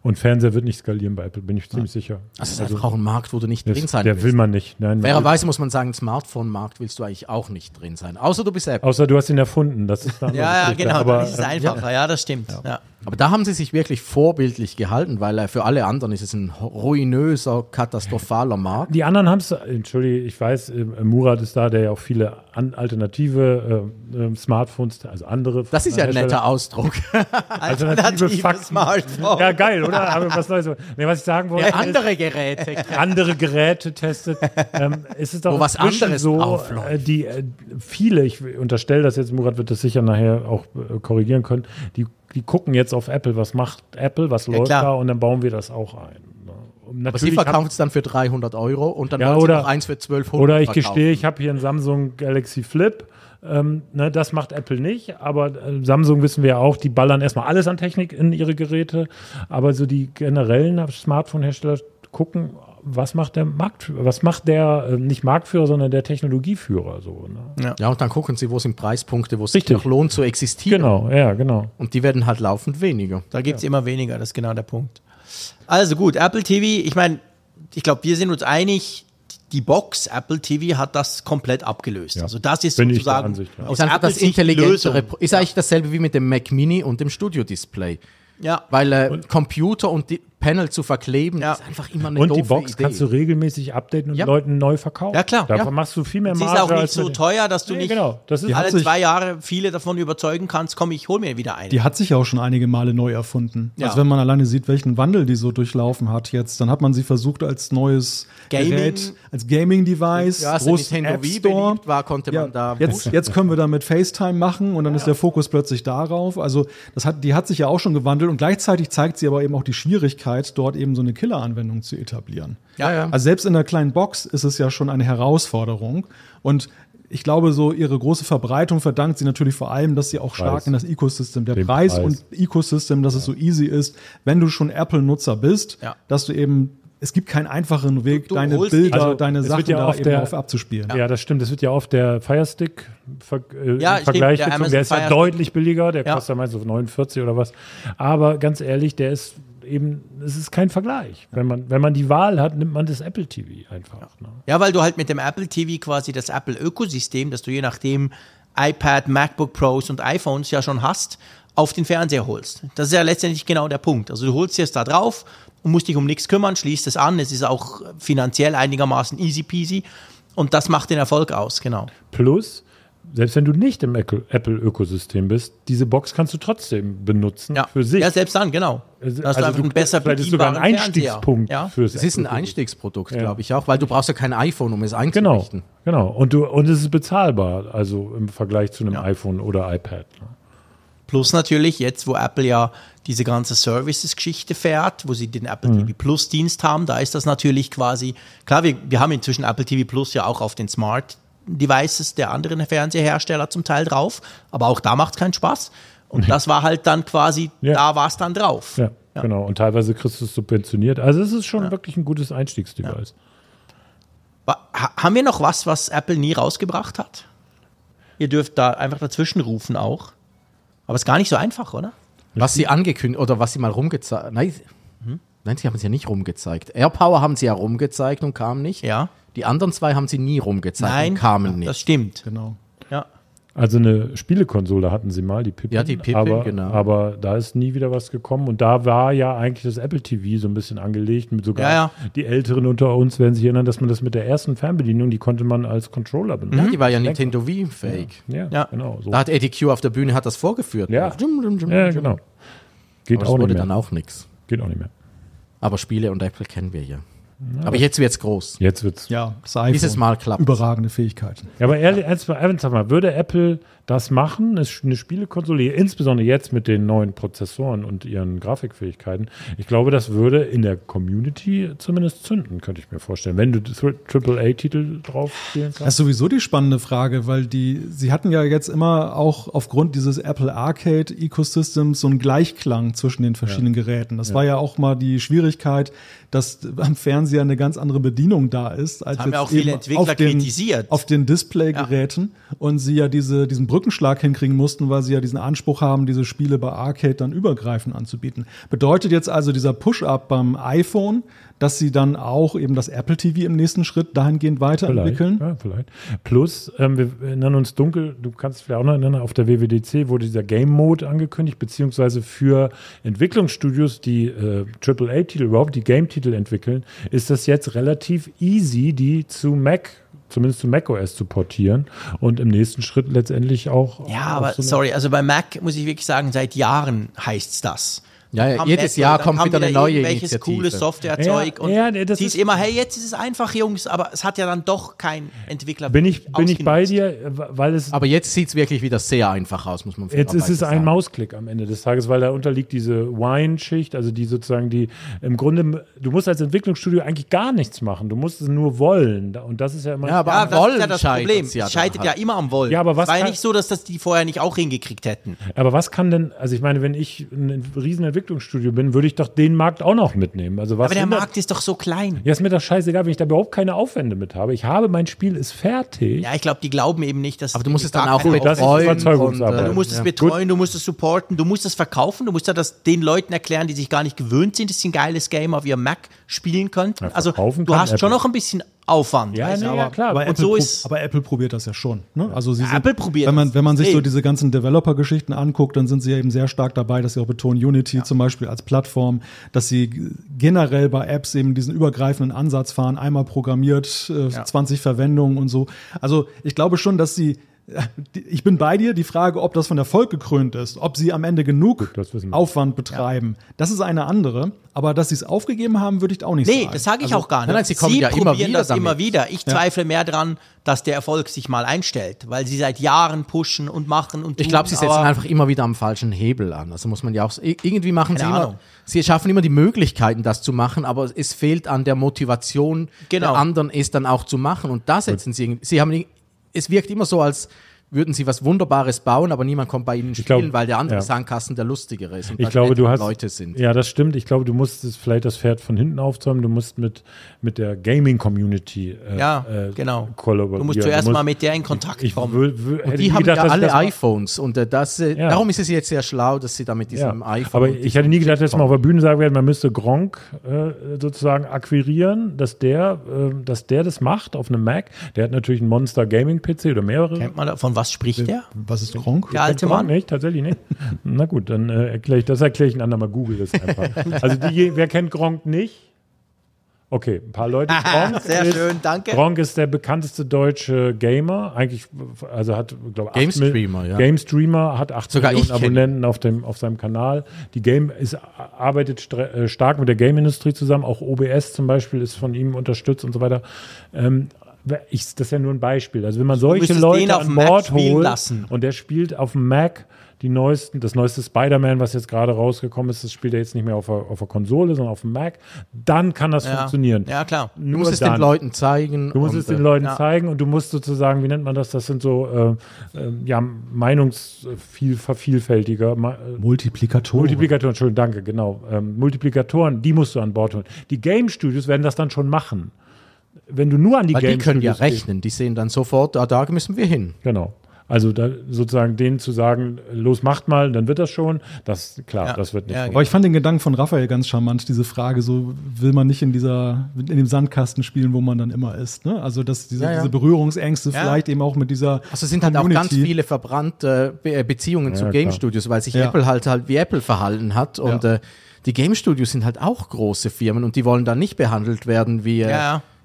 Und Fernseher wird nicht skalieren bei Apple, bin ich ziemlich sicher. Das ist einfach auch ein Markt, wo du nicht Das, drin sein der willst. will man nicht. Nein, Fairerweise muss man sagen, Smartphone-Markt willst du eigentlich auch nicht drin sein. Außer du bist Apple. außer du hast ihn erfunden. Das ist Ja, ja, genau, Aber, dann ist es äh, einfacher. Ja, das stimmt. Ja. Aber da haben sie sich wirklich vorbildlich gehalten, weil äh, für alle anderen ist es ein ruinöser, katastrophaler Markt. Die anderen haben es, entschuldige, ich weiß, äh, Murat ist da, der ja auch viele alternative äh, äh, Smartphones, also andere. Das ist ja ein netter Ausdruck. Alternative Fakten. Ja, geil, oder? Haben wir was Neues. Nee, was ich sagen wollte, Der andere Geräte. andere Geräte testet. Ähm, ist es doch Wo was anderes so, aufläuft. äh, die äh, viele, ich unterstelle das jetzt, Murat wird das sicher nachher auch äh, korrigieren können, die, die gucken jetzt auf Apple, was macht Apple, was läuft klar. da und dann bauen wir das auch ein. ne? Und Aber sie natürlich verkaufen es dann für 300 Euro und dann Ja, wollen oder- sie noch eins für 1200 Oder ich verkaufen. gestehe, ich habe hier einen Samsung Galaxy Flip. Ähm, ne, das macht Apple nicht, aber äh, Samsung wissen wir ja auch, die ballern erstmal alles an Technik in ihre Geräte, aber so die generellen Smartphone-Hersteller gucken, was macht der Markt, was macht der äh, nicht Marktführer, sondern der Technologieführer so. Ne? Ja, und dann gucken sie, wo sind Preispunkte, wo es sich noch lohnt zu existieren. Genau, ja, genau. Und die werden halt laufend weniger. Da gibt es immer weniger, das ist genau der Punkt. Also gut, Apple TV, ich meine, ich glaube, wir sind uns einig, die Box Apple TV hat das komplett abgelöst. Ja. Also das ist Bin ich der sozusagen Ansicht, ja. aus das intelligentere, Lösung. ist eigentlich dasselbe wie mit dem Mac Mini und dem Studio-Display. Ja, Weil äh, Computer und die Panel zu verkleben, Ja. ist einfach immer eine Und doofe die Box Idee. kannst du regelmäßig updaten und Ja. Leuten neu verkaufen. Ja, klar, Davon ja. machst du viel mehr sie Marge. ist auch nicht so teuer, dass du Nee, nicht genau. Das ist alle zwei Jahre viele davon überzeugen kannst, komm, ich hol mir wieder eine. Die hat sich ja auch schon einige Male neu erfunden. Ja. Also wenn man alleine sieht, welchen Wandel die so durchlaufen hat jetzt, dann hat man sie versucht als neues Gaming. Gerät, als Gaming-Device, ja, als groß Nintendo App Wii Store. beliebt war, konnte Ja, man da jetzt, jetzt können wir damit FaceTime machen und dann ist der Fokus plötzlich darauf. Also das hat, die hat sich ja auch schon gewandelt und gleichzeitig zeigt sie aber eben auch die Schwierigkeit, dort eben so eine Killeranwendung zu etablieren. Ja, ja. Also selbst in der kleinen Box ist es ja schon eine Herausforderung und ich glaube, so ihre große Verbreitung verdankt sie natürlich vor allem, dass sie auch stark Preis. in das Ecosystem, der Preis, Preis. und Ecosystem, dass es so easy ist, wenn du schon Apple-Nutzer bist, Ja. dass du eben es gibt keinen einfacheren Weg, Du- du deine Bilder, Also, deine Sachen ja da auf eben der- auf abzuspielen. Ja. das stimmt. Das wird ja auf der Firestick ver äh, Ja, Vergleich der gezogen. Amazon Der ist ja Fire Stick. deutlich billiger. Der Ja. kostet ja meistens so 49 oder was. Aber ganz ehrlich, der ist eben, es ist kein Vergleich. Wenn man, wenn man die Wahl hat, nimmt man das Apple TV einfach. Ne? Ja, weil du halt mit dem Apple TV quasi das Apple-Ökosystem, das du je nachdem iPad, MacBook Pros und iPhones ja schon hast, auf den Fernseher holst. Das ist ja letztendlich genau der Punkt. Also du holst es da drauf und musst dich um nichts kümmern, schließt es an. Es ist auch finanziell einigermaßen easy peasy. Und das macht den Erfolg aus, genau. Plus, selbst wenn du nicht im Apple- Apple-Ökosystem bist, diese Box kannst du trotzdem benutzen Ja, für sich. ja selbst dann, genau. Also du einfach einen besser vielleicht ist sogar ein Einstiegspunkt. Ja. fürs Es ist ein. Einstiegsprodukt, Ja. glaube ich auch, weil du brauchst ja kein iPhone, um es Genau, einzurichten. genau. Und, du, und es ist bezahlbar, also im Vergleich zu einem Ja. iPhone oder iPad. ne? Plus natürlich jetzt, wo Apple ja diese ganze Services-Geschichte fährt, wo sie den Apple Mhm. TV Plus Dienst haben, da ist das natürlich quasi, klar, wir, wir haben inzwischen Apple TV Plus ja auch auf den Smart Devices der anderen Fernsehersteller zum Teil drauf, aber auch da macht es keinen Spaß. Und das war halt dann quasi, Ja. da war es dann drauf. Ja, genau. Und teilweise kriegst du es subventioniert. Also es ist schon wirklich ein gutes Einstiegsdevice. Haben wir noch was, was Apple nie rausgebracht hat? Ihr dürft da einfach dazwischen rufen auch. Aber ist gar nicht so einfach, oder? Was sie angekündigt oder was sie mal rumgezeigt. Nein, Mhm. nein, sie haben es ja nicht rumgezeigt. AirPower haben sie ja rumgezeigt und kam nicht. Ja. Die anderen zwei haben sie nie rumgezeigt Nein, und kamen nicht. das stimmt. Genau. Ja. Also eine Spielekonsole hatten sie mal, die Pippin. Ja, die Pippin, aber, genau. Aber da ist nie wieder was gekommen. Und da war ja eigentlich das Apple TV so ein bisschen angelegt. Mit sogar Ja, ja. die Älteren unter uns werden sich erinnern, dass man das mit der ersten Fernbedienung, die konnte man als Controller benutzen. ja, die war ja Nintendo Wii-fähig. Ja, Ja. genau. So. Da hat Eddie Q auf der Bühne hat das vorgeführt. Ja. Ja, genau. Geht Aber auch wurde nicht dann mehr. auch nichts. Geht auch nicht mehr. Aber Spiele und Apple kennen wir ja. Aber jetzt wird's groß. Jetzt wird's. Ja, das iPhone. Dieses Mal klappt's. Überragende Fähigkeiten. Ja, aber ehrlich, mal, sag mal, würde Apple das machen, es- eine Spielekonsole, insbesondere jetzt mit den neuen Prozessoren und ihren Grafikfähigkeiten, ich glaube, das würde in der Community zumindest zünden, könnte ich mir vorstellen, wenn du AAA-Titel drauf spielen Das ist kannst. sowieso die spannende Frage, weil die, sie hatten ja jetzt immer auch aufgrund dieses Apple Arcade Ecosystems so einen Gleichklang zwischen den verschiedenen Geräten. Das war ja auch mal die Schwierigkeit, dass am Fernseher eine ganz andere Bedienung da ist, als haben ja auch viele Entwickler auf den, kritisiert. auf den Displaygeräten und sie ja diese, diesen Brückenschlag hinkriegen mussten, weil sie ja diesen Anspruch haben, diese Spiele bei Arcade dann übergreifend anzubieten. Bedeutet jetzt also dieser Push-Up beim iPhone, dass sie dann auch eben das Apple TV im nächsten Schritt dahingehend Vielleicht, weiterentwickeln? ja, vielleicht. Plus, ähm, wir erinnern uns dunkel, du kannst vielleicht auch noch erinnern, auf der WWDC wurde dieser Game Mode angekündigt, beziehungsweise für Entwicklungsstudios, die äh, AAA-Titel, überhaupt die Game-Titel entwickeln, ist das jetzt relativ easy, die zu Mac, zumindest zu macOS zu portieren und im nächsten Schritt letztendlich auch. Ja, aber so sorry, also bei Mac muss ich wirklich sagen, seit Jahren heißt's das. Ja, ja, jedes Apple, Jahr kommt kam wieder eine neue Initiative. cooles Softwarezeug Ja, und ja, nee, das ist- immer, hey, jetzt ist es einfach, Jungs, aber es hat ja dann doch kein Entwickler bin ich, bin ich bei dir, weil es Aber jetzt sieht's wirklich wieder sehr einfach aus, muss man Jetzt ist es ein. Mausklick am Ende des Tages, weil da unterliegt diese Wine-Schicht, also die sozusagen die, im Grunde, du musst als Entwicklungsstudio eigentlich gar nichts machen. Du musst es nur wollen. Und das ist ja immer. Ja, aber Ja, am das Wollen ist ja das Problem. ja es scheitert ja halt. immer am Wollen. Ja, aber was es war ja nicht so, dass das die vorher nicht auch hingekriegt hätten. aber was kann denn, also ich meine, wenn ich ein riesen Entwicklungsstudio bin, würde ich doch den Markt auch noch mitnehmen. Also was Aber der hindert- Markt ist doch so klein. Ja, ist mir das scheißegal, wenn ich da überhaupt keine Aufwände mit habe. Ich habe, mein Spiel ist fertig. Ja, ich glaube, die glauben eben nicht, dass Aber du musst es dann auch Gut, das ist betreuen Überzeugungsarbeit. und, äh, Du musst es ja. betreuen, du musst es supporten, du musst es verkaufen, du musst ja das den Leuten erklären, die sich gar nicht gewöhnt sind, dass sie ein geiles Game auf ihrem Mac spielen könnten. Ja, also verkaufen du kann hast schon Apple. noch ein bisschen Aufwand. Ja, du, nee, ja, aber- klar. Aber, Apple so ist- aber Apple probiert das ja schon. Ne? Also sie Ja, sind, Apple probiert wenn man, das. wenn man sich so Deswegen. diese ganzen Developer-Geschichten anguckt, dann sind sie ja eben sehr stark dabei, dass sie auch betonen, Unity zum Beispiel als Plattform, dass sie generell bei Apps eben diesen übergreifenden Ansatz fahren, einmal programmiert, äh, 20 Verwendungen und so. Also ich glaube schon, dass sie ich bin bei dir. Die Frage, ob das von Erfolg gekrönt ist, ob sie am Ende genug wir. Aufwand betreiben, das ist eine andere. Aber dass sie es aufgegeben haben, würde ich auch nicht Nee, sagen. das sage ich Also, auch gar nicht. nein, sie kommen ja immer probieren wieder das damit. immer wieder. Ich zweifle mehr dran, dass der Erfolg sich mal einstellt, weil sie seit Jahren pushen und machen und tun. Ich glaube, sie setzen einfach immer wieder am falschen Hebel an. Also muss man ja auch irgendwie machen sie immer, sie schaffen immer die Möglichkeiten, das zu machen, aber es fehlt an der Motivation Genau. der anderen, es dann auch zu machen. Und da setzen sie, irgendwie- sie haben, es wirkt immer so, als würden sie was Wunderbares bauen, aber niemand kommt bei ihnen Ich spielen, glaub, weil der andere ja. Sandkasten der lustigere ist. Und Ich glaube, du hast. Leute sind. Ja, das stimmt. Ich glaube, du musst es vielleicht das Pferd von hinten aufzäumen. Du musst mit, mit der Gaming-Community äh, Ja, äh, genau. kollaborieren. Du musst zuerst musst- mal mit der in Kontakt ich kommen. wü- wü- hätte Und die haben gedacht, ja alle das iPhones und äh, das, äh, Ja. darum ist es jetzt sehr schlau, dass sie da mit diesem iPhone. Aber ich hätte nie gedacht, dass man auf der Bühne sagen werden, man müsste Gronk äh, sozusagen akquirieren, dass der, äh, dass der das macht auf einem Mac. Der hat natürlich einen Monster Gaming PC oder mehrere. Kennt man da, von was spricht der? Was ist Gronk? Der alte Mann? nicht, tatsächlich nicht. Na gut, dann äh, erkläre ich das erkläre ich ein andermal. Google das einfach. also die, wer kennt Gronk nicht? Okay, ein paar Leute. Gronk Sehr ist, schön, danke. Gronk ist der bekannteste deutsche Gamer. Eigentlich, also hat, glaube Game Streamer, ja. Game Streamer hat 8 Sogar ich Millionen. Abonnenten auf, dem, auf seinem Kanal. Die Game ist, arbeitet äh, stark mit der Game-Industrie zusammen. Auch OBS zum Beispiel ist von ihm unterstützt und so weiter. Ähm, ich, das ist ja nur ein Beispiel. Also wenn man solche Leute den auf an Bord holt lassen. und der spielt auf dem Mac die neuesten, das neueste Spider-Man, was jetzt gerade rausgekommen ist, das spielt er jetzt nicht mehr auf der, auf der Konsole, sondern auf dem Mac, dann kann das Ja. funktionieren. Ja, klar. Du Nur musst es dann. den Leuten zeigen. Du musst und, es den äh, Leuten ja. zeigen und du musst sozusagen, wie nennt man das? Das sind so äh, äh, ja, Meinungsvervielfältiger, äh, Multiplikatoren. Multiplikatoren, Entschuldigung, danke, genau. Ähm, Multiplikatoren, die musst du an Bord holen. Die Game Studios werden das dann schon machen. Wenn du nur an die Weil die Game können ja Studios rechnen. Die sehen dann sofort, ah, da müssen wir hin. Genau. Also da sozusagen denen zu sagen, los macht mal, dann wird das schon. Das klar, Ja. das wird nicht. Ja. Aber ich fand den Gedanken von Raphael ganz charmant, diese Frage, so will man nicht in dieser, in dem Sandkasten spielen, wo man dann immer ist. Ne? Also dass diese, Ja, ja. diese Berührungsängste Ja. vielleicht eben auch mit dieser Also es sind halt auch ganz viele verbrannte Be Beziehungen zu Game klar. Studios, weil sich Ja. Apple halt halt wie Apple verhalten hat und Ja. äh, die Game Studios sind halt auch große Firmen und die wollen dann nicht behandelt werden wie äh,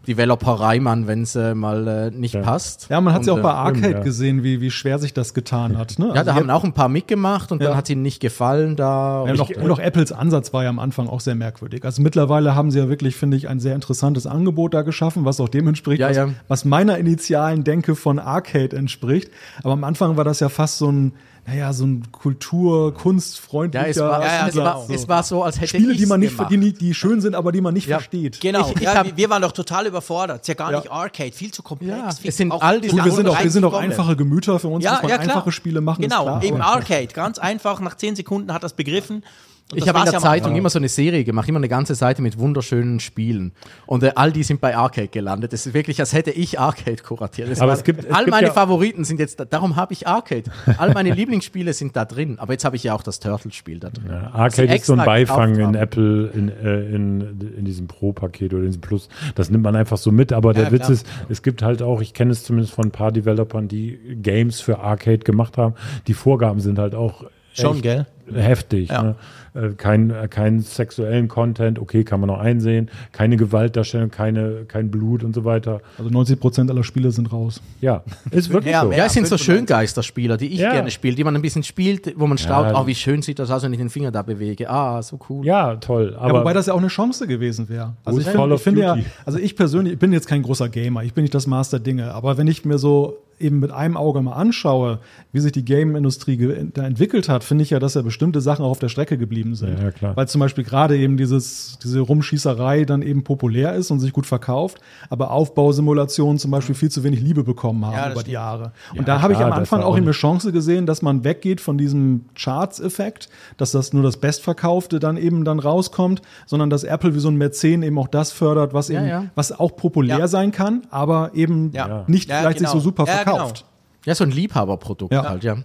Ja. Developer Reimann, wenn es äh, mal äh, nicht Ja. passt. Ja, man hat es ja Und, auch bei äh, Arcade stimmt, ja. gesehen, wie, wie schwer sich das getan hat. Ne? Ja, Also da haben auch ein paar mitgemacht und Ja. dann hat es ihnen nicht gefallen. Da Ja, und, auch, und auch Apples Ansatz war ja am Anfang auch sehr merkwürdig. Also mittlerweile haben sie ja wirklich, finde ich, ein sehr interessantes Angebot da geschaffen, was auch dem entspricht, Ja, was, ja. was meiner initialen Denke von Arcade entspricht. Aber am Anfang war das ja fast so ein, naja, so ein Kultur-, kunstfreundlicher ja, es war, Ja, es, war, es war so, als hätte Spiele, die man nicht, gemacht. die, die schön sind, aber die man nicht Ja. versteht. Genau, Ich- ich ja, hab- wir, waren doch total überfordert. Ist ja gar Ja. nicht Arcade, viel zu komplex. Ja, viel es sind auch all diese wir sind auch, wir sind auch einfache Gemüter, für uns Ja, muss man ja, klar. einfache Spiele machen. ist Genau, klar, eben Arcade. Ganz einfach, nach 10 Sekunden hat das begriffen. Und Ich habe in der ja Zeitung Anfang. immer so eine Serie gemacht, immer eine ganze Seite mit wunderschönen Spielen. Und äh, all die sind bei Arcade gelandet. Das ist wirklich, als hätte ich Arcade kuratiert. Das Aber war- es gibt- es all gibt meine ja- Favoriten sind jetzt, da, darum habe ich Arcade. All meine Lieblingsspiele sind da drin. Aber jetzt habe ich ja auch das Turtle-Spiel da drin. Ja, Arcade ist so ein Beifang in. Apple, in, äh, in, in diesem Pro-Paket oder in diesem Plus. Das nimmt man einfach so mit. Aber der Ja, Witz klar. ist, es gibt halt auch, ich kenne es zumindest von ein paar Developern, die Games für Arcade gemacht haben. Die Vorgaben sind halt auch Schon, echt gell? heftig. Ja. Ne? Äh, kein, äh, kein sexuellen Content, okay, kann man noch einsehen. Keine Gewaltdarstellung, keine, kein Blut und so weiter. Also 90 Prozent aller Spiele sind raus. Ja, ist wirklich Ja, so. mehr. Ja, es sind so 95. Schöngeisterspieler, die ich Ja. gerne spiele, die man ein bisschen spielt, wo man staunt, Ja. oh, wie schön sieht das aus, wenn ich den Finger da bewege. Ah, so cool. Ja, toll. Ja, Aber wobei das ja auch eine Chance gewesen wäre. Also ich finde ja, also ich persönlich, ich bin jetzt kein großer Gamer, ich bin nicht das Master Dinge, aber wenn ich mir so eben mit einem Auge mal anschaue, wie sich die Game-Industrie da entwickelt hat, finde ich ja, dass ja bestimmte Sachen auch auf der Strecke geblieben sind. Ja, ja, klar. Weil zum Beispiel gerade eben dieses, diese Rumschießerei dann eben populär ist und sich gut verkauft, aber Aufbausimulationen zum Beispiel viel zu wenig Liebe bekommen haben Ja, über die Jahre. Und Ja, da habe ich am Anfang auch eine Chance gesehen, dass man weggeht von diesem Charts-Effekt, dass das nur das Bestverkaufte dann eben dann rauskommt, sondern dass Apple wie so ein Mäzen eben auch das fördert, was eben, ja. was auch populär Ja. sein kann, aber eben Ja. nicht Ja, vielleicht genau. sich so super Ja, genau. verkauft. Ja, so ein Liebhaberprodukt Ja. halt, ja.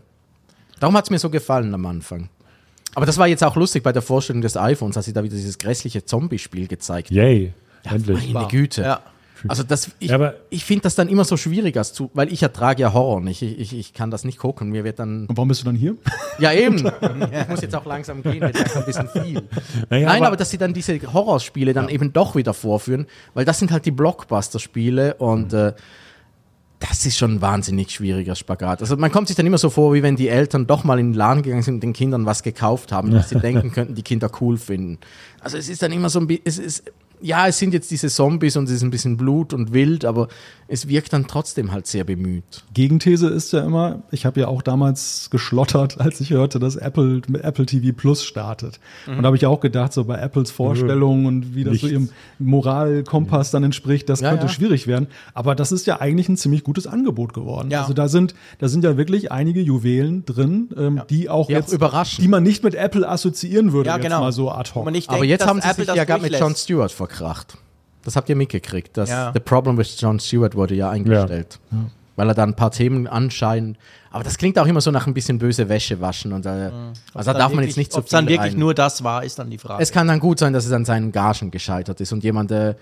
Darum hat es mir so gefallen am Anfang. Aber das war jetzt auch lustig bei der Vorstellung des iPhones, als sie da wieder dieses grässliche Zombie-Spiel gezeigt yay, endlich. Meine Güte. Ja. Also das, ich, Ja, aber- ich finde das dann immer so schwierig, als zu, weil ich ertrage ja Horror nicht. Ich, ich, ich kann das nicht gucken. Mir wird dann. Und warum bist du dann hier? Ja, eben. Ich muss jetzt auch langsam gehen, wird langsam ein bisschen viel. Naja, Nein, aber- aber, dass sie dann diese Horrorspiele dann eben doch wieder vorführen, weil das sind halt die Blockbuster-Spiele und äh, das ist schon ein wahnsinnig schwieriger Spagat. Also man kommt sich dann immer so vor, wie wenn die Eltern doch mal in den Laden gegangen sind und den Kindern was gekauft haben, was sie denken könnten, die Kinder cool finden. Also es ist dann immer so ein bisschen, es ist, ja, es sind jetzt diese Zombies und es ist ein bisschen Blut und wild, aber es wirkt dann trotzdem halt sehr bemüht. Gegenthese ist ja immer, ich habe ja auch damals geschlottert, als ich hörte, dass Apple mit Apple TV Plus startet. Und da habe ich auch gedacht, so bei Apples Vorstellungen und wie das so ihrem Moralkompass dann entspricht, das Ja, könnte ja. schwierig werden. Aber das ist ja eigentlich ein ziemlich gutes Angebot geworden. Ja. Also da sind, da sind ja wirklich einige Juwelen drin, ähm, die auch Die auch jetzt, überraschen. die man nicht mit Apple assoziieren würde, Ja, jetzt genau. mal so ad hoc. Aber jetzt haben sie Apple sich ja gerade mit. Jon Stewart verkracht. Das habt ihr mitgekriegt. Das Ja. The Problem with Jon Stewart wurde ja eingestellt. Weil er da ein paar Themen anscheinend. Aber das klingt auch immer so nach ein bisschen böse Wäsche waschen. Und, äh, also da Dann darf man wirklich- jetzt nicht so Ob es dann viel wirklich rein. nur das war, ist dann die Frage. Es kann dann gut sein, dass es an seinen Gagen gescheitert ist und jemand, äh,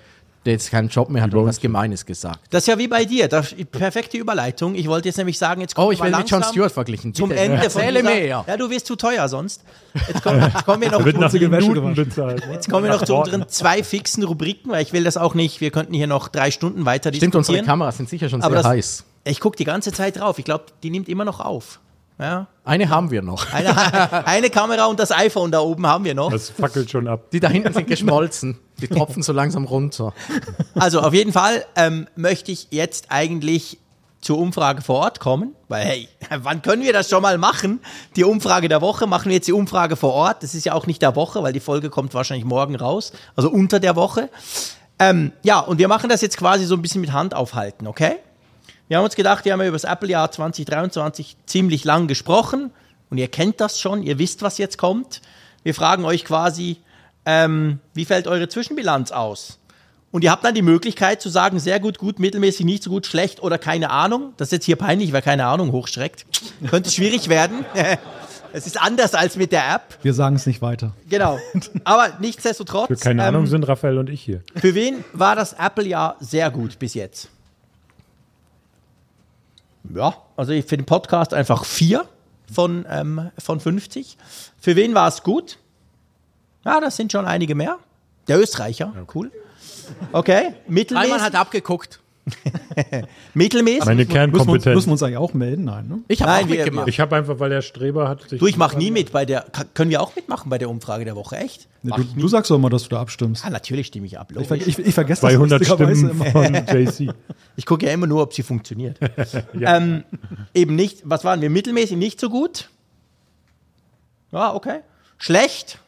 der jetzt keinen Job mehr hat, hat was Gemeines gesagt. das ist ja wie bei dir. Das, perfekte Überleitung. Ich wollte jetzt nämlich sagen, jetzt kommen Oh, ich werde mit langsam Stewart verglichen. Zum Bitte, Ende von Erzähle dieser, mehr. Ja, du wirst zu teuer sonst. Jetzt kommen, jetzt kommen wir noch Wird nach schmutzige Wäsche Minuten bezahlt. ne? Jetzt kommen wir noch zu unseren zwei fixen Rubriken, weil ich will das auch nicht, wir könnten hier noch drei Stunden weiter Stimmt, unsere. Kameras sind sicher schon Aber sehr das- heiß. Ich gucke die ganze Zeit drauf. Ich glaube, die nimmt immer noch auf. Ja. Eine haben wir noch. Eine, eine Kamera und das iPhone da oben haben wir noch. Das fackelt schon ab. Die da hinten sind geschmolzen. Die tropfen so langsam runter. Also auf jeden Fall ähm, möchte ich jetzt eigentlich zur Umfrage vor Ort kommen, weil hey, wann können wir das schon mal machen? Die Umfrage der Woche machen wir jetzt die Umfrage vor Ort. Das ist ja auch nicht der Woche, weil die Folge kommt wahrscheinlich morgen raus, also unter der Woche. Ähm, ja, und wir machen das jetzt quasi so ein bisschen mit Hand aufhalten, okay? Wir haben uns gedacht, wir haben ja über das Apple-Jahr 2023 ziemlich lang gesprochen und ihr kennt das schon, ihr wisst, was jetzt kommt. Wir fragen euch quasi, ähm, wie fällt eure Zwischenbilanz aus? Und ihr habt dann die Möglichkeit zu sagen, sehr gut, gut, mittelmäßig, nicht so gut, schlecht oder keine Ahnung. Das ist jetzt hier peinlich, wer keine Ahnung hochschreckt. Könnte schwierig werden. Es ist anders als mit der App. Wir sagen es nicht weiter. Genau. Aber nichtsdestotrotz. Für keine ähm, Ahnung sind Raphael und ich hier. Für wen war das Apple-Jahr sehr gut bis jetzt? Ja, also ich für den Podcast einfach vier von, ähm, von 50. Für wen war es gut? Ja, das sind schon einige mehr. Der Österreicher, cool. Okay, mittelmäßig. Einmal hat abgeguckt. mittelmäßig. Meine Müssen wir, uns, Kernkompetenz. müssen wir uns eigentlich auch melden? Nein, ne? Ich habe Nein, auch wir- mitgemacht. Ich habe einfach, weil der Streber hat sich. Du, ich mache nie mit bei der. Können wir auch mitmachen bei der Umfrage der Woche? Echt? Nee, du, du sagst doch immer, dass du da abstimmst. Ah, natürlich stimme ich ab. Ich, ich, ich vergesse 200 das Stimmen von JC. Ich gucke ja immer nur, ob sie funktioniert. ähm, eben nicht, was waren wir? Mittelmäßig nicht so gut. Ja, okay. Schlecht.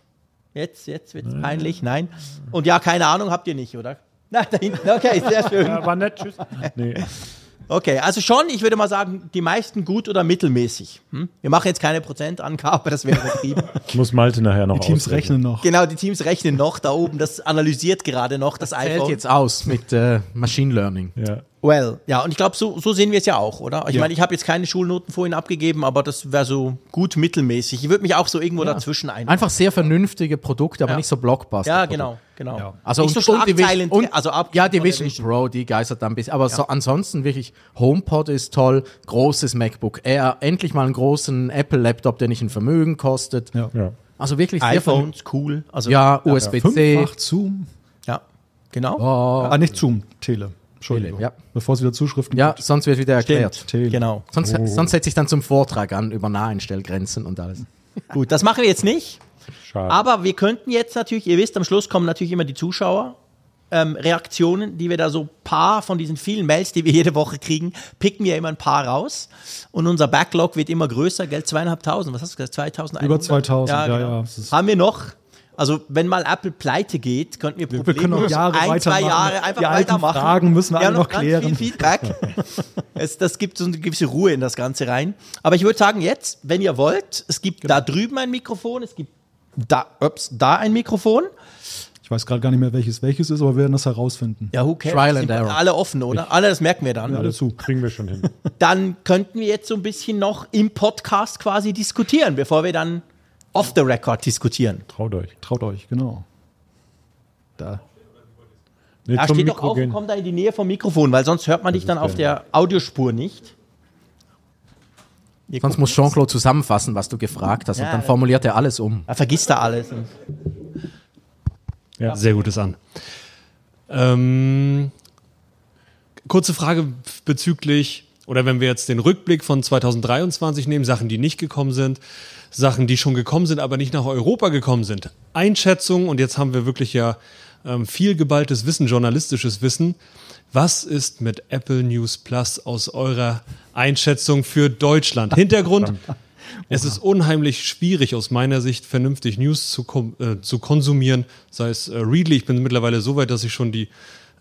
Jetzt, jetzt wird es peinlich. Nein. Und ja, keine Ahnung habt ihr nicht, oder? Na, da hinten. Okay, sehr schön. Ja, war nett, tschüss. Nee. Okay, also schon, ich würde mal sagen, die meisten gut oder mittelmäßig. Hm? Wir machen jetzt keine Prozentangabe, das wäre übertrieben. Muss Malte nachher noch Die Teams ausrechnen. rechnen noch. genau, die Teams rechnen noch da oben, das analysiert gerade noch das Fällt iPhone. jetzt aus mit äh, Machine Learning. Ja. Well, ja, und ich glaube, so, so sehen wir es ja auch, oder? Ich Ja. meine, ich habe jetzt keine Schulnoten vorhin abgegeben, aber das wäre so gut mittelmäßig. Ich würde mich auch so irgendwo dazwischen ein. Einfach sehr vernünftige Produkte, aber Ja. nicht so Blockbuster. Ja, genau, genau. Also nicht und, so und die Vision, und, also ab ja, die der Vision. Pro, die geistert da ein bisschen. Aber so, ansonsten wirklich, HomePod ist toll, großes MacBook Air, endlich mal einen großen Apple-Laptop, der nicht ein Vermögen kostet. Ja. Ja. Also wirklich iPhones, cool. Also, Ja, USB-C. Zoom. ja, genau. Ah, nicht Zoom, Tele. Entschuldigung. ja. Bevor es wieder Zuschriften Ja, gibt. sonst wird wieder erklärt. Tele. Genau. Sonst, sonst setze ich dann zum Vortrag an über Naheinstellgrenzen und alles. Gut, das machen wir jetzt nicht. Schade. Aber wir könnten jetzt natürlich, ihr wisst, am Schluss kommen natürlich immer die Zuschauer. Ähm, Reaktionen, die wir da so paar von diesen vielen Mails, die wir jede Woche kriegen, picken wir immer ein paar raus. Und unser Backlog wird immer größer, Geld zweieinhalbtausend, was hast du gesagt, 2100? Über 2000, ja, genau. ja, es ist- Haben wir noch? Also, wenn mal Apple pleite geht, könnten wir Wir problemlos können noch Jahre ein, zwei. Jahre einfach Die weitermachen. Fragen müssen wir alle haben noch ganz klären. Viel Feedback. es, das gibt so eine gewisse Ruhe in das Ganze rein. Aber ich würde sagen, jetzt, wenn ihr wollt, es gibt Genau. da drüben ein Mikrofon, es gibt da, ups, da ein Mikrofon. Ich weiß gerade gar nicht mehr, welches welches ist, aber wir werden das herausfinden. Ja, who cares? Trial and error. Alle offen, oder? Alle, das merken wir dann. Ja, dazu. Kriegen wir schon hin. Dann könnten wir jetzt so ein bisschen noch im Podcast quasi diskutieren, bevor wir dann off the record diskutieren. Traut euch. Traut euch, genau. Da. Nee, zum steht doch Mikro auf gehen. und komm da in die Nähe vom Mikrofon, weil sonst hört man dich ist dann auf der Audiospur nicht. Ihr Sonst muss Jean-Claude zusammenfassen, was du gefragt hast, Ja, und dann formuliert er alles um. er vergisst da alles. Sehr gutes an. Ähm, kurze Frage bezüglich, oder wenn wir jetzt den Rückblick von 2023 nehmen, Sachen, die nicht gekommen sind, Sachen, die schon gekommen sind, aber nicht nach Europa gekommen sind. Einschätzung, und jetzt haben wir wirklich ja ähm, viel geballtes Wissen, journalistisches Wissen. Was ist mit Apple News Plus aus eurer Einschätzung für Deutschland? Hintergrund. Es ist unheimlich schwierig aus meiner Sicht, vernünftig News zu, äh, zu konsumieren, sei es äh, Readly. Ich bin mittlerweile so weit, dass ich schon die,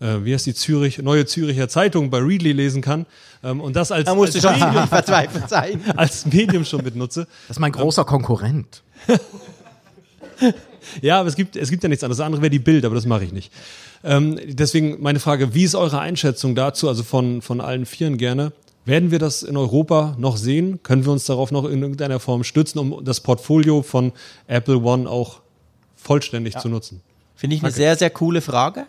äh, wie heißt die Zürich, neue Züricher Zeitung bei Readly lesen kann ähm, und das als, Da musst du als, schon Medium, verzweifelt sein. als Medium schon mitnutze. Das ist mein großer Konkurrent. Ja, aber es gibt, es gibt ja nichts anderes. Das andere wäre die Bild, aber das mache ich nicht. Ähm, deswegen meine Frage, wie ist eure Einschätzung dazu, also von, von allen Vieren gerne? Werden wir das in Europa noch sehen? Können wir uns darauf noch in irgendeiner Form stützen, um das Portfolio von Apple One auch vollständig zu nutzen? Finde ich eine sehr, sehr coole Frage.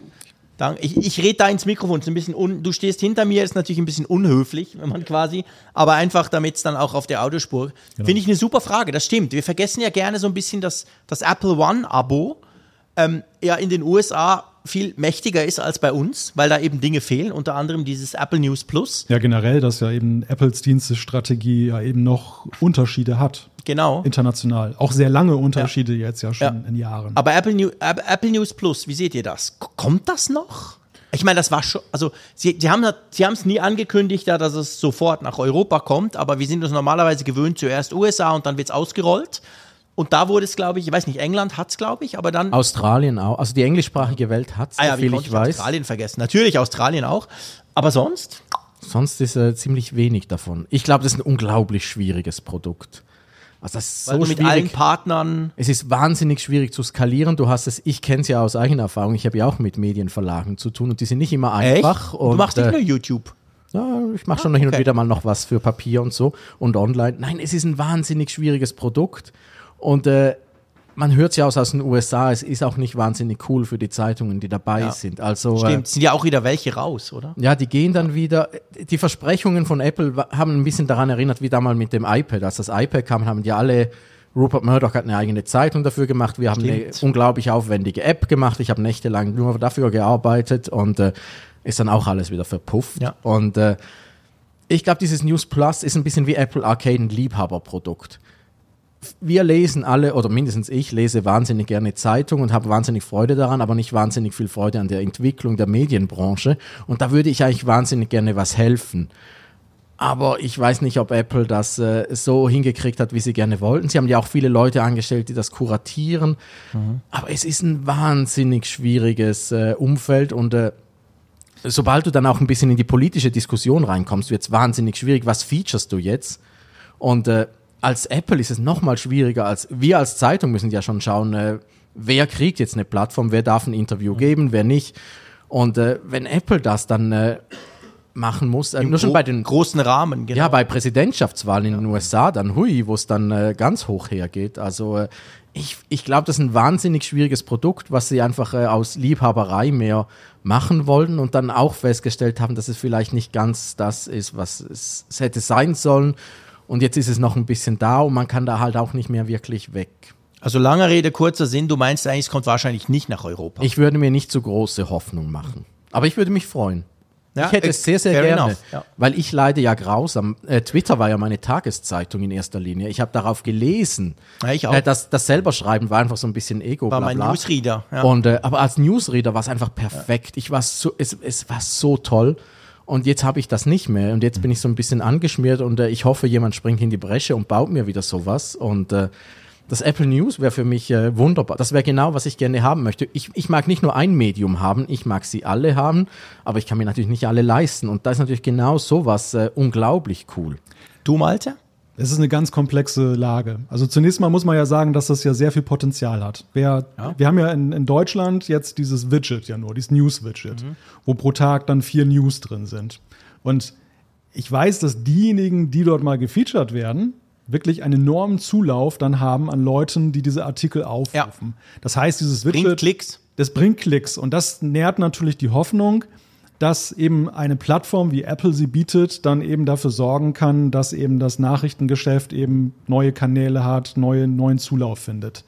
Dank- Ich, ich rede da ins Mikrofon, ist ein bisschen un, du stehst hinter mir, ist natürlich ein bisschen unhöflich, wenn man quasi, aber einfach, damit es dann auch auf der Audiospur. Finde ich eine super Frage, das stimmt. Wir vergessen ja gerne so ein bisschen, dass das Apple One-Abo ähm, ja in den USA viel mächtiger ist als bei uns, weil da eben Dinge fehlen, unter anderem dieses Apple News Plus. Ja, generell, dass ja eben Apples Dienstestrategie ja eben noch Unterschiede hat. Genau. International. Auch sehr lange Unterschiede jetzt ja schon Ja. in Jahren. Aber Apple, New, App- Apple News Plus, wie seht ihr das? K- Kommt das noch? Ich meine, das war schon, also sie, sie haben sie es nie angekündigt, ja, dass es sofort nach Europa kommt, aber wir sind uns normalerweise gewöhnt, zuerst USA und dann wird es ausgerollt. Und da wurde es, glaube ich, ich weiß nicht, England hat es, glaube ich, aber dann. Australien auch. Also die englischsprachige Welt hat es, ah ja, wie viel ich ich weiß. Australien vergessen? Natürlich Australien auch. Aber sonst? Sonst ist äh, ziemlich wenig davon. Ich glaube, das ist ein unglaublich schwieriges Produkt. Also das ist Weil so du mit allen schwierig. Partnern. Es ist wahnsinnig schwierig zu skalieren. Du hast es, ich kenne es ja aus eigener Erfahrung. Ich habe ja auch mit Medienverlagen zu tun und die sind nicht immer einfach. Echt? Und du machst nicht äh, nur YouTube. Ja, ich mache schon hin und wieder mal noch was für Papier und so und online. Nein, es ist ein wahnsinnig schwieriges Produkt und äh, man hört es ja aus, aus den USA, es ist auch nicht wahnsinnig cool für die Zeitungen, die dabei Ja. sind. Also Stimmt, sind ja auch wieder welche raus, oder? Äh, ja, die gehen dann wieder. Die Versprechungen von Apple haben ein bisschen daran erinnert, wie damals mit dem iPad. Als das iPad kam, haben die alle. Rupert Murdoch hat eine eigene Zeitung dafür gemacht. Wir haben eine unglaublich aufwendige App gemacht. Ich habe nächtelang nur dafür gearbeitet und äh, ist dann auch alles wieder verpufft. Ja. Und äh, ich glaube, dieses News Plus ist ein bisschen wie Apple Arcade ein Liebhaberprodukt. Wir lesen alle, oder mindestens ich, lese wahnsinnig gerne Zeitung und habe wahnsinnig Freude daran, aber nicht wahnsinnig viel Freude an der Entwicklung der Medienbranche. Und da würde ich eigentlich wahnsinnig gerne was helfen. Aber ich weiß nicht, ob Apple das äh, so hingekriegt hat, wie sie gerne wollten. Sie haben ja auch viele Leute angestellt, die das kuratieren. Aber es ist ein wahnsinnig schwieriges äh, Umfeld und äh, sobald du dann auch ein bisschen in die politische Diskussion reinkommst, wird es wahnsinnig schwierig. Was features du jetzt? Und äh, als Apple ist es noch mal schwieriger als wir als Zeitung müssen ja schon schauen, äh, wer kriegt jetzt eine Plattform, wer darf ein Interview geben, wer nicht. Und äh, wenn Apple das dann äh, machen muss, äh, nur schon bei den großen Rahmen, genau. ja, bei Präsidentschaftswahlen in den USA, dann hui, wo es dann äh, ganz hoch hergeht. Also äh, ich, ich glaube, das ist ein wahnsinnig schwieriges Produkt, was sie einfach äh, aus Liebhaberei mehr machen wollten und dann auch festgestellt haben, dass es vielleicht nicht ganz das ist, was es, es hätte sein sollen. Und jetzt ist es noch ein bisschen da und man kann da halt auch nicht mehr wirklich weg. Also lange Rede, kurzer Sinn, du meinst eigentlich, es kommt wahrscheinlich nicht nach Europa. Ich würde mir nicht so große Hoffnung machen. Aber ich würde mich freuen. Ja, ich hätte äh, es sehr, sehr fair gerne, ja. weil ich leide ja grausam. Äh, Twitter war ja meine Tageszeitung in erster Linie. Ich habe darauf gelesen. Ja, ich auch. Äh, das, das selber schreiben war einfach so ein bisschen Ego. War bla, mein bla. Newsreader. Ja. Und, äh, aber als Newsreader war es einfach perfekt. Ich war so, es, es war so toll. Und jetzt habe ich das nicht mehr. Und jetzt bin ich so ein bisschen angeschmiert und äh, ich hoffe, jemand springt in die Bresche und baut mir wieder sowas. Und äh, das Apple News wäre für mich äh, wunderbar. Das wäre genau, was ich gerne haben möchte. Ich, ich mag nicht nur ein Medium haben, ich mag sie alle haben, aber ich kann mir natürlich nicht alle leisten. Und da ist natürlich genau sowas äh, unglaublich cool. du, Malte? Es ist eine ganz komplexe Lage. Also zunächst mal muss man ja sagen, dass das ja sehr viel Potenzial hat. Wer, Wir haben ja in, in Deutschland jetzt dieses Widget ja nur, dieses News-Widget, wo pro Tag dann vier News drin sind. Und ich weiß, dass diejenigen, die dort mal gefeatured werden, wirklich einen enormen Zulauf dann haben an Leuten, die diese Artikel aufrufen. Das heißt, dieses Widget Bringt Klicks. das bringt Klicks und das nährt natürlich die Hoffnung, dass eben eine Plattform wie Apple sie bietet, dann eben dafür sorgen kann, dass eben das Nachrichtengeschäft eben neue Kanäle hat, neue, neuen Zulauf findet.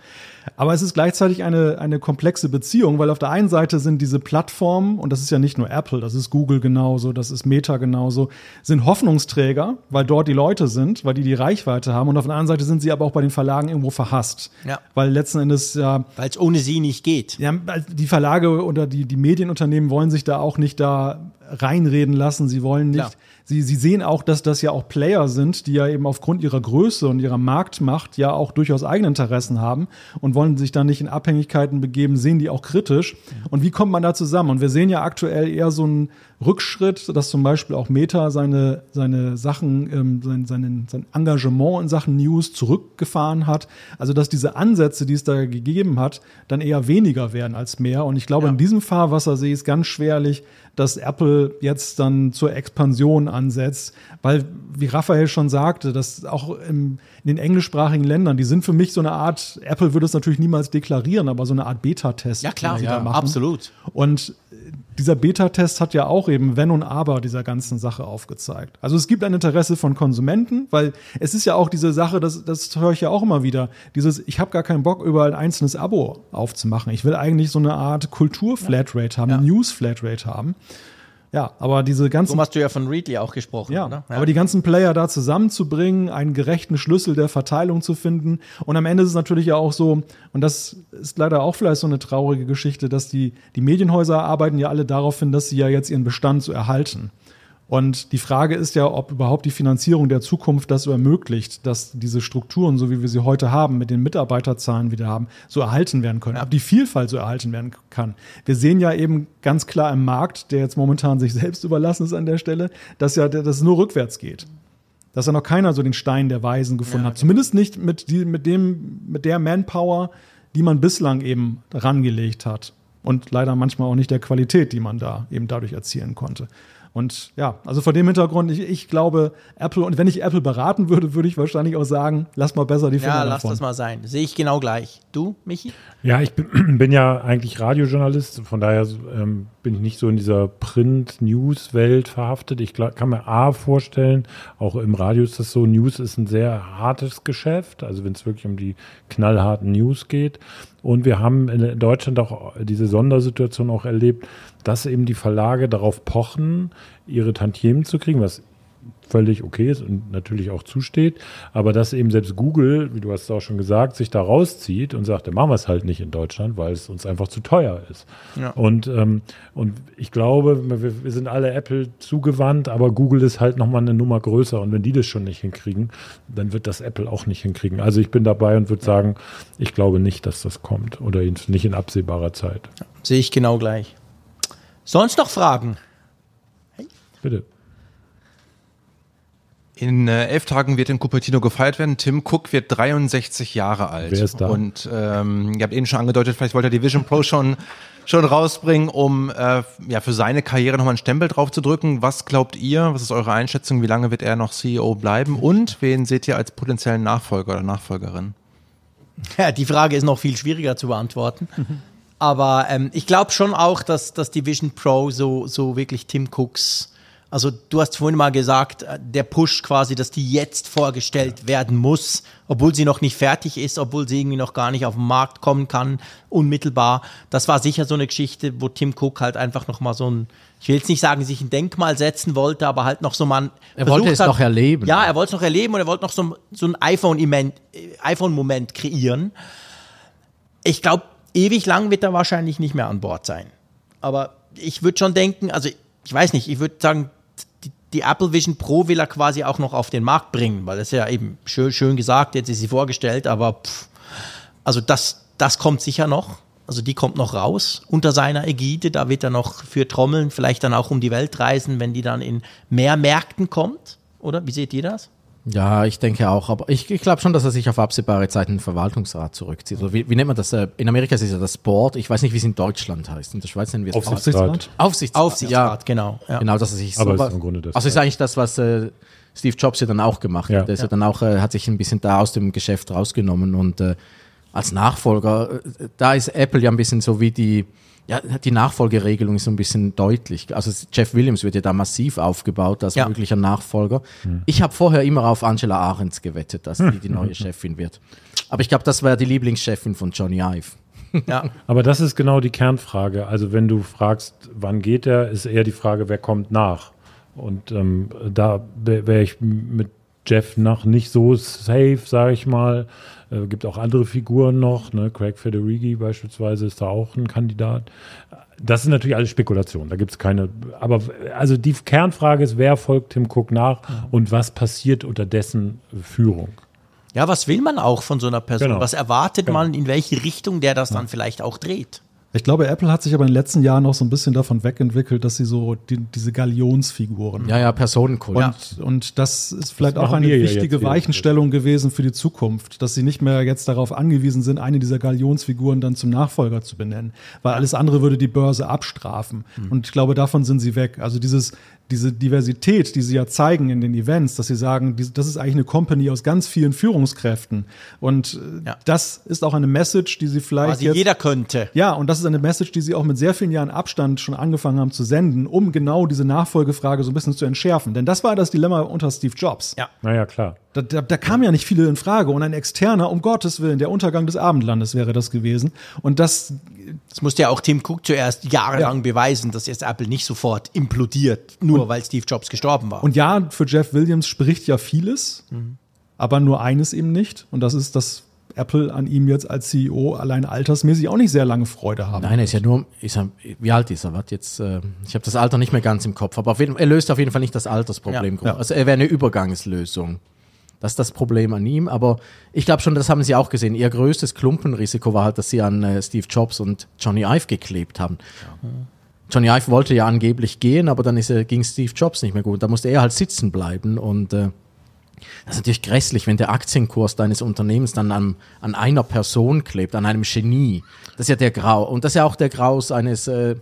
Aber es ist gleichzeitig eine, eine komplexe Beziehung, weil auf der einen Seite sind diese Plattformen, und das ist ja nicht nur Apple, das ist Google genauso, das ist Meta genauso, sind Hoffnungsträger, weil dort die Leute sind, weil die die Reichweite haben. Und auf der anderen Seite sind sie aber auch bei den Verlagen irgendwo verhasst. Ja. Weil letzten Endes ja. Weil es ohne sie nicht geht. Ja, die Verlage oder die, die Medienunternehmen wollen sich da auch nicht da reinreden lassen. Sie wollen nicht. Klar. Sie, sie sehen auch, dass das ja auch Player sind, die ja eben aufgrund ihrer Größe und ihrer Marktmacht ja auch durchaus eigene Interessen haben und wollen sich da nicht in Abhängigkeiten begeben, sehen die auch kritisch. Und wie kommt man da zusammen? Und wir sehen ja aktuell eher so einen Rückschritt, dass zum Beispiel auch Meta seine, seine Sachen, ähm, sein, sein, sein Engagement in Sachen News zurückgefahren hat. Also dass diese Ansätze, die es da gegeben hat, dann eher weniger werden als mehr. Und ich glaube, Ja. in diesem Fahrwasser sehe ich es ganz schwerlich, dass Apple jetzt dann zur Expansion ansetzt, weil, wie Raphael schon sagte, dass auch im, in den englischsprachigen Ländern, die sind für mich so eine Art, Apple würde es natürlich niemals deklarieren, aber so eine Art Beta-Test. Ja, klar, ja, machen. absolut. Und dieser Beta-Test hat ja auch eben Wenn und Aber dieser ganzen Sache aufgezeigt. Also es gibt ein Interesse von Konsumenten, weil es ist ja auch diese Sache, das, das höre ich ja auch immer wieder, dieses, ich habe gar keinen Bock, über ein einzelnes Abo aufzumachen. Ich will eigentlich so eine Art Kultur-Flatrate haben, Ja. News-Flatrate haben. Ja, aber diese ganzen So hast du ja von Readly auch gesprochen, ja, oder? aber die ganzen Player da zusammenzubringen, einen gerechten Schlüssel der Verteilung zu finden. Und am Ende ist es natürlich ja auch so, und das ist leider auch vielleicht so eine traurige Geschichte, dass die, die Medienhäuser arbeiten ja alle darauf hin, dass sie ja jetzt ihren Bestand so erhalten. Und die Frage ist ja, ob überhaupt die Finanzierung der Zukunft das so ermöglicht, dass diese Strukturen, so wie wir sie heute haben, mit den Mitarbeiterzahlen, die wir haben, so erhalten werden können, ob die Vielfalt so erhalten werden kann. Wir sehen ja eben ganz klar im Markt, der jetzt momentan sich selbst überlassen ist an der Stelle, dass ja dass es nur rückwärts geht. Dass ja noch keiner so den Stein der Weisen gefunden hat. Zumindest nicht mit, die, mit, dem, mit der Manpower, die man bislang eben rangelegt hat. Und leider manchmal auch nicht der Qualität, die man da eben dadurch erzielen konnte. Und ja, also vor dem Hintergrund, ich, ich glaube, Apple, und wenn ich Apple beraten würde, würde ich wahrscheinlich auch sagen, lass mal besser die Finger Ja, lass davon. das mal sein. Sehe ich genau gleich. Du, Michi? Ja, ich bin, bin ja eigentlich Radiojournalist, von daher ähm, bin ich nicht so in dieser Print-News-Welt verhaftet. Ich glaub, kann mir A vorstellen, auch im Radio ist das so, News ist ein sehr hartes Geschäft, also wenn es wirklich um die knallharten News geht. Und wir haben in Deutschland auch diese Sondersituation auch erlebt, dass eben die Verlage darauf pochen, ihre Tantiemen zu kriegen, was völlig okay ist und natürlich auch zusteht, aber dass eben selbst Google, wie du hast es auch schon gesagt, sich da rauszieht und sagt, dann machen wir es halt nicht in Deutschland, weil es uns einfach zu teuer ist. Ja. Und, ähm, und ich glaube, wir, wir sind alle Apple zugewandt, aber Google ist halt nochmal eine Nummer größer und wenn die das schon nicht hinkriegen, dann wird das Apple auch nicht hinkriegen. Also ich bin dabei und würde sagen, ich glaube nicht, dass das kommt oder nicht in absehbarer Zeit. Sehe ich genau gleich. Sonst noch Fragen? Bitte. In äh, elf Tagen wird in Cupertino gefeiert werden. Tim Cook wird 63 Jahre alt. Wer ist da? Und ähm, ihr habt eben schon angedeutet, vielleicht wollte er die Vision Pro schon, schon rausbringen, um äh, ja, für seine Karriere nochmal einen Stempel drauf zu drücken. Was glaubt ihr? Was ist eure Einschätzung? Wie lange wird er noch CEO bleiben? Und wen seht ihr als potenziellen Nachfolger oder Nachfolgerin? Ja, die Frage ist noch viel schwieriger zu beantworten. Aber ähm, ich glaube schon auch, dass, dass die Vision Pro so, so wirklich Tim Cooks, also du hast vorhin mal gesagt, äh, der Push quasi, dass die jetzt vorgestellt werden muss, obwohl sie noch nicht fertig ist, obwohl sie irgendwie noch gar nicht auf den Markt kommen kann, unmittelbar. Das war sicher so eine Geschichte, wo Tim Cook halt einfach noch mal so ein, ich will jetzt nicht sagen, sich ein Denkmal setzen wollte, aber halt noch so mal Er wollte es noch erleben. Ja, er wollte es noch erleben und er wollte noch so, so ein iPhone-Moment, äh, iPhone-Moment kreieren. Ich glaube, ewig lang wird er wahrscheinlich nicht mehr an Bord sein. Aber ich würde schon denken, also ich weiß nicht, ich würde sagen, die, Apple Vision Pro will er quasi auch noch auf den Markt bringen, weil das ist ja eben schön, schön gesagt, jetzt ist sie vorgestellt, aber pff, also das, das kommt sicher noch. Also die kommt noch raus unter seiner Ägide. Da wird er noch für Trommeln, vielleicht dann auch um die Welt reisen, wenn die dann in mehr Märkten kommt. Oder? Wie seht ihr das? Ja, ich denke auch. Aber ich, ich glaube schon, dass er sich auf absehbare Zeit in den Verwaltungsrat zurückzieht. Also wie, wie nennt man das? äh, In Amerika ist es ja das Board. Ich weiß nicht, wie es in Deutschland heißt. In der Schweiz nennen wir es Aufsichtsrat. Aufsichtsrat. Aufsichtsrat, genau. Ja. Genau, dass er sich Aber sowas- ist im Grunde das, Also ist eigentlich das, was äh, Steve Jobs ja dann auch gemacht Ja. hat. Der ist ja. dann auch, äh, hat sich ein bisschen da aus dem Geschäft rausgenommen und äh, als Nachfolger, äh, da ist Apple ja ein bisschen so wie die, ja, die Nachfolgeregelung ist so ein bisschen deutlich. Also Jeff Williams wird ja da massiv aufgebaut als Ja. möglicher Nachfolger. Ich habe vorher immer auf Angela Ahrens gewettet, dass die die neue Chefin wird. Aber ich glaube, das wäre die Lieblingschefin von Johnny Ive. Ja. Aber das ist genau die Kernfrage. Also wenn du fragst, wann geht er, ist eher die Frage, wer kommt nach. Und ähm, da wäre ich mit Jeff noch nicht so safe, sage ich mal. Äh, gibt auch andere Figuren noch. Ne? Craig Federighi beispielsweise ist da auch ein Kandidat. Das ist natürlich alles Spekulation. Da gibt es keine. Aber also die Kernfrage ist, wer folgt Tim Cook nach und was passiert unter dessen Führung? ja, was will man auch von so einer Person? Genau. Was erwartet Genau. man, in welche Richtung der das dann vielleicht auch dreht? Ich glaube, Apple hat sich aber in den letzten Jahren auch so ein bisschen davon wegentwickelt, dass sie so die, diese Galionsfiguren Ja, ja, Personenkult. Und, und das ist vielleicht Das auch eine ja wichtige jetzt hier. Weichenstellung gewesen für die Zukunft, dass sie nicht mehr jetzt darauf angewiesen sind, eine dieser Galionsfiguren dann zum Nachfolger zu benennen, weil alles andere würde die Börse abstrafen. Hm. Und ich glaube, davon sind sie weg. Also dieses, diese Diversität, die sie ja zeigen in den Events, dass sie sagen, das ist eigentlich eine Company aus ganz vielen Führungskräften. Und äh, Ja. das ist auch eine Message, die sie vielleicht Quasi jetzt jeder könnte. ja, und das ist eine Message, die sie auch mit sehr vielen Jahren Abstand schon angefangen haben zu senden, um genau diese Nachfolgefrage so ein bisschen zu entschärfen. Denn das war das Dilemma unter Steve Jobs. Ja. Naja, klar. Da, da, da kamen ja nicht viele in Frage. Und ein externer, um Gottes Willen, der Untergang des Abendlandes wäre das gewesen. Und das, Das musste ja auch Tim Cook zuerst jahrelang Ja. beweisen, dass jetzt Apple nicht sofort implodiert, nur weil Steve Jobs gestorben war. und ja, für Jeff Williams spricht ja vieles, aber nur eines eben nicht. Und das ist, dass Apple an ihm jetzt als CEO allein altersmäßig auch nicht sehr lange Freude haben. Nein, er ist ja nur, ist er, wie alt ist er? Warte jetzt, äh, ich habe das Alter nicht mehr ganz im Kopf, aber auf jeden, er löst auf jeden Fall nicht das Altersproblem. Ja, ja. Also er wäre eine Übergangslösung. Das ist das Problem an ihm, aber ich glaube schon, das haben Sie auch gesehen. Ihr größtes Klumpenrisiko war halt, dass Sie an äh, Steve Jobs und Johnny Ive geklebt haben. Johnny Ive wollte ja angeblich gehen, aber dann ist er, ging Steve Jobs nicht mehr gut. Da musste er halt sitzen bleiben und äh, das ist natürlich grässlich, wenn der Aktienkurs deines Unternehmens dann an, an einer Person klebt, an einem Genie. Das ist ja der Grau. Und das ist ja auch der Graus eines äh,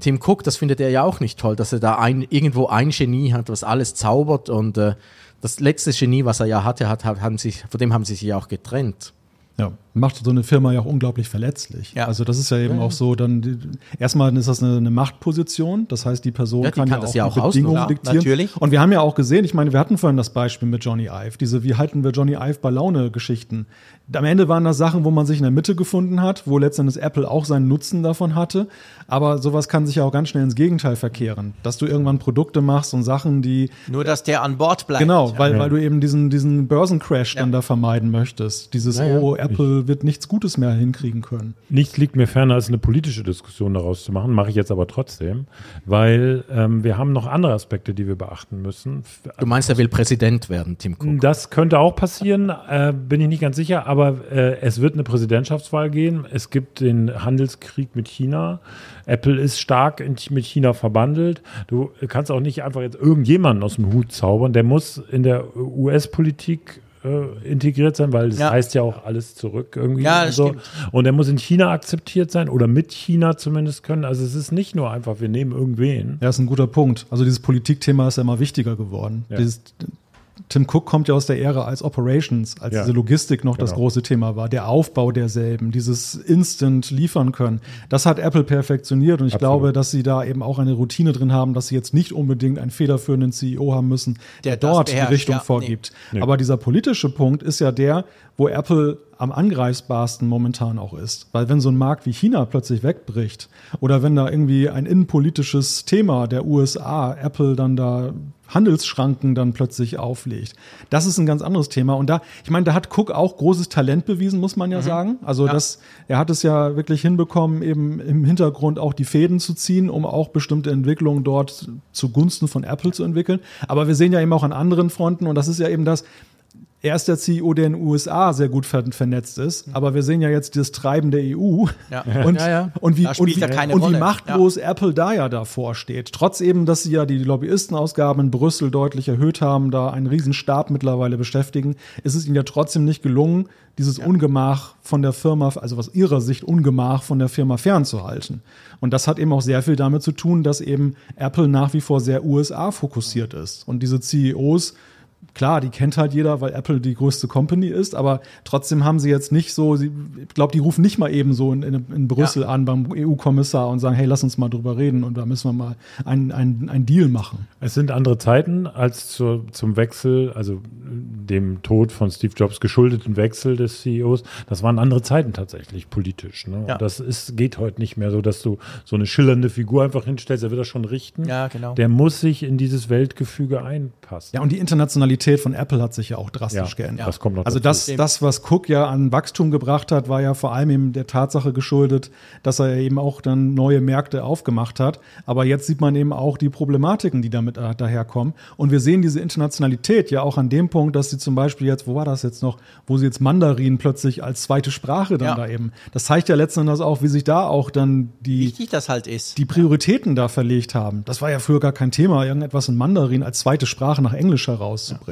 Tim Cook, das findet er ja auch nicht toll, dass er da ein, irgendwo ein Genie hat, was alles zaubert. Und äh, das letzte Genie, was er ja hatte, hat, haben sich, von dem haben sie sich ja auch getrennt. Ja, macht so eine Firma ja auch unglaublich verletzlich. Ja. Also das ist ja eben auch so, dann erstmal ist das eine, eine Machtposition, das heißt, die Person Ja, die kann, kann ja das auch ja auch Bedingungen ausnutzen. Ja, diktieren. natürlich. Und wir haben ja auch gesehen, ich meine, wir hatten vorhin das Beispiel mit Johnny Ive, diese wie halten wir Johnny Ive bei Laune Geschichten. Am Ende waren das Sachen, wo man sich in der Mitte gefunden hat, wo letztendlich Apple auch seinen Nutzen davon hatte, aber sowas kann sich ja auch ganz schnell ins Gegenteil verkehren, dass du irgendwann Produkte machst und Sachen, die Nur, dass der an Bord bleibt. Genau, Ja. weil, weil du eben diesen, diesen Börsencrash dann Ja. da vermeiden möchtest. Dieses, Ja, ja. oh, Apple wird nichts Gutes mehr hinkriegen können. Nichts liegt mir ferner, als eine politische Diskussion daraus zu machen, mache ich jetzt aber trotzdem, weil ähm, wir haben noch andere Aspekte, die wir beachten müssen. Du meinst, er will Präsident werden, Tim Cook? Das könnte auch passieren, äh, bin ich nicht ganz sicher, aber äh, es wird eine Präsidentschaftswahl geben. Es gibt den Handelskrieg mit China. Apple ist stark in, mit China verbandelt. Du kannst auch nicht einfach jetzt irgendjemanden aus dem Hut zaubern. Der muss in der US-Politik äh, integriert sein, weil das Ja. heißt ja auch alles zurück irgendwie. Ja, und das so. stimmt. Und er muss in China akzeptiert sein oder mit China zumindest können. Also es ist nicht nur einfach, wir nehmen irgendwen. Ja, ist ein guter Punkt. Also dieses Politikthema ist ja immer wichtiger geworden. Ja. Dieses, Tim Cook kommt ja aus der Ära als Operations, als Ja. diese Logistik noch das Genau. große Thema war. Der Aufbau derselben, dieses Instant liefern können. Das hat Apple perfektioniert und ich Absolut. glaube, dass sie da eben auch eine Routine drin haben, dass sie jetzt nicht unbedingt einen federführenden CEO haben müssen, der, Der das dort die Richtung ja, vorgibt. nee. Nee. Aber dieser politische Punkt ist ja der, wo Apple am angreifbarsten momentan auch ist. Weil wenn so ein Markt wie China plötzlich wegbricht oder wenn da irgendwie ein innenpolitisches Thema der USA Apple dann da Handelsschranken dann plötzlich auflegt. Das ist ein ganz anderes Thema. Und da, ich meine, da hat Cook auch großes Talent bewiesen, muss man ja sagen. Also das, er hat es ja wirklich hinbekommen, eben im Hintergrund auch die Fäden zu ziehen, um auch bestimmte Entwicklungen dort zugunsten von Apple zu entwickeln. Aber wir sehen ja eben auch an anderen Fronten, und das ist ja eben das, er ist der CEO, der in den USA sehr gut ver vernetzt ist, aber wir sehen ja jetzt das Treiben der EU Ja. und, Ja, ja. und wie, und wie, und wie machtlos Apple da ja davor steht. Trotz eben, dass sie ja die Lobbyistenausgaben in Brüssel deutlich erhöht haben, da einen riesen Stab mittlerweile beschäftigen, ist es ihnen ja trotzdem nicht gelungen, dieses Ungemach von der Firma, also aus ihrer Sicht Ungemach von der Firma fernzuhalten. Und das hat eben auch sehr viel damit zu tun, dass eben Apple nach wie vor sehr USA fokussiert ist. Und diese CEOs klar, die kennt halt jeder, weil Apple die größte Company ist, aber trotzdem haben sie jetzt nicht so, ich glaube, die rufen nicht mal eben so in, in, in Brüssel ja. an beim EU-Kommissar und sagen, hey, lass uns mal drüber reden und da müssen wir mal einen ein Deal machen. Es sind andere Zeiten als zu, zum Wechsel, also dem Tod von Steve Jobs geschuldeten Wechsel des CEOs. Das waren andere Zeiten tatsächlich politisch. Ne? Ja. Das ist, geht heute nicht mehr so, dass du so eine schillernde Figur einfach hinstellst, er wird das schon richten. Ja, genau. Der muss sich in dieses Weltgefüge einpassen. Ja, und die Internationalität von Apple hat sich ja auch drastisch ja, geändert. Das kommt noch also das, das, was Cook ja an Wachstum gebracht hat, war ja vor allem eben der Tatsache geschuldet, dass er eben auch dann neue Märkte aufgemacht hat. Aber jetzt sieht man eben auch die Problematiken, die damit äh, daherkommen. Und wir sehen diese Internationalität ja auch an dem Punkt, dass sie zum Beispiel jetzt, wo war das jetzt noch, wo sie jetzt Mandarin plötzlich als zweite Sprache dann ja. da eben. Das zeigt ja letzten Endes auch, wie sich da auch dann die, Wichtig das halt ist. die Prioritäten da verlegt haben. Das war ja früher gar kein Thema, irgendetwas in Mandarin als zweite Sprache nach Englisch herauszubringen. Ja.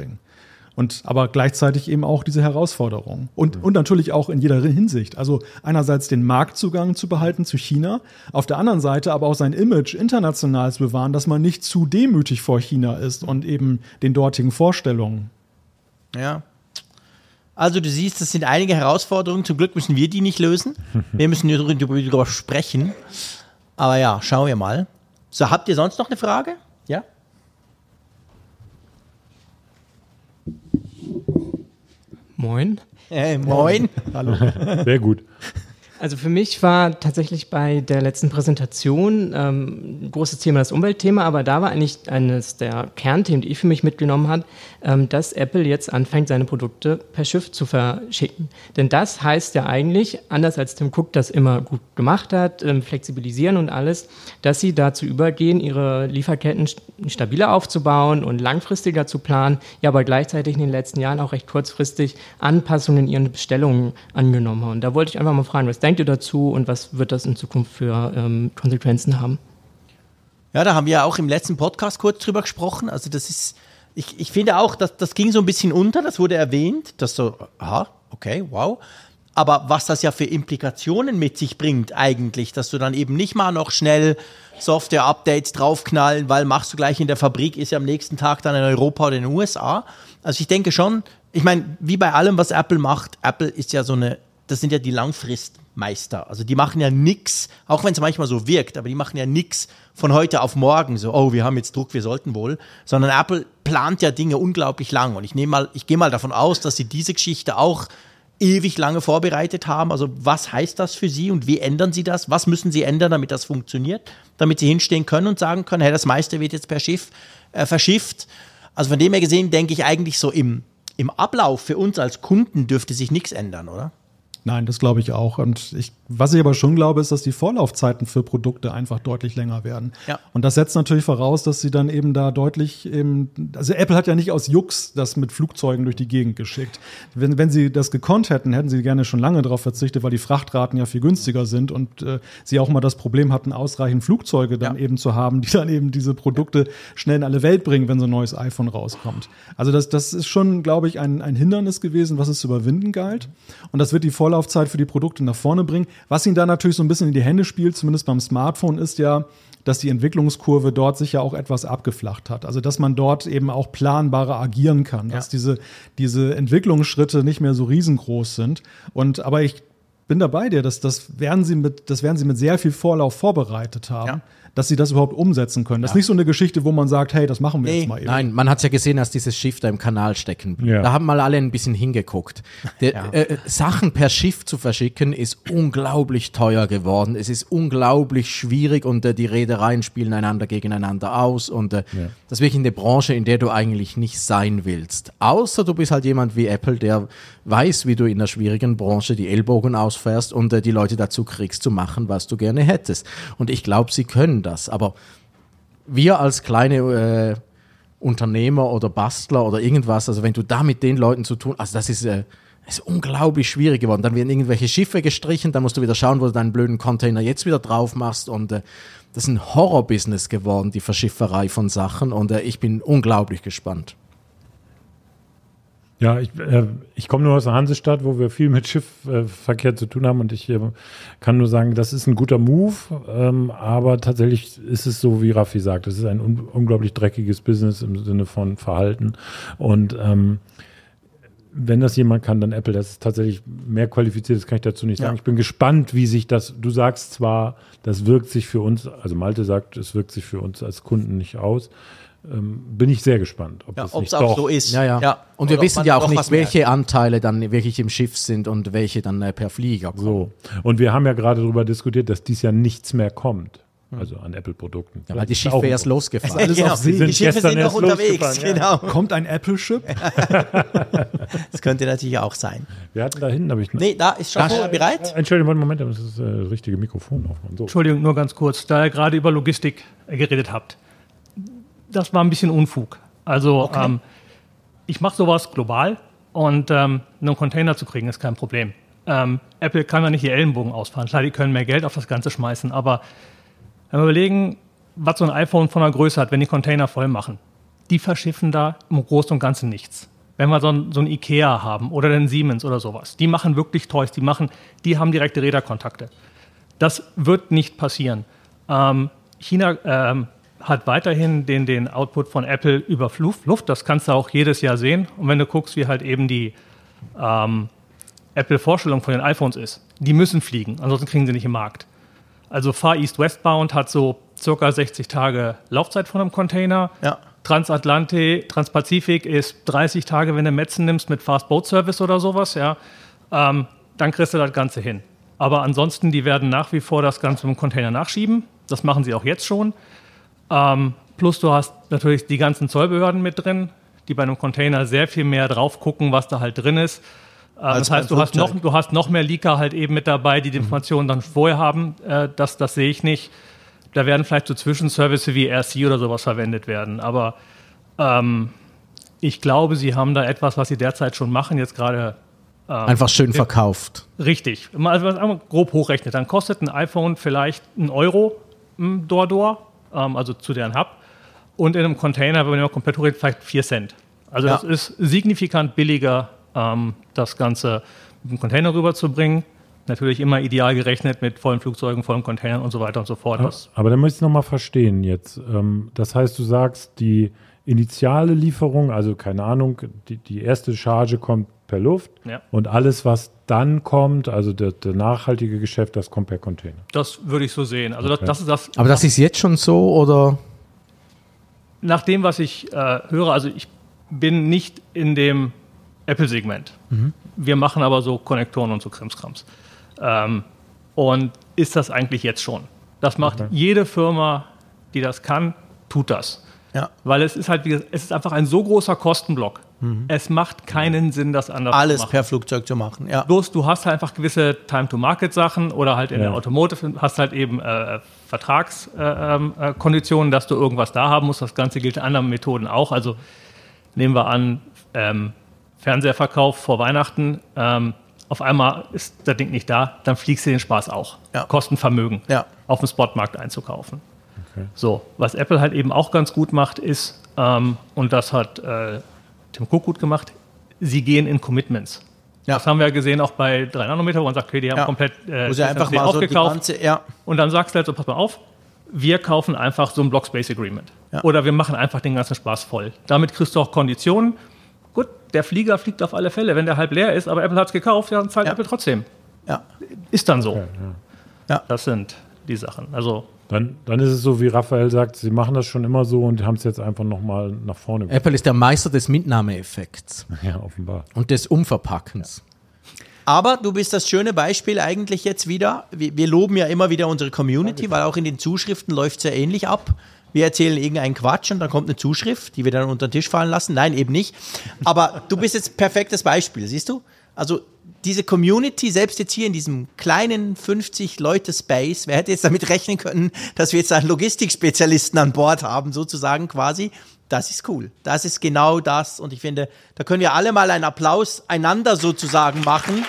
Und aber gleichzeitig eben auch diese Herausforderung. Und, mhm. und natürlich auch in jeder Hinsicht. Also einerseits den Marktzugang zu behalten zu China, auf der anderen Seite aber auch sein Image international zu bewahren, dass man nicht zu demütig vor China ist und eben den dortigen Vorstellungen. Ja. Also du siehst, das sind einige Herausforderungen. Zum Glück müssen wir die nicht lösen. Wir müssen darüber sprechen. Aber ja, schauen wir mal. So, habt ihr sonst noch eine Frage? Ja? Moin. Hey, moin. Hallo. Sehr gut. Also für mich war tatsächlich bei der letzten Präsentation ähm, ein großes Thema das Umweltthema, aber da war eigentlich eines der Kernthemen, die ich für mich mitgenommen habe, ähm, dass Apple jetzt anfängt, seine Produkte per Schiff zu verschicken. Denn das heißt ja eigentlich, anders als Tim Cook das immer gut gemacht hat, ähm, flexibilisieren und alles, dass sie dazu übergehen, ihre Lieferketten stabiler aufzubauen und langfristiger zu planen, ja aber gleichzeitig in den letzten Jahren auch recht kurzfristig Anpassungen in ihren Bestellungen angenommen haben. Und da wollte ich einfach mal fragen, was denkt ihr dazu und was wird das in Zukunft für ähm, Konsequenzen haben? Ja, da haben wir ja auch im letzten Podcast kurz drüber gesprochen. Also das ist, ich, ich finde auch, dass das ging so ein bisschen unter, das wurde erwähnt, dass so, aha, okay, wow. Aber was das ja für Implikationen mit sich bringt eigentlich, dass du dann eben nicht mal noch schnell Software-Updates draufknallen, weil machst du gleich in der Fabrik, ist ja am nächsten Tag dann in Europa oder in den USA. Also ich denke schon, ich meine, wie bei allem, was Apple macht, Apple ist ja so eine, das sind ja die Langfristmeister. Also die machen ja nichts, auch wenn es manchmal so wirkt, aber die machen ja nichts von heute auf morgen, so, oh, wir haben jetzt Druck, wir sollten wohl, sondern Apple plant ja Dinge unglaublich lang. Und ich nehme mal, ich gehe mal davon aus, dass sie diese Geschichte auch ewig lange vorbereitet haben. Also was heißt das für Sie und wie ändern Sie das? Was müssen Sie ändern, damit das funktioniert? Damit Sie hinstehen können und sagen können, hey, das meiste wird jetzt per Schiff äh, verschifft. Also von dem her gesehen denke ich eigentlich so im, im Ablauf für uns als Kunden dürfte sich nichts ändern, oder? Nein, das glaube ich auch. Und ich, was ich aber schon glaube, ist, dass die Vorlaufzeiten für Produkte einfach deutlich länger werden. Ja. Und das setzt natürlich voraus, dass sie dann eben da deutlich eben, also Apple hat ja nicht aus Jux das mit Flugzeugen durch die Gegend geschickt. Wenn, wenn sie das gekonnt hätten, hätten sie gerne schon lange darauf verzichtet, weil die Frachtraten ja viel günstiger sind und äh, sie auch mal das Problem hatten, ausreichend Flugzeuge dann ja. eben zu haben, die dann eben diese Produkte schnell in alle Welt bringen, wenn so ein neues iPhone rauskommt. Also das, das ist schon, glaube ich, ein, ein Hindernis gewesen, was es zu überwinden galt. Und das wird die Vorlaufzeit Vorlaufzeit für die Produkte nach vorne bringen. Was ihnen da natürlich so ein bisschen in die Hände spielt, zumindest beim Smartphone, ist ja, dass die Entwicklungskurve dort sich ja auch etwas abgeflacht hat. Also dass man dort eben auch planbarer agieren kann, ja. dass diese, diese Entwicklungsschritte nicht mehr so riesengroß sind. Und aber ich bin dabei dir, dass das werden sie mit, das werden sie mit sehr viel Vorlauf vorbereitet haben. Ja dass sie das überhaupt umsetzen können. Das ist nicht so eine Geschichte, wo man sagt, hey, das machen wir nee, jetzt mal eben. Nein, man hat es ja gesehen, als dieses Schiff da im Kanal stecken. Da haben mal alle ein bisschen hingeguckt. Der, ja. äh, Sachen per Schiff zu verschicken ist unglaublich teuer geworden. Es ist unglaublich schwierig und äh, die Reedereien spielen einander gegeneinander aus und äh, ja. das ist wirklich eine Branche, in der du eigentlich nicht sein willst. Außer du bist halt jemand wie Apple, der weiß, wie du in einer schwierigen Branche die Ellbogen ausfährst und äh, die Leute dazu kriegst zu machen, was du gerne hättest. Und ich glaube, sie können das. Aber wir als kleine äh, Unternehmer oder Bastler oder irgendwas, also wenn du da mit den Leuten zu tun, also das ist, äh, ist unglaublich schwierig geworden. Dann werden irgendwelche Schiffe gestrichen, dann musst du wieder schauen, wo du deinen blöden Container jetzt wieder drauf machst und äh, das ist ein Horrorbusiness geworden, die Verschifferei von Sachen und äh, ich bin unglaublich gespannt. Ja, ich, äh, ich komme nur aus der Hansestadt, wo wir viel mit Schiffverkehr äh, zu tun haben und ich äh, kann nur sagen, das ist ein guter Move, ähm, aber tatsächlich ist es so, wie Raffi sagt, es ist ein un unglaublich dreckiges Business im Sinne von Verhalten und ähm, wenn das jemand kann, dann Apple. Das ist tatsächlich mehr qualifiziert, das kann ich dazu nicht sagen. Ja. Ich bin gespannt, wie sich das, du sagst zwar, das wirkt sich für uns, also Malte sagt, es wirkt sich für uns als Kunden nicht aus. Ähm, bin ich sehr gespannt, ob Ja, das ob nicht es auch doch so ist. Ja, ja. Und Und wir wissen ja auch nicht, welche Anteile dann wirklich im Schiff sind und welche dann äh, per Flieger kommen. so. Und wir haben ja gerade darüber diskutiert, dass dies Jahr nichts mehr kommt. Also an Apple-Produkten. Ja, weil die Schiffe erst losgefahren. Alles genau. auf See. Die sind Schiffe gestern sind noch erst unterwegs. Genau. Kommt ein Apple-Chip? Das könnte natürlich auch sein. Wir hatten da hinten, habe ich Nee, da ist schon vorher bereit. Äh, Entschuldigung, Moment, das ist äh, das richtige Mikrofon aufmachen. So. Entschuldigung, nur ganz kurz, da ihr gerade über Logistik geredet habt. Das war ein bisschen Unfug. Also ähm, ich mache sowas global und ähm, einen Container zu kriegen ist kein Problem. Ähm, Apple kann ja nicht die Ellenbogen ausfahren. Klar, die können mehr Geld auf das Ganze schmeißen, aber wenn wir überlegen, was so ein iPhone von der Größe hat, wenn die Container voll machen, die verschiffen da im Großen und Ganzen nichts. Wenn wir so ein, so ein Ikea haben oder den Siemens oder sowas, die machen wirklich Toys, die machen, die haben direkte Räderkontakte. Das wird nicht passieren. Ähm, China ähm, hat weiterhin den, den Output von Apple über Luft. Das kannst du auch jedes Jahr sehen. Und wenn du guckst, wie halt eben die ähm, Apple-Vorstellung von den iPhones ist, die müssen fliegen, ansonsten kriegen sie nicht im Markt. Also Far East Westbound hat so circa 60 Tage Laufzeit von einem Container. Ja. Transatlantik, Transpazifik ist 30 Tage, wenn du Metzen nimmst mit Fast Boat Service oder sowas, ja. Ähm, dann kriegst du das Ganze hin. Aber ansonsten, die werden nach wie vor das Ganze im Container nachschieben. Das machen sie auch jetzt schon. Ähm, plus du hast natürlich die ganzen Zollbehörden mit drin, die bei einem Container sehr viel mehr drauf gucken, was da halt drin ist. Ähm, das heißt, du hast, noch, du hast noch mehr Leaker halt eben mit dabei, die die Informationen dann vorher haben. Äh, das, das sehe ich nicht. Da werden vielleicht so Zwischenservices wie RC oder sowas verwendet werden. Aber ähm, ich glaube, sie haben da etwas, was sie derzeit schon machen, jetzt gerade Einfach schön verkauft. Richtig. Also, wenn man einmal grob hochrechnet, dann kostet ein iPhone vielleicht einen Euro m, Door-Door, ähm, also zu deren Hub. Und in einem Container, wenn man mal komplett hochrechnet, vielleicht 4 Cent. Also Ja. das ist signifikant billiger, ähm, das Ganze mit dem Container rüberzubringen. Natürlich immer ideal gerechnet mit vollen Flugzeugen, vollen Containern und so weiter und so fort. Das, Aber dann muss ich es nochmal verstehen jetzt. Ähm, das heißt, du sagst, die initiale Lieferung, also keine Ahnung, die, die erste Charge kommt per Luft Ja. und alles, was dann kommt, also der, der nachhaltige Geschäft, das kommt per Container. das würde ich so sehen. Also das, das ist das, Aber das ist jetzt schon so oder? nach dem, was ich äh, höre, also ich bin nicht in dem Apple-Segment. Wir machen aber so Konnektoren und so Krimskrams. Ähm, und ist das eigentlich jetzt schon? Das macht jede Firma, die das kann, tut das. Ja. Weil es ist halt, wie gesagt, es ist einfach ein so großer Kostenblock. Es macht keinen Sinn, das anders Alles zu machen. per Flugzeug zu machen. Ja. Bloß du hast halt einfach gewisse Time-to-Market-Sachen oder halt in Ja. der Automotive hast halt eben äh, Vertragskonditionen, äh, ähm, Konditionen, dass du irgendwas da haben musst. Das Ganze gilt in anderen Methoden auch. Also nehmen wir an, ähm, Fernseherverkauf vor Weihnachten, ähm, auf einmal ist das Ding nicht da, dann fliegst du den Spaß auch. Ja. Kostenvermögen Ja. auf dem Spotmarkt einzukaufen. So, was Apple halt eben auch ganz gut macht, ist, ähm, und das hat äh, Tim Cook gut gemacht, sie gehen in Commitments. Ja. Das haben wir ja gesehen auch bei 3 Nanometer, wo man sagt, okay, die haben Ja. komplett äh, Wo sie einfach mal so die aufgekauft. ganze, ja. Und dann sagst du halt so, pass mal auf, wir kaufen einfach so ein Block Space Agreement. Ja. Oder wir machen einfach den ganzen Spaß voll. Damit kriegst du auch Konditionen. Gut, der Flieger fliegt auf alle Fälle. Wenn der halb leer ist, aber Apple hat es gekauft, ja, dann zahlt Ja. Apple trotzdem. Ja. Ist dann so. Ja. Das sind die Sachen. Also Dann, dann ist es so, wie Raphael sagt, sie machen das schon immer so und haben es jetzt einfach nochmal nach vorne gebracht. Apple ist der Meister des Mitnahmeeffekts Ja, offenbar. und des Umverpackens. Aber du bist das schöne Beispiel eigentlich jetzt wieder. Wir, wir loben ja immer wieder unsere Community, weil auch in den Zuschriften läuft es ja ähnlich ab. Wir erzählen irgendeinen Quatsch und dann kommt eine Zuschrift, die wir dann unter den Tisch fallen lassen. Nein, eben nicht. Aber du bist jetzt perfektes Beispiel, siehst du? Also diese Community, selbst jetzt hier in diesem kleinen 50-Leute-Space, wer hätte jetzt damit rechnen können, dass wir jetzt einen Logistikspezialisten an Bord haben, sozusagen quasi. Das ist cool. Das ist genau das. Und ich finde, da können wir alle mal einen Applaus einander sozusagen machen.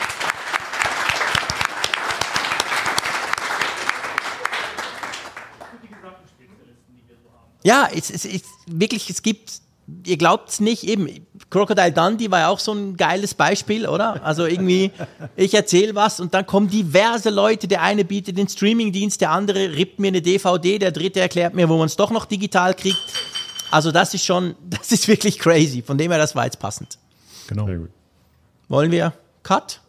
Ja, es ist wirklich, es gibt, ihr glaubt es nicht, eben, Crocodile Dundee war ja auch so ein geiles Beispiel, oder? Also irgendwie, ich erzähle was und dann kommen diverse Leute. Der eine bietet den Streamingdienst, der andere rippt mir eine DVD, der dritte erklärt mir, wo man es doch noch digital kriegt. Also das ist schon, das ist wirklich crazy. Von dem her, das war jetzt passend. Genau. Wollen wir Cut?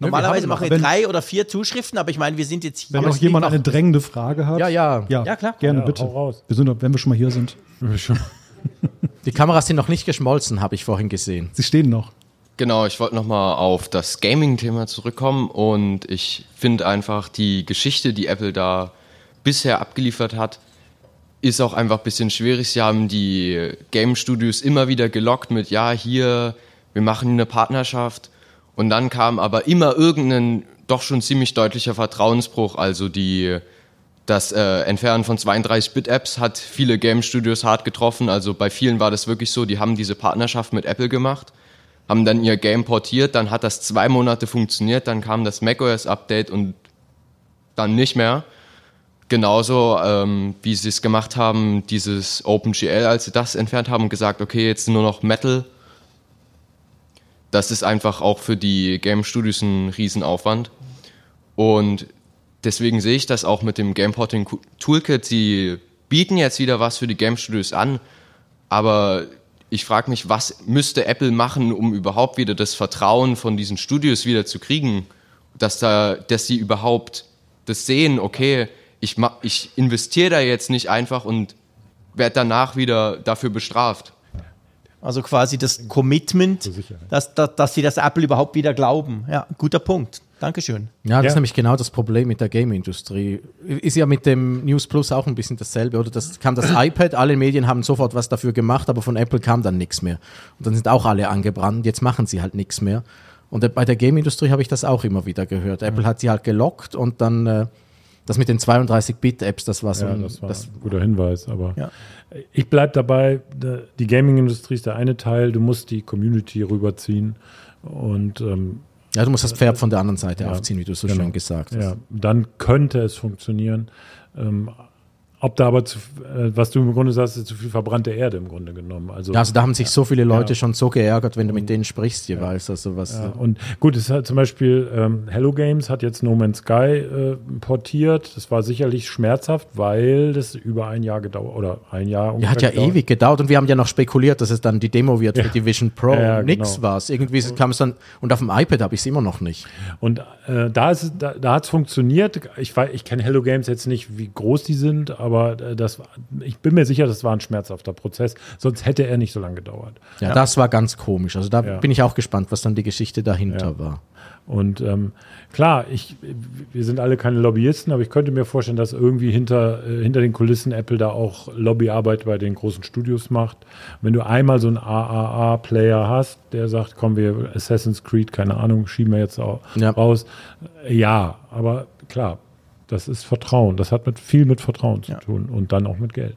Normalerweise machen wir drei oder vier Zuschriften, aber ich meine, wir sind jetzt hier. Wenn noch jemand eine drängende Frage hat. Ja, ja. Ja, Ja, klar. Gerne, Ja, bitte. Wir sind, wenn wir schon mal hier sind. Die Kameras sind noch nicht geschmolzen, habe ich vorhin gesehen. Sie stehen noch. Genau, ich wollte nochmal auf das Gaming-Thema zurückkommen und ich finde einfach die Geschichte, die Apple da bisher abgeliefert hat, ist auch einfach ein bisschen schwierig. Sie haben die Game-Studios immer wieder gelockt mit, ja, hier, wir machen eine Partnerschaft. Und dann kam aber immer irgendein doch schon ziemlich deutlicher Vertrauensbruch. Also die, das äh, Entfernen von 32-Bit-Apps hat viele Game-Studios hart getroffen. Also bei vielen war das wirklich so, die haben diese Partnerschaft mit Apple gemacht haben dann ihr Game portiert, dann hat das zwei Monate funktioniert, dann kam das macOS-Update und dann nicht mehr. Genauso ähm, wie sie es gemacht haben, dieses OpenGL, als sie das entfernt haben und gesagt, okay, jetzt nur noch Metal. Das ist einfach auch für die Game Studios ein Riesenaufwand. Und deswegen sehe ich das auch mit dem Game Porting Toolkit. Sie bieten jetzt wieder was für die Game Studios an, aber ich frage mich, was müsste Apple machen, um überhaupt wieder das Vertrauen von diesen Studios wieder zu kriegen, dass da, dass sie überhaupt das sehen, okay, ich, ich investiere da jetzt nicht einfach und werde danach wieder dafür bestraft. Also quasi das Commitment, dass, dass, dass sie das Apple überhaupt wieder glauben. Ja, guter Punkt. Dankeschön. Ja, das Ja. ist nämlich genau das Problem mit der Game-Industrie. Ist ja mit dem News Plus auch ein bisschen dasselbe, oder? Das kam das iPad, alle Medien haben sofort was dafür gemacht, aber von Apple kam dann nichts mehr. Und dann sind auch alle angebrannt, jetzt machen sie halt nichts mehr. Und bei der Game-Industrie habe ich das auch immer wieder gehört. Apple hat sie halt gelockt und dann äh, das mit den 32-Bit-Apps, das war so Ja, ein, das war das, ein guter Hinweis. Aber Ja. ich bleibe dabei, da- die Gaming-Industrie ist der eine Teil, du musst die Community rüberziehen. Und ähm, ja, du musst das Pferd von der anderen Seite Ja, aufziehen, wie du so genau. schön gesagt hast. ja, dann könnte es funktionieren. Ähm, ob da aber, zu, äh, was du im Grunde sagst, ist zu viel verbrannte Erde im Grunde genommen. Also, Ja, also da haben sich so viele Leute Ja. schon so geärgert, wenn du mit denen sprichst jeweils. Also was, Ja, und gut, es hat zum Beispiel ähm, Hello Games hat jetzt No Man's Sky äh, portiert. Das war sicherlich schmerzhaft, weil das über ein Jahr gedauert oder ein Jahr Ja, ungefähr hat ja gedauert. ewig gedauert und wir haben ja noch spekuliert, dass es dann die Demo wird für die Vision Pro. Ja, ja, Nix genau. war's. Irgendwie kam es dann, und auf dem iPad habe ich es immer noch nicht. Und äh, da, ist, es- da, da hat es funktioniert. Ich, ich kenne Hello Games jetzt nicht, wie groß die sind, aber äh, das, ich bin mir sicher, das war ein schmerzhafter Prozess. Sonst hätte er nicht so lange gedauert. Ja, das war ganz komisch. Also da Ja. bin ich auch gespannt, was dann die Geschichte dahinter Ja. war. Und ähm, klar, ich, wir sind alle keine Lobbyisten, aber ich könnte mir vorstellen, dass irgendwie hinter, äh, hinter den Kulissen Apple da auch Lobbyarbeit bei den großen Studios macht. Wenn du einmal so einen AAA-Player hast, der sagt, komm, wir Assassin's Creed, keine Ahnung, schieben wir jetzt auch Ja. raus. Ja, aber klar, das ist Vertrauen. Das hat mit, viel mit Vertrauen zu Ja. tun und dann auch mit Geld.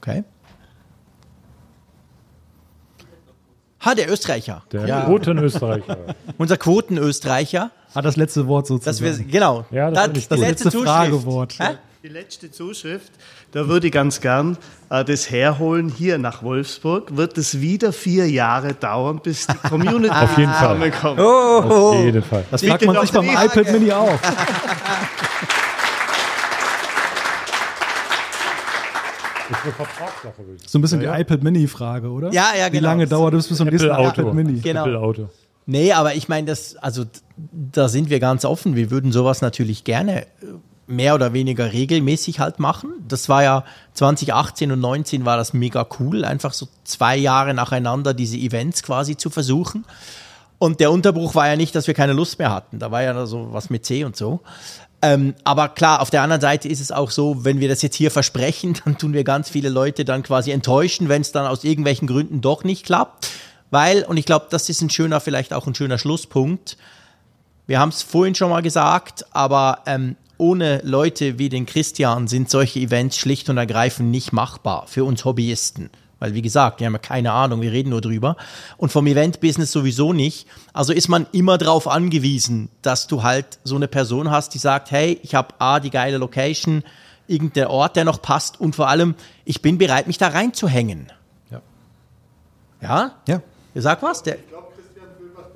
Okay. Ha, der Österreicher. Der ja. roten Österreicher. Unser Quoten-Österreicher. Hat das letzte Wort Dass wir, sozusagen. genau. Ja, das das, das gut. letzte. Fragewort. Die letzte Zuschrift, da würde ich ganz gern äh, das herholen hier nach Wolfsburg. Wird es wieder vier Jahre dauern, bis die Community Auf jeden Fall. zusammenkommt? Auf jeden Fall. Das fragt man sich beim die iPad Mini auch. Das ist eine Vertragssache, würde ich So ein bisschen die iPad Mini-Frage, oder? Ja, ja, Wie genau. lange dauert es bis zum nächsten Auto. iPad Mini? Genau. Apple Auto. Nee, aber ich meine, das, also da sind wir ganz offen. Wir würden sowas natürlich gerne äh, mehr oder weniger regelmäßig halt machen. Das war ja 2018 und 19 war das mega cool, einfach so zwei Jahre nacheinander diese Events quasi zu versuchen. Und der Unterbruch war ja nicht, dass wir keine Lust mehr hatten. Da war ja so was mit C und so. Ähm, aber klar, auf der anderen Seite ist es auch so, wenn wir das jetzt hier versprechen, dann tun wir ganz viele Leute dann quasi enttäuschen, wenn es dann aus irgendwelchen Gründen doch nicht klappt. Weil, und ich glaube, das ist ein schöner, vielleicht auch ein schöner Schlusspunkt. Wir haben es vorhin schon mal gesagt, aber ähm, ohne Leute wie den Christian sind solche Events schlicht und ergreifend nicht machbar für uns Hobbyisten. Weil, wie gesagt, wir haben ja keine Ahnung, wir reden nur drüber. Und vom Event-Business sowieso nicht. Also ist man immer darauf angewiesen, dass du halt so eine Person hast, die sagt, hey, ich habe A, die geile Location, irgendein Ort, der noch passt und vor allem, ich bin bereit, mich da reinzuhängen. Ja? Ja. Ihr sagt was? Der,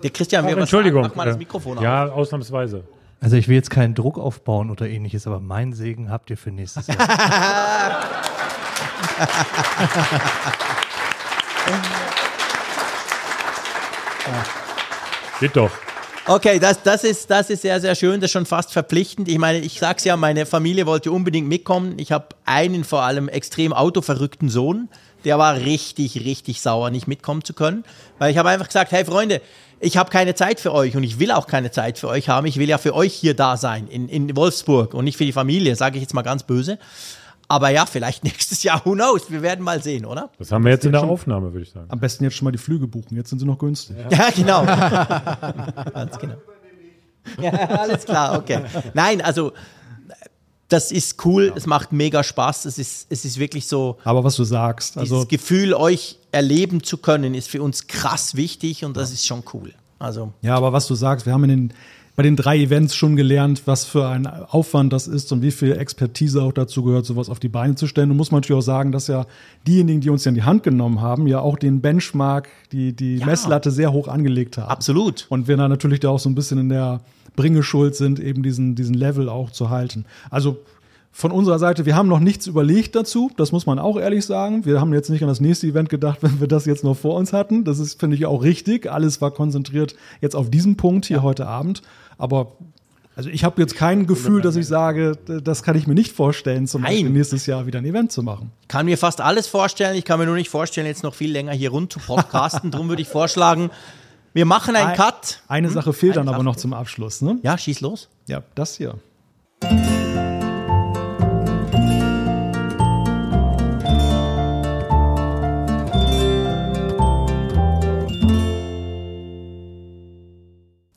der Christian will Ach, was Entschuldigung. sagen. Mach mal das Äh, Mikrofon auf. Ja, ausnahmsweise. Also ich will jetzt keinen Druck aufbauen oder ähnliches, aber meinen Segen habt ihr für nächstes Jahr. Geht doch. Okay, das, das, ist, das ist sehr, sehr schön. Das ist schon fast verpflichtend. Ich meine, ich sag's ja, meine Familie wollte unbedingt mitkommen. Ich habe einen vor allem extrem autoverrückten Sohn. Der war richtig, richtig sauer, nicht mitkommen zu können. Weil ich habe einfach gesagt, hey Freunde, ich habe keine Zeit für euch und ich will auch keine Zeit für euch haben. Ich will ja für euch hier da sein, in, in Wolfsburg und nicht für die Familie, sage ich jetzt mal ganz böse. Aber ja, vielleicht nächstes Jahr, who knows? Wir werden mal sehen, oder? Das haben wir jetzt in der Aufnahme, würde ich sagen. Am besten jetzt schon mal die Flüge buchen. Jetzt sind sie noch günstig. Ja, genau. Ganz genau. Ja, alles klar, okay. Nein, also das ist cool, es macht mega Spaß, es ist, es ist wirklich so, Aber was du sagst, also Gefühl, euch erleben zu können, ist für uns krass wichtig und das ist schon cool. Also, Ja, aber was du sagst, wir haben in den, bei den drei Events schon gelernt, was für ein Aufwand das ist und wie viel Expertise auch dazu gehört, sowas auf die Beine zu stellen. Und muss man natürlich auch sagen, dass ja diejenigen, die uns ja in die Hand genommen haben, ja auch den Benchmark, die, die Ja. Messlatte sehr hoch angelegt haben. absolut. Und wir da natürlich da auch so ein bisschen in der Bringe schuld sind, eben diesen, diesen Level auch zu halten. Also von unserer Seite, wir haben noch nichts überlegt dazu, das muss man auch ehrlich sagen. Wir haben jetzt nicht an das nächste Event gedacht, wenn wir das jetzt noch vor uns hatten. Das ist, finde ich, auch richtig. Alles war konzentriert jetzt auf diesen Punkt hier heute Abend. Aber also ich habe jetzt kein Gefühl, dass ich sage, das kann ich mir nicht vorstellen, zum Nein. Beispiel nächstes Jahr wieder ein Event zu machen. Kann mir fast alles vorstellen, ich kann mir nur nicht vorstellen, jetzt noch viel länger hier rund zu podcasten. Darum würde ich vorschlagen, wir machen einen Ein- Cut. Eine Sache fehlt Eine dann aber Sache noch zum Abschluss. Ne? Ja, schieß los. Ja, das hier.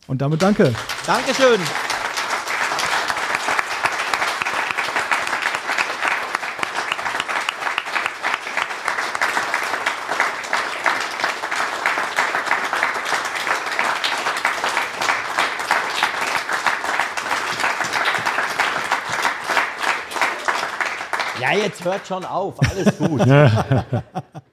Und damit danke. Dankeschön. Hört schon auf. Alles gut.